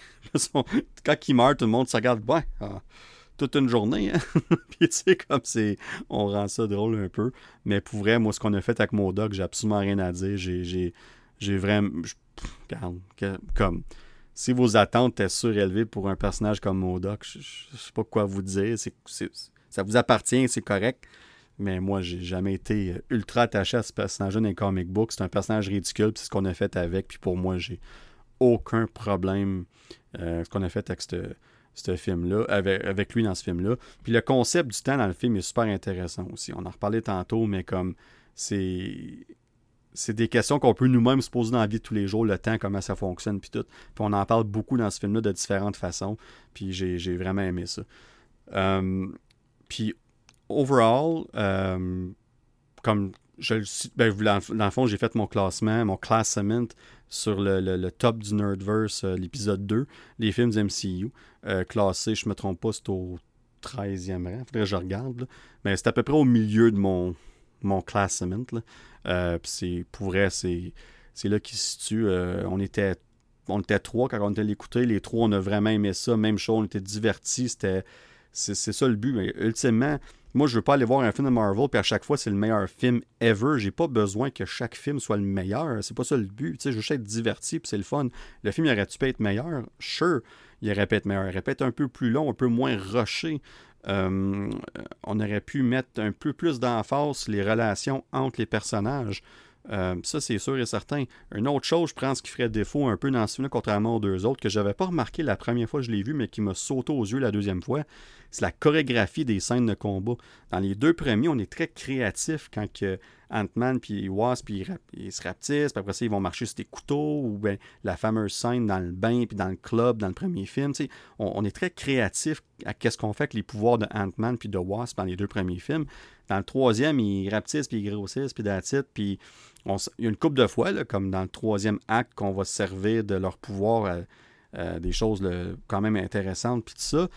quand il meurt, tout le monde se regarde. Ah, toute une journée. Hein? puis sais, comme c'est. On rend ça drôle un peu. Mais pour vrai, moi, ce qu'on a fait avec Modoc, j'ai absolument rien à dire. J'ai, j'ai, vraiment. regarde, comme. Si vos attentes étaient surélevées pour un personnage comme Modoc, je, je sais pas quoi vous dire. Ça vous appartient, c'est correct. Mais moi, j'ai jamais été ultra attaché à ce personnage-là dans les comic books. C'est un personnage ridicule, c'est ce qu'on a fait avec. Puis pour moi, j'ai aucun problème. Euh, ce qu'on a fait avec ce film-là, avec, lui dans ce film-là. Puis le concept du temps dans le film est super intéressant aussi. On en reparlait tantôt, mais comme c'est. C'est des questions qu'on peut nous-mêmes se poser dans la vie de tous les jours, le temps, comment ça fonctionne, puis tout. Puis on en parle beaucoup dans ce film-là de différentes façons, puis j'ai vraiment aimé ça. Euh, puis, overall, euh, comme je le ben, dans, le fond, j'ai fait mon classement, mon classement sur le, top du Nerdverse, euh, l'épisode 2, les films MCU. Classé, je me trompe pas, c'est au 13e rang. Faudrait que je regarde. Mais c'est à peu près au milieu de mon, mon classement. Euh, c'est, pour vrai, c'est, là qu'il se situe. on était on était trois quand on était l'écouter. Les trois, on a vraiment aimé ça. Même chose, on était divertis. C'est, ça le but. Mais ultimement, moi, je veux pas aller voir un film de Marvel, puis à chaque fois, c'est le meilleur film ever. J'ai pas besoin que chaque film soit le meilleur. C'est pas ça le but. je veux juste être diverti, puis c'est le fun. Le film, il aurait-tu pu être meilleur? Sure, il aurait pu être meilleur. Il aurait pu être un peu plus long, un peu moins rushé. Euh, on aurait pu mettre un peu plus d'emphase les relations entre les personnages. Euh, ça, c'est sûr et certain. Une autre chose, je pense, qui ferait défaut un peu dans ce film contrairement aux deux autres, que j'avais pas remarqué la première fois que je l'ai vu, mais qui m'a sauté aux yeux la deuxième fois, c'est la chorégraphie des scènes de combat. Dans les deux premiers, on est très créatif quand que Ant-Man puis Wasp ils, se rapetissent, puis après ça, ils vont marcher sur des couteaux, ou bien la fameuse scène dans le bain puis dans le club dans le premier film. On, on, est très créatif à qu'est-ce qu'on fait avec les pouvoirs de Ant-Man puis de Wasp dans les deux premiers films. Dans le troisième, ils rapetissent puis ils grossissent puis d'attitude, puis il y a une couple de fois, comme dans le troisième acte, qu'on va se servir de leur pouvoir à, des choses quand même intéressantes, puis tout ça.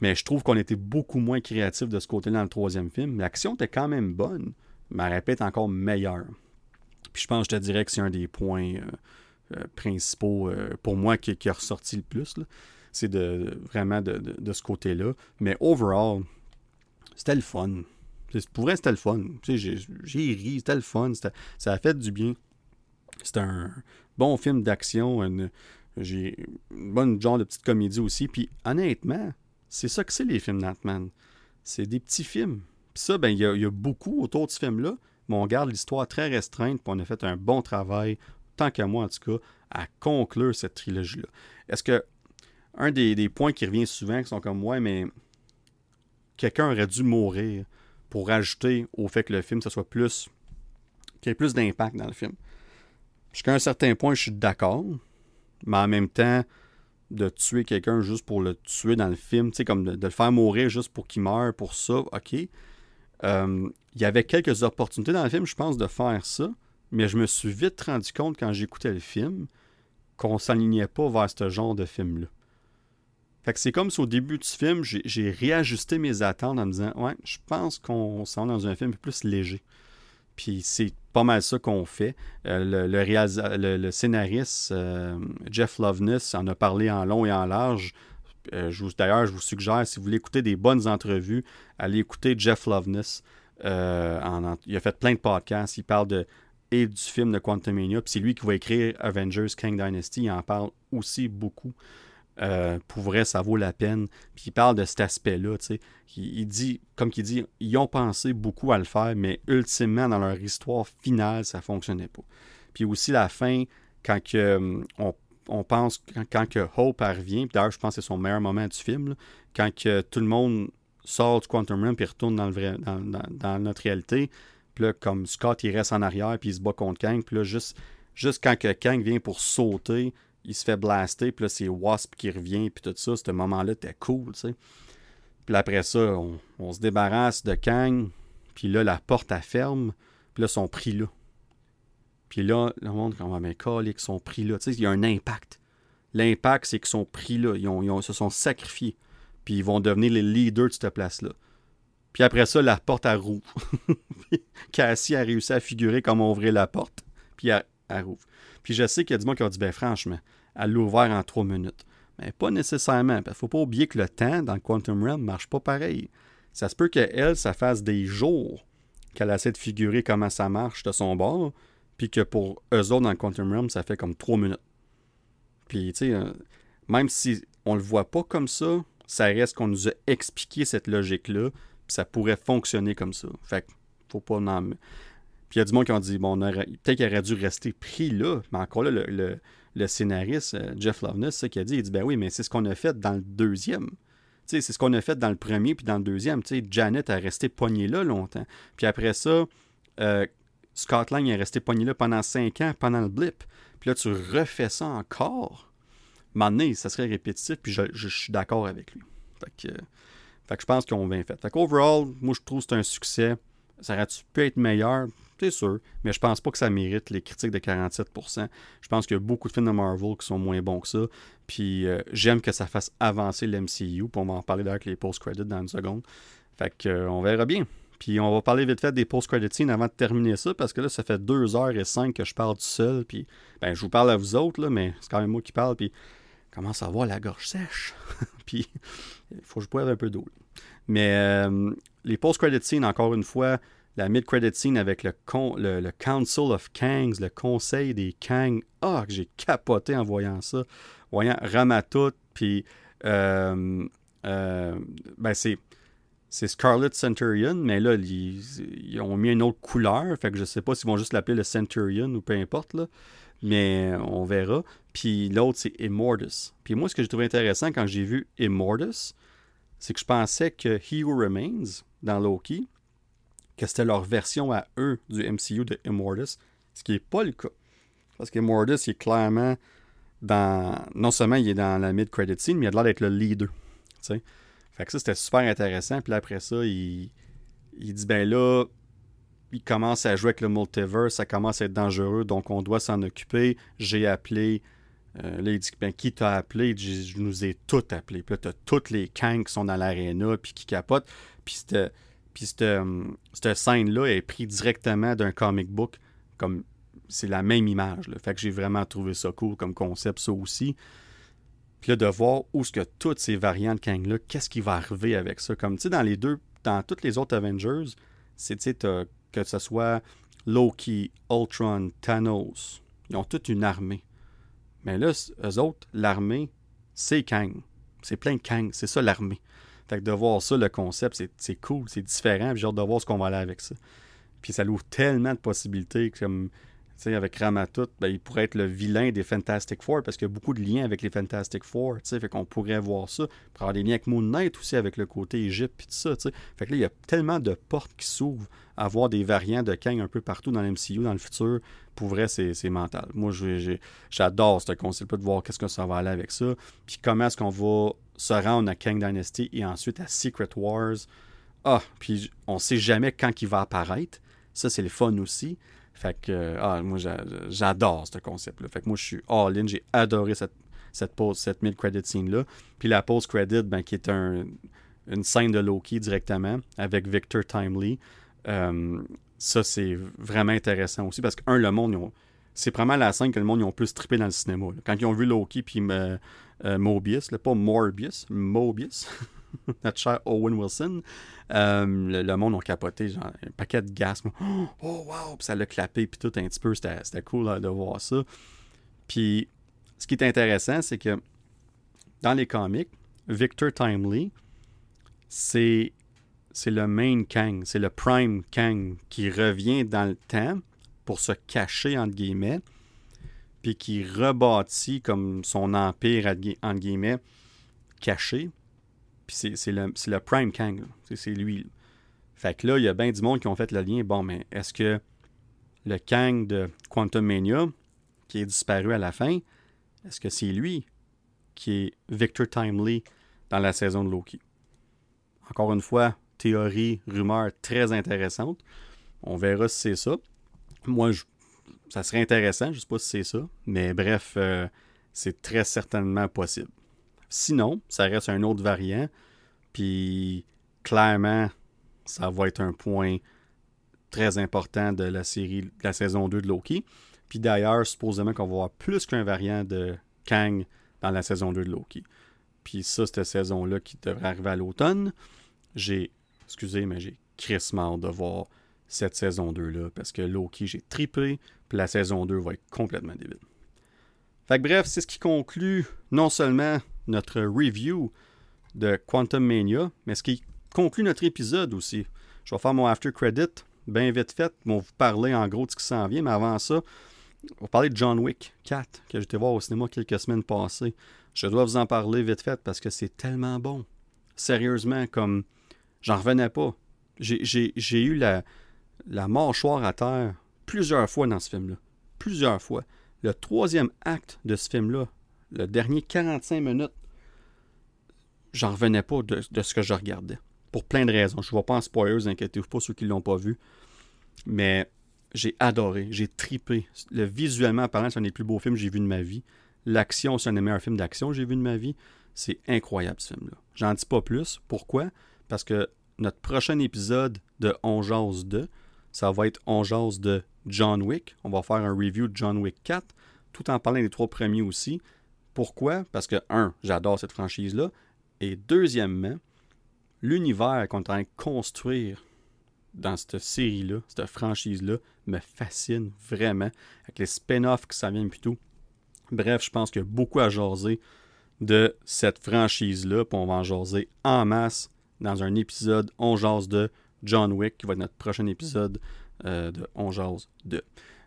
Mais je trouve qu'on était beaucoup moins créatif de ce côté-là dans le troisième film. L'action était quand même bonne, mais elle répète encore meilleure. Puis je pense, je te dirais que c'est un des points euh, euh, principaux euh, pour moi qui, a ressorti le plus. C'est de, vraiment de, ce côté-là. Mais overall, c'était le fun. Pour vrai, c'était le fun. J'ai ri, c'était le fun. Ça a fait du bien. C'était un bon film d'action. J'ai une bonne genre de petite comédie aussi. Puis honnêtement, c'est ça que c'est les films d'Ant-Man. C'est des petits films. Puis ça, ben, il y, a beaucoup autour de ce film-là. Mais on garde l'histoire très restreinte. Puis on a fait un bon travail, tant qu'à moi en tout cas, à conclure cette trilogie-là. Est-ce que un des, points qui revient souvent, qui sont comme ouais, mais quelqu'un aurait dû mourir pour rajouter au fait que le film, ça soit plus. qu'il y ait plus d'impact dans le film? Jusqu'à un certain point, je suis d'accord, mais en même temps, de tuer quelqu'un juste pour le tuer dans le film, tu sais, comme de, le faire mourir juste pour qu'il meure, pour ça, ok. Euh, il y avait quelques opportunités dans le film, je pense, de faire ça, mais je me suis vite rendu compte quand j'écoutais le film qu'on s'alignait pas vers ce genre de film-là. Fait que c'est comme si au début du film, j'ai réajusté mes attentes en me disant Ouais, je pense qu'on s'en dans un film plus léger. Puis c'est pas mal ça qu'on fait. Euh, le, scénariste euh, Jeff Loveness en a parlé en long et en large. Euh, d'ailleurs, je vous suggère, si vous voulez écouter des bonnes entrevues, allez écouter Jeff Loveness. il a fait plein de podcasts. Il parle de, et du film de Quantum Mania. Puis c'est lui qui va écrire Avengers King Dynasty. Il en parle aussi beaucoup. Euh, pour vrai, ça vaut la peine. Puis il parle de cet aspect-là, tu sais. Il, dit, comme qu'il dit, ils ont pensé beaucoup à le faire, mais ultimement, dans leur histoire finale, ça fonctionnait pas. Puis aussi la fin, quand euh, on, pense, quand, que Hope revient, d'ailleurs, je pense que c'est son meilleur moment du film, quand que tout le monde sort du Quantum Realm puis retourne dans, le notre réalité, puis là, comme Scott, il reste en arrière, puis il se bat contre Kang, puis là, juste, juste quand que Kang vient pour sauter, il se fait blaster, puis là, c'est Wasp qui revient, puis tout ça. Ce moment-là, c'était cool, tu sais. Puis après ça, on, se débarrasse de Kang, puis là, la porte, elle ferme, puis là, ils sont pris là. Puis là, le monde, quand on va mais qu'ils sont pris là. Tu sais, il y a un impact. L'impact, c'est qu'ils sont pris là. Ils, ont, se sont sacrifiés. Puis ils vont devenir les leaders de cette place-là. Puis après ça, la porte, elle rouvre. Cassie a réussi à figurer comment ouvrir la porte. Puis elle, elle. Puis je sais qu'il y a du monde qui a dit, ben franchement, elle l'a ouvert en trois minutes. Mais pas nécessairement. Il ne faut pas oublier que le temps dans le Quantum Realm ne marche pas pareil. Ça se peut qu'elle, ça fasse des jours qu'elle essaie de figurer comment ça marche de son bord, puis que pour eux autres dans le Quantum Realm, ça fait comme trois minutes. Puis, tu sais, euh, même si on le voit pas comme ça, ça reste qu'on nous a expliqué cette logique-là, puis ça pourrait fonctionner comme ça. Fait que, faut pas en... Puis il y a du monde qui ont dit, bon, peut-être qu'il aurait dû rester pris là. Mais encore là, le, scénariste, euh, Jeff Loveness, ce qu'il a dit, il dit, ben oui, mais c'est ce qu'on a fait dans le deuxième. C'est ce qu'on a fait dans le premier puis dans le deuxième. Janet a resté poignée là longtemps. Puis après ça, euh, Scott Lang est resté poigné là pendant cinq ans, pendant le blip. Puis là, tu refais ça encore. Maintenant, ça serait répétitif, puis je, suis d'accord avec lui. Fait que, je pense qu'on bien fait. Fait qu'overall, moi, je trouve que c'est un succès. Ça aurait pu être meilleur? C'est sûr, mais je pense pas que ça mérite les critiques de 47%. Je pense qu'il y a beaucoup de films de Marvel qui sont moins bons que ça. Puis euh, j'aime que ça fasse avancer l'MCU. Puis on va en parler d'ailleurs avec les post-credits dans une seconde. Fait que euh, on verra bien. Puis on va parler vite fait des post-credit scenes avant de terminer ça, parce que là, ça fait 2h05 que je parle tout seul. Puis ben, je vous parle à vous autres, là, mais c'est quand même moi qui parle. Puis commence à avoir la gorge sèche. puis il faut que je boive un peu d'eau. Mais euh, les post-credit scenes, encore une fois, la mid-credit scene avec le, Council of Kangs, le conseil des Kangs. Ah, j'ai capoté en voyant ça. Voyant Ramatout, puis euh, euh, ben c'est, c'est Scarlet Centurion, mais là, ils, ont mis une autre couleur, fait que je sais pas s'ils vont juste l'appeler le Centurion ou peu importe, là, mais on verra. Puis l'autre, c'est Immortus. Puis moi, ce que j'ai trouvé intéressant quand j'ai vu Immortus, c'est que je pensais que He Who Remains, dans Loki, que c'était leur version à eux du MCU de Immortus, ce qui n'est pas le cas. Parce qu'Immortus, il est clairement dans. Non seulement il est dans la mid-credit scene, mais il a l'air d'être le leader. sais. Fait que ça, c'était super intéressant. Puis après ça, il, il dit ben là, il commence à jouer avec le multiverse, ça commence à être dangereux, donc on doit s'en occuper. J'ai appelé. Euh, là, il dit ben, qui t'a appelé? Je nous ai tous appelés. Puis là, t'as toutes les Kangs qui sont dans l'aréna, puis qui capotent. Puis c'était puis euh, cette, scène-là est prise directement d'un comic book, comme c'est la même image. Là. Fait que j'ai vraiment trouvé ça cool comme concept, ça aussi. Puis là, de voir où ce que toutes ces variantes Kang-là, qu'est-ce qui va arriver avec ça? Comme tu sais, dans les deux, dans toutes les autres Avengers, c'est que ce soit Loki, Ultron, Thanos, ils ont toute une armée. Mais là, eux autres, l'armée, c'est Kang. C'est plein de Kang. C'est ça l'armée. Fait que de voir ça, le concept, c'est cool, c'est différent. J'ai hâte de voir ce qu'on va aller avec ça. Puis ça ouvre tellement de possibilités comme avec Ramatout, ben, il pourrait être le vilain des Fantastic Four parce qu'il y a beaucoup de liens avec les Fantastic Four. Fait qu'on pourrait voir ça. Pour avoir des liens avec Moon Knight aussi, avec le côté Égypte et tout ça. Fait que là, il y a tellement de portes qui s'ouvrent à voir des variants de Kang un peu partout dans l'MCU dans le futur. Pour vrai, c'est mental. Moi, j'adore ce concept de voir qu'est-ce que ça va aller avec ça. Puis comment est-ce qu'on va se rendre à Kang Dynasty et ensuite à Secret Wars. Ah, puis on sait jamais quand il va apparaître. Ça, c'est le fun aussi. Fait que, ah, moi, j'adore ce concept-là. Fait que moi, je suis all-in. J'ai adoré cette, cette pause, cette mid-credit scene-là. Puis la pause credit, ben, qui est un, une scène de Loki directement avec Victor Timely. Euh, ça, c'est vraiment intéressant aussi parce que, un, le monde, c'est vraiment la scène que le monde ils ont plus trippé dans le cinéma. Quand ils ont vu Loki puis euh, Mobius, pas Morbius, Mobius, notre cher Owen Wilson, euh, le, monde a capoté, genre un paquet de gaz. Oh wow! Puis ça l'a clapé, puis tout un petit peu. C'était cool de voir ça. Puis ce qui est intéressant, c'est que dans les comics, Victor Timely, c'est c'est le main Kang, c'est le prime Kang qui revient dans le temps pour se cacher, entre guillemets, puis qui rebâtit comme son empire, entre guillemets, caché. Puis c'est le, le, prime Kang, c'est lui. Fait que là, il y a bien du monde qui ont fait le lien. Bon, mais est-ce que le Kang de Quantum Mania, qui est disparu à la fin, est-ce que c'est lui qui est Victor Timely dans la saison de Loki? Encore une fois, théorie, rumeur très intéressante. On verra si c'est ça. Moi, ça serait intéressant, je ne sais pas si c'est ça, mais bref, euh, c'est très certainement possible. Sinon, ça reste un autre variant, puis clairement, ça va être un point très important de la série, la saison 2 de Loki. Puis d'ailleurs, supposément qu'on va avoir plus qu'un variant de Kang dans la saison 2 de Loki. Puis ça, cette saison-là qui devrait arriver à l'automne. J'ai, excusez, mais j'ai crissement de voir cette saison 2-là parce que Loki, j'ai tripé, puis la saison 2 va être complètement débile. Fait que bref, c'est ce qui conclut non seulement notre review de Quantum Mania, mais ce qui conclut notre épisode aussi. Je vais faire mon after credit bien vite fait. On vous parler en gros de ce qui s'en vient, mais avant ça, on va parler de John Wick 4 que j'étais voir au cinéma quelques semaines passées. Je dois vous en parler vite fait parce que c'est tellement bon. Sérieusement, comme j'en revenais pas. J'ai eu la, la mâchoire à terre plusieurs fois dans ce film-là. Plusieurs fois. Le troisième acte de ce film-là, le dernier 45 minutes, j'en revenais pas de, ce que je regardais. Pour plein de raisons. Je ne vois pas en spoilers, inquiétez-vous pas ceux qui ne l'ont pas vu. Mais j'ai adoré, j'ai tripé. Le visuellement parlant, c'est un des plus beaux films que j'ai vu de ma vie. L'action, c'est un des meilleurs films d'action que j'ai vu de ma vie. C'est incroyable ce film-là. J'en dis pas plus. Pourquoi? Parce que notre prochain épisode de On Jase 2, ça va être On Jase de John Wick. On va faire un review de John Wick 4, tout en parlant des trois premiers aussi. Pourquoi? Parce que, un, j'adore cette franchise-là. Et deuxièmement, l'univers qu'on est en train de construire dans cette série-là, cette franchise-là, me fascine vraiment. Avec les spin-offs qui s'en viennent. Bref, je pense qu'il y a beaucoup à jaser de cette franchise-là. Puis on va en jaser en masse dans un épisode On jase de John Wick, qui va être notre prochain épisode euh, de On jase 2.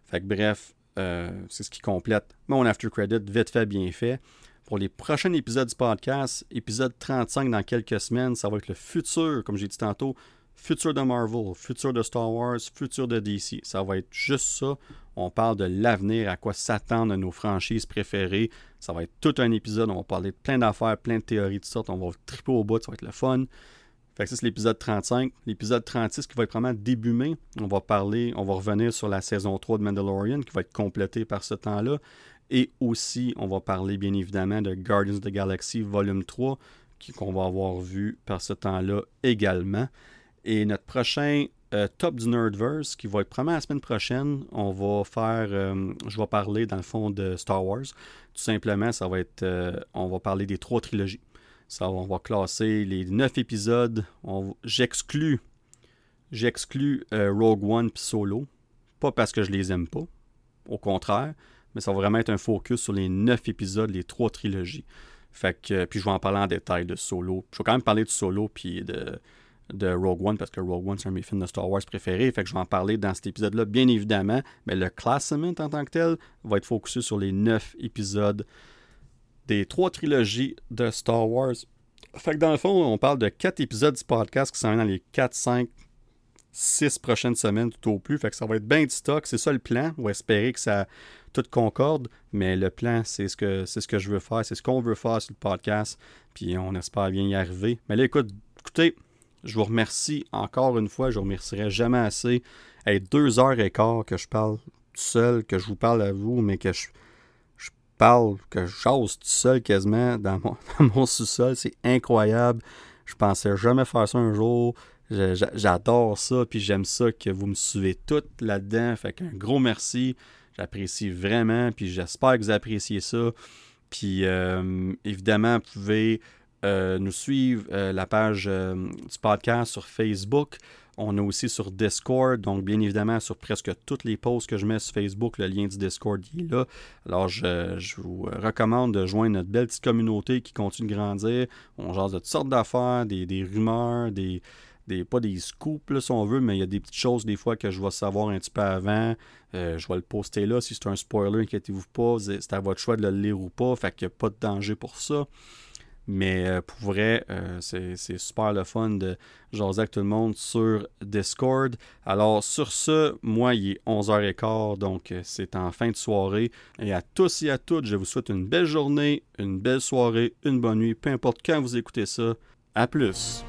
Fait que bref, euh, c'est ce qui complète mon after credit, vite fait, bien fait pour les prochains épisodes du podcast. Épisode 35 dans quelques semaines, ça va être le futur, comme j'ai dit tantôt, futur de Marvel, futur de Star Wars, futur de DC. Ça va être juste ça. On parle de l'avenir, à quoi s'attendre nos franchises préférées. Ça va être tout un épisode. On va parler de plein d'affaires, plein de théories de sorte. On va triper au bout, ça va être le fun. Fait que ça, c'est l'épisode 35. L'épisode 36 qui va être vraiment début mai. On va parler, on va revenir sur la saison 3 de Mandalorian qui va être complétée par ce temps-là. Et aussi, on va parler bien évidemment de Guardians of the Galaxy Volume 3, qu'on va avoir vu par ce temps-là également. Et notre prochain euh, top du Nerdverse, qui va être probablement la semaine prochaine, on va faire, euh, je vais parler dans le fond de Star Wars. Tout simplement, ça va être, euh, on va parler des trois trilogies. Ça, on va classer les neuf épisodes. J'exclus, j'exclus Rogue One et Solo. Pas parce que je les aime pas, au contraire, mais ça va vraiment être un focus sur les neuf épisodes, les trois trilogies. Fait que, puis je vais en parler en détail de Solo. Je vais quand même parler de Solo puis de, de Rogue One parce que Rogue One, c'est un de mes films de Star Wars préférés. Fait que je vais en parler dans cet épisode-là, bien évidemment. Mais le classement en tant que tel va être focusé sur les neuf épisodes des trois trilogies de Star Wars. Fait que dans le fond, on parle de quatre épisodes du podcast qui sont dans les 4, 5, six prochaines semaines tout au plus. Fait que ça va être bien de stock. C'est ça le plan. On va espérer que ça tout concorde. Mais le plan, c'est ce que c'est ce que je veux faire. C'est ce qu'on veut faire sur le podcast. Puis on espère bien y arriver. Mais là, écoute, écoutez, Je vous remercie encore une fois, je ne remercierai jamais assez. Hey, deux heures et quart que je parle seul, que je vous parle à vous, mais que je parle, que je chasse tout seul quasiment dans mon, mon sous-sol. C'est incroyable. Je pensais jamais faire ça un jour. J'adore ça, puis j'aime ça que vous me suivez toutes là-dedans. Fait qu'un gros merci. J'apprécie vraiment, puis j'espère que vous appréciez ça. Puis euh, évidemment, vous pouvez euh, nous suivre euh, la page du podcast sur Facebook. On est aussi sur Discord, donc bien évidemment sur presque toutes les posts que je mets sur Facebook, le lien du Discord est là. Alors je, vous recommande de joindre notre belle petite communauté qui continue de grandir. On jase de toutes sortes d'affaires, des, rumeurs, des, des, pas des scoops si on veut, mais il y a des petites choses des fois que je vais savoir un petit peu avant. Euh, je vais le poster là. Si c'est un spoiler, inquiétez-vous pas, c'est à votre choix de le lire ou pas, fait qu'il n'y a pas de danger pour ça. Mais euh, pour vrai, euh, c'est super le fun de jaser avec tout le monde sur Discord. Alors sur ce, moi il est 11h15, donc euh, c'est en fin de soirée. Et à tous et à toutes, je vous souhaite une belle journée, une belle soirée, une bonne nuit, peu importe quand vous écoutez ça. À plus!